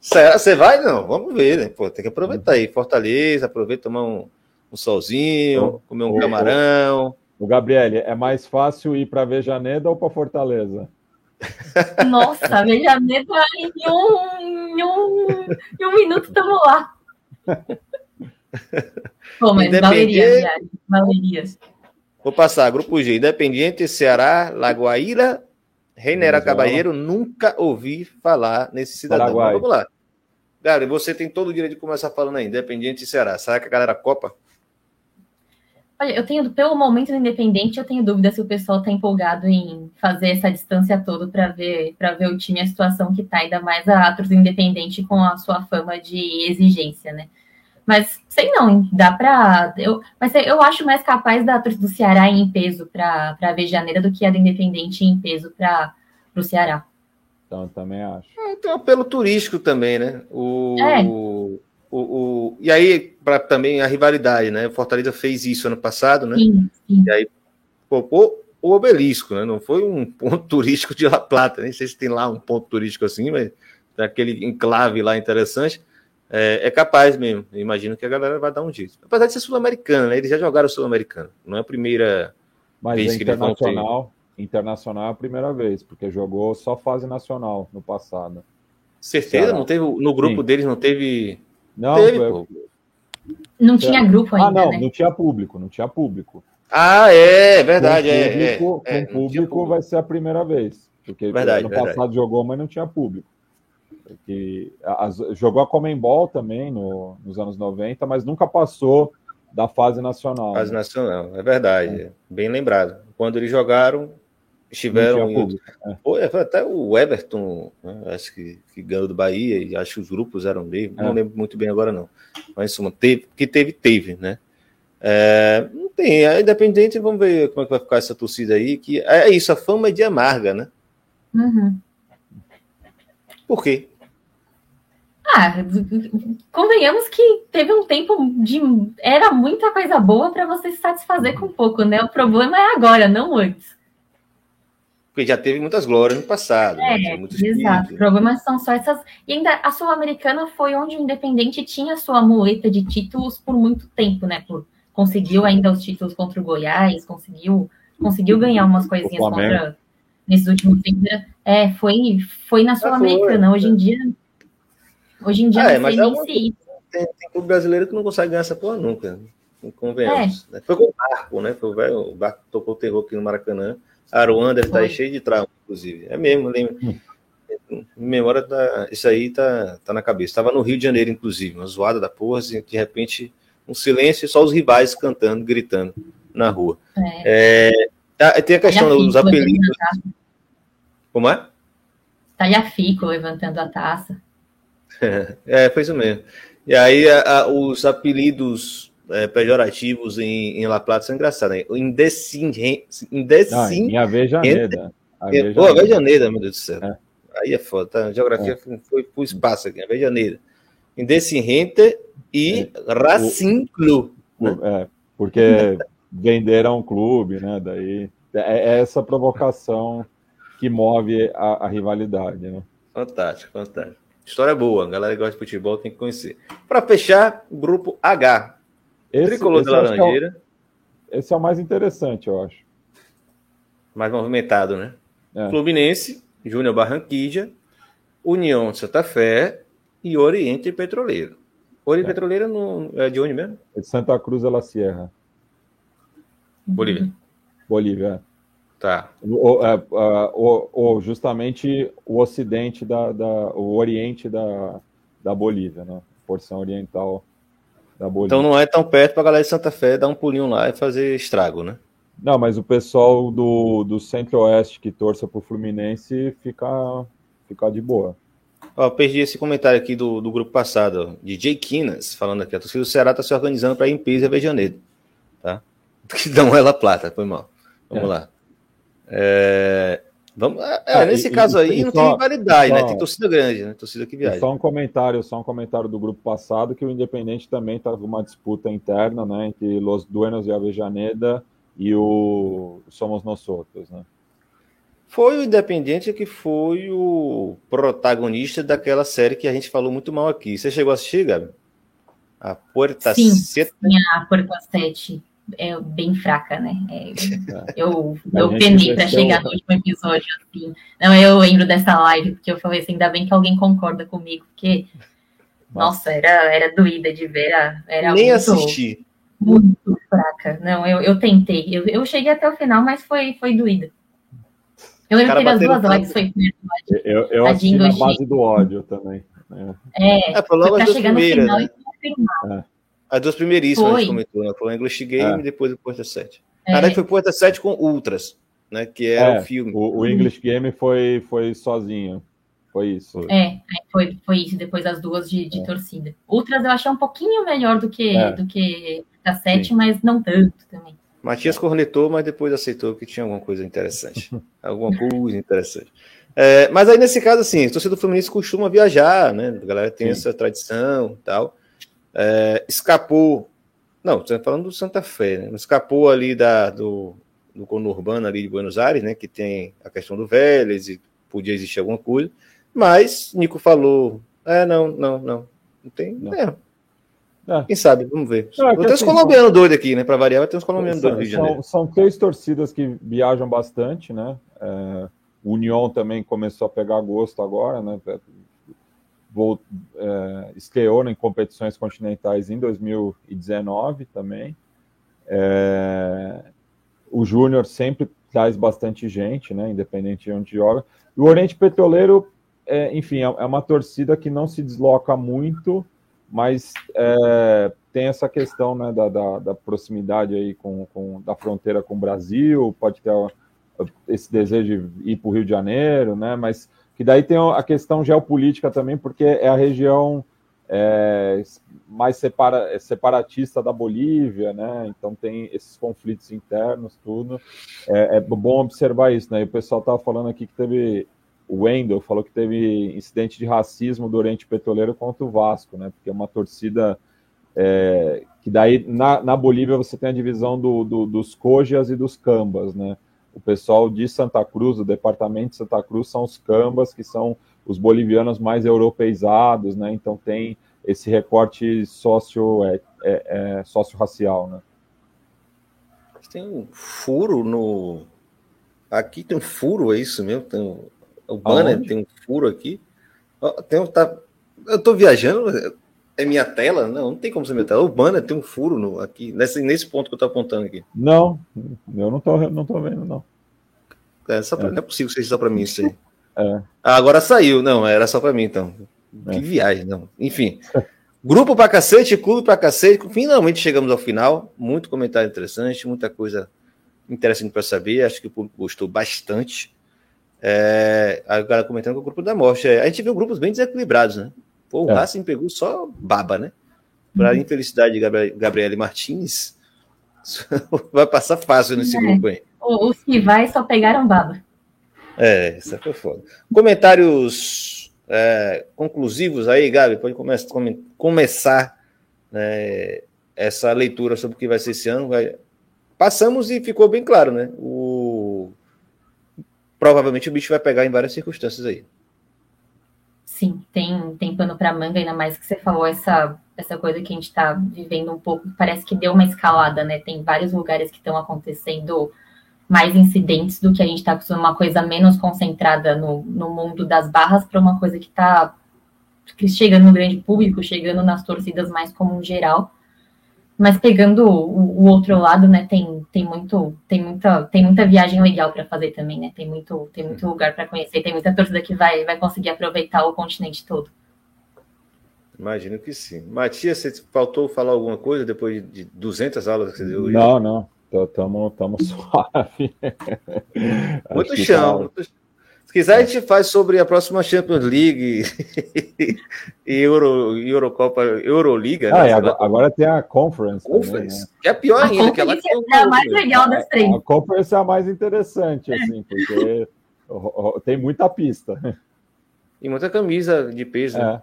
Você vai? Não, vamos ver, né? Pô, tem que aproveitar aí. Fortaleza, aproveita tomar um, um solzinho, comer um camarão. O Gabriel, é mais fácil ir para Vejaneda ou para Fortaleza? Nossa, Vejaneda em um, em um, em um minuto estamos lá. Pô, mas valeria. Vou passar, Grupo G, Independiente, Ceará, Lagoaíra, Reinera Cabalheiro, nunca ouvi falar nesse cidadão. Paraguai. Vamos lá. Cara, você tem todo o direito de começar falando aí, Independiente e Ceará. Será que a galera copa? Olha, eu tenho, pelo momento independente, eu tenho dúvida se o pessoal está empolgado em fazer essa distância toda para ver para ver o time a situação que está, ainda mais a Atros Independente com a sua fama de exigência, né? Mas sei não, dá para. Eu, mas eu acho mais capaz da torcida do Ceará em peso para a Janeiro do que a do Independente em peso para o Ceará. Então, também acho. É, tem um apelo turístico também, né? O, é. O, o, e aí, para também a rivalidade, né? O Fortaleza fez isso ano passado, né? Sim, sim. E aí, pô, o obelisco, né? Não foi um ponto turístico de La Plata, nem sei se tem lá um ponto turístico assim, mas tem aquele enclave lá interessante. É, é, capaz mesmo. imagino que a galera vai dar um jeito. Apesar de ser sul-americano, né? Eles já jogaram sul-americano. Não é a primeira mas vez é que eles vão ter. Internacional é a primeira vez, porque jogou só fase nacional no passado. Certeza? Não teve no grupo Sim. deles não teve. Não, teve, foi... não tinha grupo ainda. Ah, não, né? não tinha público, não tinha público. Ah, é, é verdade. Com público, é, é, com público, público vai ser a primeira vez. Porque verdade, ano verdade. passado jogou, mas não tinha público. Porque as, jogou a Comembol também no, nos anos 90, mas nunca passou da fase nacional. Fase né? nacional, é verdade. É. Bem lembrado. Quando eles jogaram, estiveram. Em, é. até o Everton, né, acho que, que ganhou do Bahia, e acho que os grupos eram dele, é. não lembro muito bem agora, não. Mas suma, teve, que teve, teve, né? É, não tem, é independente, vamos ver como é que vai ficar essa torcida aí, que é isso, a fama é de amarga, né? Uhum. Por quê? Ah, convenhamos que teve um tempo de. Era muita coisa boa para você se satisfazer com pouco, né? O problema é agora, não antes. Porque já teve muitas glórias no passado. Né? É, né? exato. Os problemas são só essas. E ainda a Sul-Americana foi onde o Independente tinha sua muleta de títulos por muito tempo, né? Por, conseguiu ainda os títulos contra o Goiás, conseguiu, conseguiu ganhar umas coisinhas contra nesses últimos tempos. É, foi, foi na Sul-Americana. Hoje em dia. Hoje em dia ah, é, mas é uma, tem, tem clube brasileiro que não consegue ganhar essa porra nunca. Convenhamos. É. Né? Foi com o barco, né? Foi o, velho, o barco tocou o terror aqui no Maracanã. Aruanda está cheio de trauma, inclusive. É mesmo, lembro. Hum. Memória da. Isso aí tá, tá na cabeça. Estava no Rio de Janeiro, inclusive, uma zoada da porra, assim, de repente, um silêncio e só os rivais cantando, gritando na rua. É. É, tá, tem a questão dos apelidos. Como é? Talhafico levantando a taça. É, foi isso mesmo. E aí a, a, os apelidos é, pejorativos em, em La Plata são engraçados. Né? Indecin, indecin, em Avejaneda. Avejaneda. Pô, Avejaneda, meu Deus do céu. É. Aí é foda, tá? A geografia é. foi pro espaço aqui, Avejaneda. Indecirrente e é. Racing Club. Né? É, porque venderam um clube, né? Daí é, é essa provocação que move a, a rivalidade, né? Fantástico, fantástico. História boa, a galera que gosta de futebol tem que conhecer. Para fechar, grupo H, esse, Tricolor esse Laranjeira. É o, esse é o mais interessante, eu acho. Mais movimentado, né? É. Fluminense, Júnior Barranquilla, União Santa Fé e Oriente Petroleiro. Oriente é. Petroleiro não, é de onde mesmo? É de Santa Cruz de la Sierra. Bolívia. Bolívia, é. Tá. O, é, o, o, justamente o ocidente da, da, o oriente da, da Bolívia, né? Porção oriental da Bolívia. Então não é tão perto para a galera de Santa Fé dar um pulinho lá e fazer estrago, né? Não, mas o pessoal do, do Centro-Oeste que torça para o Fluminense fica, fica de boa. Ó, perdi esse comentário aqui do, do grupo passado, ó, de Jay Quinas, falando aqui, a torcida do Ceará está se organizando para ir em Pisa e Avejaneiro, tá? Que dão ela plata, foi mal. Vamos é. lá. É, Vamos, é, é, nesse e, caso aí e, não só, tem rivalidade, né? Tem torcida grande, né? Torcida que viaja. Só um comentário, só um comentário do grupo passado que o Independente também está com uma disputa interna, né? Entre Los Duenos e Avejaneda e o Somos Nós Outros, né? Foi o Independente que foi o protagonista daquela série que a gente falou muito mal aqui. Você chegou a assistir, Gabi? A Puerta Sim? Sim, a Puerta Sete é bem fraca, né? É, eu eu penei para chegar no último episódio assim. Não, eu lembro dessa live, porque eu falei assim, ainda bem que alguém concorda comigo, porque nossa, era, era doída de ver, era, era Nem muito, assisti. Muito fraca. Não, eu, eu tentei. Eu, eu cheguei até o final, mas foi, foi doída. Eu lembro que as duas lives foi Eu, eu assisti na base do ódio também. É, é, é chegar no final né? e confirmar. É. As duas primeiríssimas foi. a gente comentou, né? Foi o English Game é. e depois o Porta 7. É. Na verdade, foi Porta 7 com Ultras, né? Que era é, o filme. O, o, English Game foi, foi sozinho. Foi isso. É, foi, foi isso, depois das duas de, de é. torcida. Ultras eu achei um pouquinho melhor do que, é. do que a sete, Sim. mas não tanto também. Matias cornetou, mas depois aceitou que tinha alguma coisa interessante. alguma coisa interessante. É, mas aí, nesse caso, assim, o torcedor Fluminense costuma viajar, né? A galera tem Sim. essa tradição e tal. É, escapou. Não, estou falando do Santa Fé, né? Escapou ali da, do, do conurbano ali de Buenos Aires, né? Que tem a questão do Vélez e podia existir alguma coisa. Mas Nico falou: é, não, não, não. Não tem. Não. É. É. Quem sabe, vamos ver. Não, é tem assim, uns colombianos doidos aqui, né? Para variar, vai ter uns colombianos doidos. São, são três torcidas que viajam bastante, né? É, o União também começou a pegar gosto agora, né? Vou, é, estreou em competições continentais em 2019 também. É, o Júnior sempre traz bastante gente, né? Independente de onde joga. O Oriente Petroleiro, é, enfim, é, é uma torcida que não se desloca muito, mas é, tem essa questão né, da, da, da proximidade aí com, com, da fronteira com o Brasil, pode ter esse desejo de ir para o Rio de Janeiro, né? Mas que daí tem a questão geopolítica também, porque é a região é, mais separa, é separatista da Bolívia, né? Então tem esses conflitos internos, tudo. É, é bom observar isso, né? E o pessoal estava falando aqui que teve o Wendel falou que teve incidente de racismo do Oriente Petroleiro contra o Vasco, né? Porque é uma torcida é, que daí na, na Bolívia você tem a divisão do, do, dos Cojas e dos Cambas, né? O pessoal de Santa Cruz, o departamento de Santa Cruz, são os cambas, que são os bolivianos mais europeizados, né? Então tem esse recorte socio, é, é, é socio-racial, né? Tem um furo no. Aqui tem um furo, é isso mesmo? Tem um... O banner Aonde? tem um furo aqui. Tem um, tá... Eu tô viajando, é minha tela? Não, não tem como ser minha tela. Banner tem um furo no, aqui, nesse, nesse ponto que eu tô apontando aqui. Não, eu não tô, não tô vendo, não. É, só pra, é. Não é possível que seja só para mim isso aí. É. Ah, agora saiu. Não, era só para mim, então. É. Que viagem, não. Enfim. Grupo pra cacete, clube pra cacete. Finalmente chegamos ao final. Muito comentário interessante, muita coisa interessante para saber. Acho que o público gostou bastante. É, a galera comentando que o grupo da morte. É, a gente viu grupos bem desequilibrados, né? Pô, o é. Racing pegou só baba, né? Para uhum. infelicidade de Gabriel, Gabriele Martins, vai passar fácil nesse é. grupo aí. Os que vai só pegaram baba. É, isso foi foda. Comentários é, conclusivos aí, Gabi, pode come come começar né, essa leitura sobre o que vai ser esse ano. Vai... Passamos e ficou bem claro, né? O... Provavelmente o bicho vai pegar em várias circunstâncias aí. Sim, tem, tem pano para manga, ainda mais que você falou essa, essa coisa que a gente está vivendo um pouco, parece que deu uma escalada, né? Tem vários lugares que estão acontecendo mais incidentes do que a gente está acostumado, uma coisa menos concentrada no, no mundo das barras para uma coisa que está chegando no grande público, chegando nas torcidas mais como um geral. Mas pegando o, o, outro lado, né, tem, tem muito, tem muita, tem muita viagem legal para fazer também, né? Tem muito, tem muito lugar para conhecer, tem muita torcida que vai, vai conseguir aproveitar o continente todo. Imagino que sim. Matias, você faltou falar alguma coisa depois de 200 aulas que você deu? Não, não. Estamos suave. Muito chão. Tá... Muito... Se quiser, a gente faz sobre a próxima Champions League e Euro, Eurocopa, Euroliga. Ah, né? agora, agora, tem a Conference. Conference, também, né? que é pior ainda. Que ela é a mais legal das três. A Conference é a mais interessante, assim, porque tem muita pista. E muita camisa de peso. Né?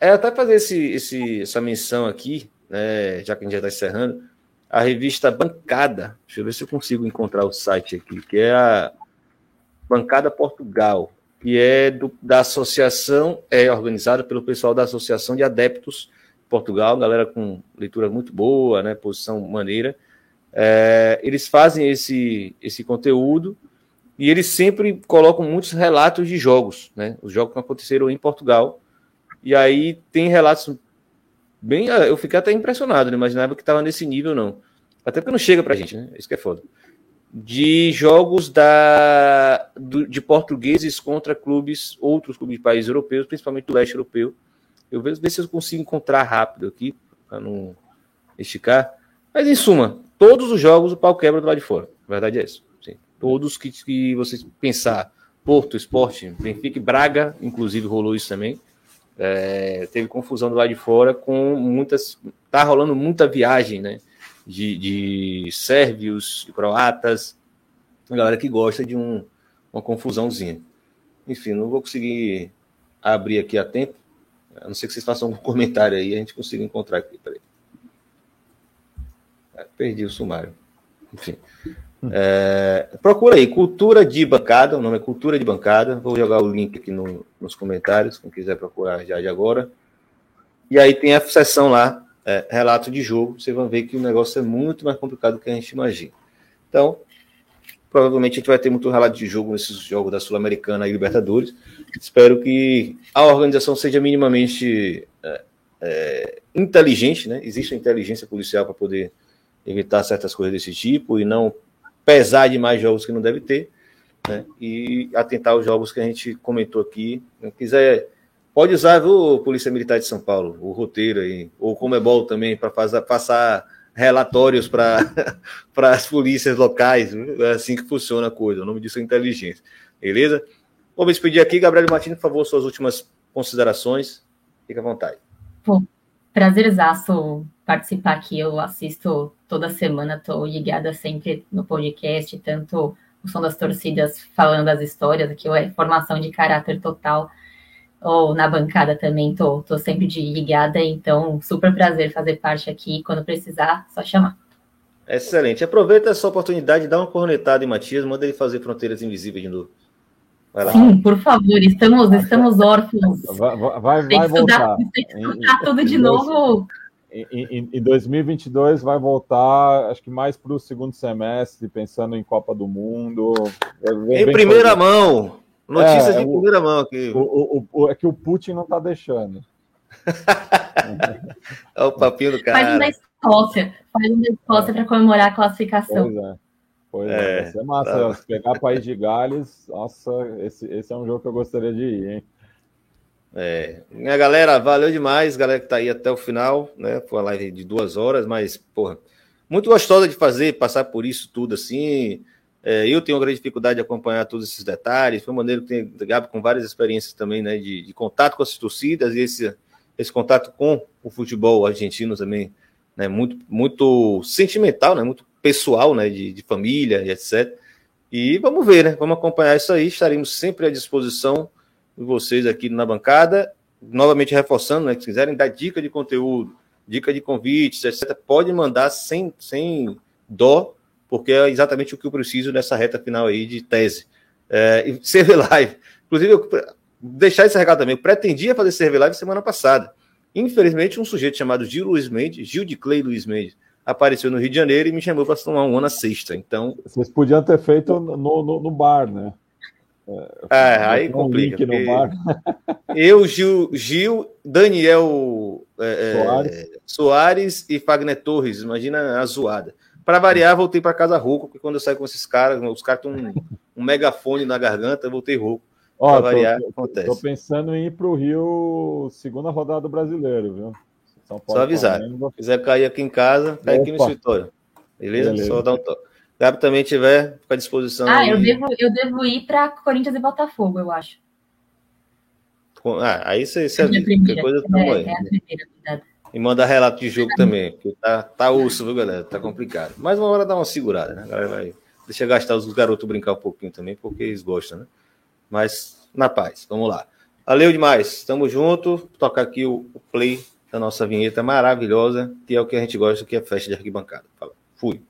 É, até fazer esse, esse, essa menção aqui, né, já que a gente já está encerrando, a revista Bancada, deixa eu ver se eu consigo encontrar o site aqui, que é a Bancada Portugal, que é do, da associação, é organizada pelo pessoal da Associação de Adeptos Portugal, galera com leitura muito boa, né, posição maneira. É, eles fazem esse, esse conteúdo e eles sempre colocam muitos relatos de jogos, né, os jogos que aconteceram em Portugal. E aí tem relatos bem. Eu fiquei até impressionado, não imaginava que estava nesse nível, não. Até porque não chega pra gente, né? Isso que é foda de jogos da, do, de portugueses contra clubes, outros clubes de países europeus, principalmente do leste europeu. Eu vejo ver se eu consigo encontrar rápido aqui, para não esticar. Mas em suma, todos os jogos o pau quebra do lado de fora. A verdade é isso. Sim. Todos que, que você pensar Porto, Esporte, Benfica Braga, inclusive rolou isso também. É, teve confusão do lado de fora com muitas. Tá rolando muita viagem, né? De, de sérvios, de croatas, galera que gosta de um, uma confusãozinha. Enfim, não vou conseguir abrir aqui a tempo. A não ser que vocês façam um comentário aí, a gente consiga encontrar aqui. Peraí. É, perdi o sumário. Enfim. É, procura aí, Cultura de Bancada, o nome é Cultura de Bancada. Vou jogar o link aqui no, nos comentários, quem quiser procurar já de agora. E aí tem a seção lá, é, relato de jogo. Vocês vão ver que o negócio é muito mais complicado do que a gente imagina. Então, provavelmente a gente vai ter muito relato de jogo nesses jogos da Sul-Americana e Libertadores. Espero que a organização seja minimamente é, é, inteligente, né? Existe a inteligência policial para poder evitar certas coisas desse tipo e não pesar demais jogos que não deve ter, né? E atentar os jogos que a gente comentou aqui. Se quiser, pode usar, viu, Polícia Militar de São Paulo, o roteiro aí, ou como bom também, para passar relatórios para as polícias locais. É assim que funciona a coisa. O nome disso é inteligência. Beleza? Vou me despedir aqui. Gabriel Martins, por favor, suas últimas considerações. Fique à vontade. Pô, prazerzaço participar aqui. Eu assisto toda semana, estou ligada sempre no podcast, tanto o som das torcidas falando as histórias, aqui é formação de caráter total, ou na bancada também, tô, tô sempre de ligada, então super prazer fazer parte aqui, quando precisar, só chamar. Excelente. Aproveita essa oportunidade, dá uma cornetada em Matias, manda ele fazer Fronteiras Invisíveis de novo. Sim, por favor, estamos, estamos órfãos. Vai, vai, vai tem que voltar. Tem que estudar tudo de novo. Em, em, 2022 vai voltar, acho que mais para o segundo semestre, pensando em Copa do Mundo. em primeira mão, notícias é, de primeira mão aqui. O, o, o, é que o Putin não está deixando. é o papinho do cara. Faz um da Escócia, faz um da Escócia para comemorar a classificação. Pois é. É, é, massa. Tá. Pegar País de Gales, nossa, esse, esse é um jogo que eu gostaria de ir, hein? É, minha galera, valeu demais, galera que tá aí até o final, né? Foi uma live de duas horas, mas, porra, muito gostosa de fazer, passar por isso tudo assim. É, eu tenho uma grande dificuldade de acompanhar todos esses detalhes. Foi uma maneira que tem Gabi com várias experiências também, né? De, de, contato com as torcidas e esse, esse contato com o futebol argentino também, né? Muito, muito sentimental, né? Muito pessoal, né, de, de família e etc. E vamos ver, né? Vamos acompanhar isso aí. Estaremos sempre à disposição de vocês aqui na bancada. Novamente reforçando, né? Se quiserem dar dica de conteúdo, dica de convites, etc., pode mandar sem, sem dó, porque é exatamente o que eu preciso nessa reta final aí de tese. É, e server live. Inclusive, eu, deixar esse recado também. Eu pretendia fazer server live semana passada. Infelizmente, um sujeito chamado Gil Luiz Mendes, Gil de Clay Luiz Mendes, apareceu no Rio de Janeiro e me chamou para tomar um na sexta. Então. Vocês podiam ter feito no, no, no bar, né? É, é aí complica. eu, Gil, Gil Daniel é, é Soares. Soares. e Fagner Torres. Imagina a zoada. Para variar, voltei para casa rouco, porque quando eu saio com esses caras, os caras têm um, um megafone na garganta, voltei rouco. Ó, variar, tô, acontece. Tô pensando em ir para o Rio, segunda rodada do brasileiro, viu? São Paulo, Só avisar. Se quiser cair aqui em casa, cai aqui no escritório. Beleza? Beleza? Só dar um toque. Gabi também tiver, fica à disposição. Ah, eu devo, eu devo ir para Corinthians e Botafogo, eu acho. Ah, aí você, você é qualquer coisa tá é, é a primeira, E manda relato de jogo também, porque tá, tá urso, viu, galera? Tá complicado. Mas uma hora dá uma segurada, né? A galera vai. Deixa gastar os garotos brincar um pouquinho também, porque eles gostam, né? Mas na paz, vamos lá. Valeu demais, tamo junto. Vou tocar aqui o, o play da nossa vinheta maravilhosa, que é o que a gente gosta, que é festa de arquibancada. Fala. Fui.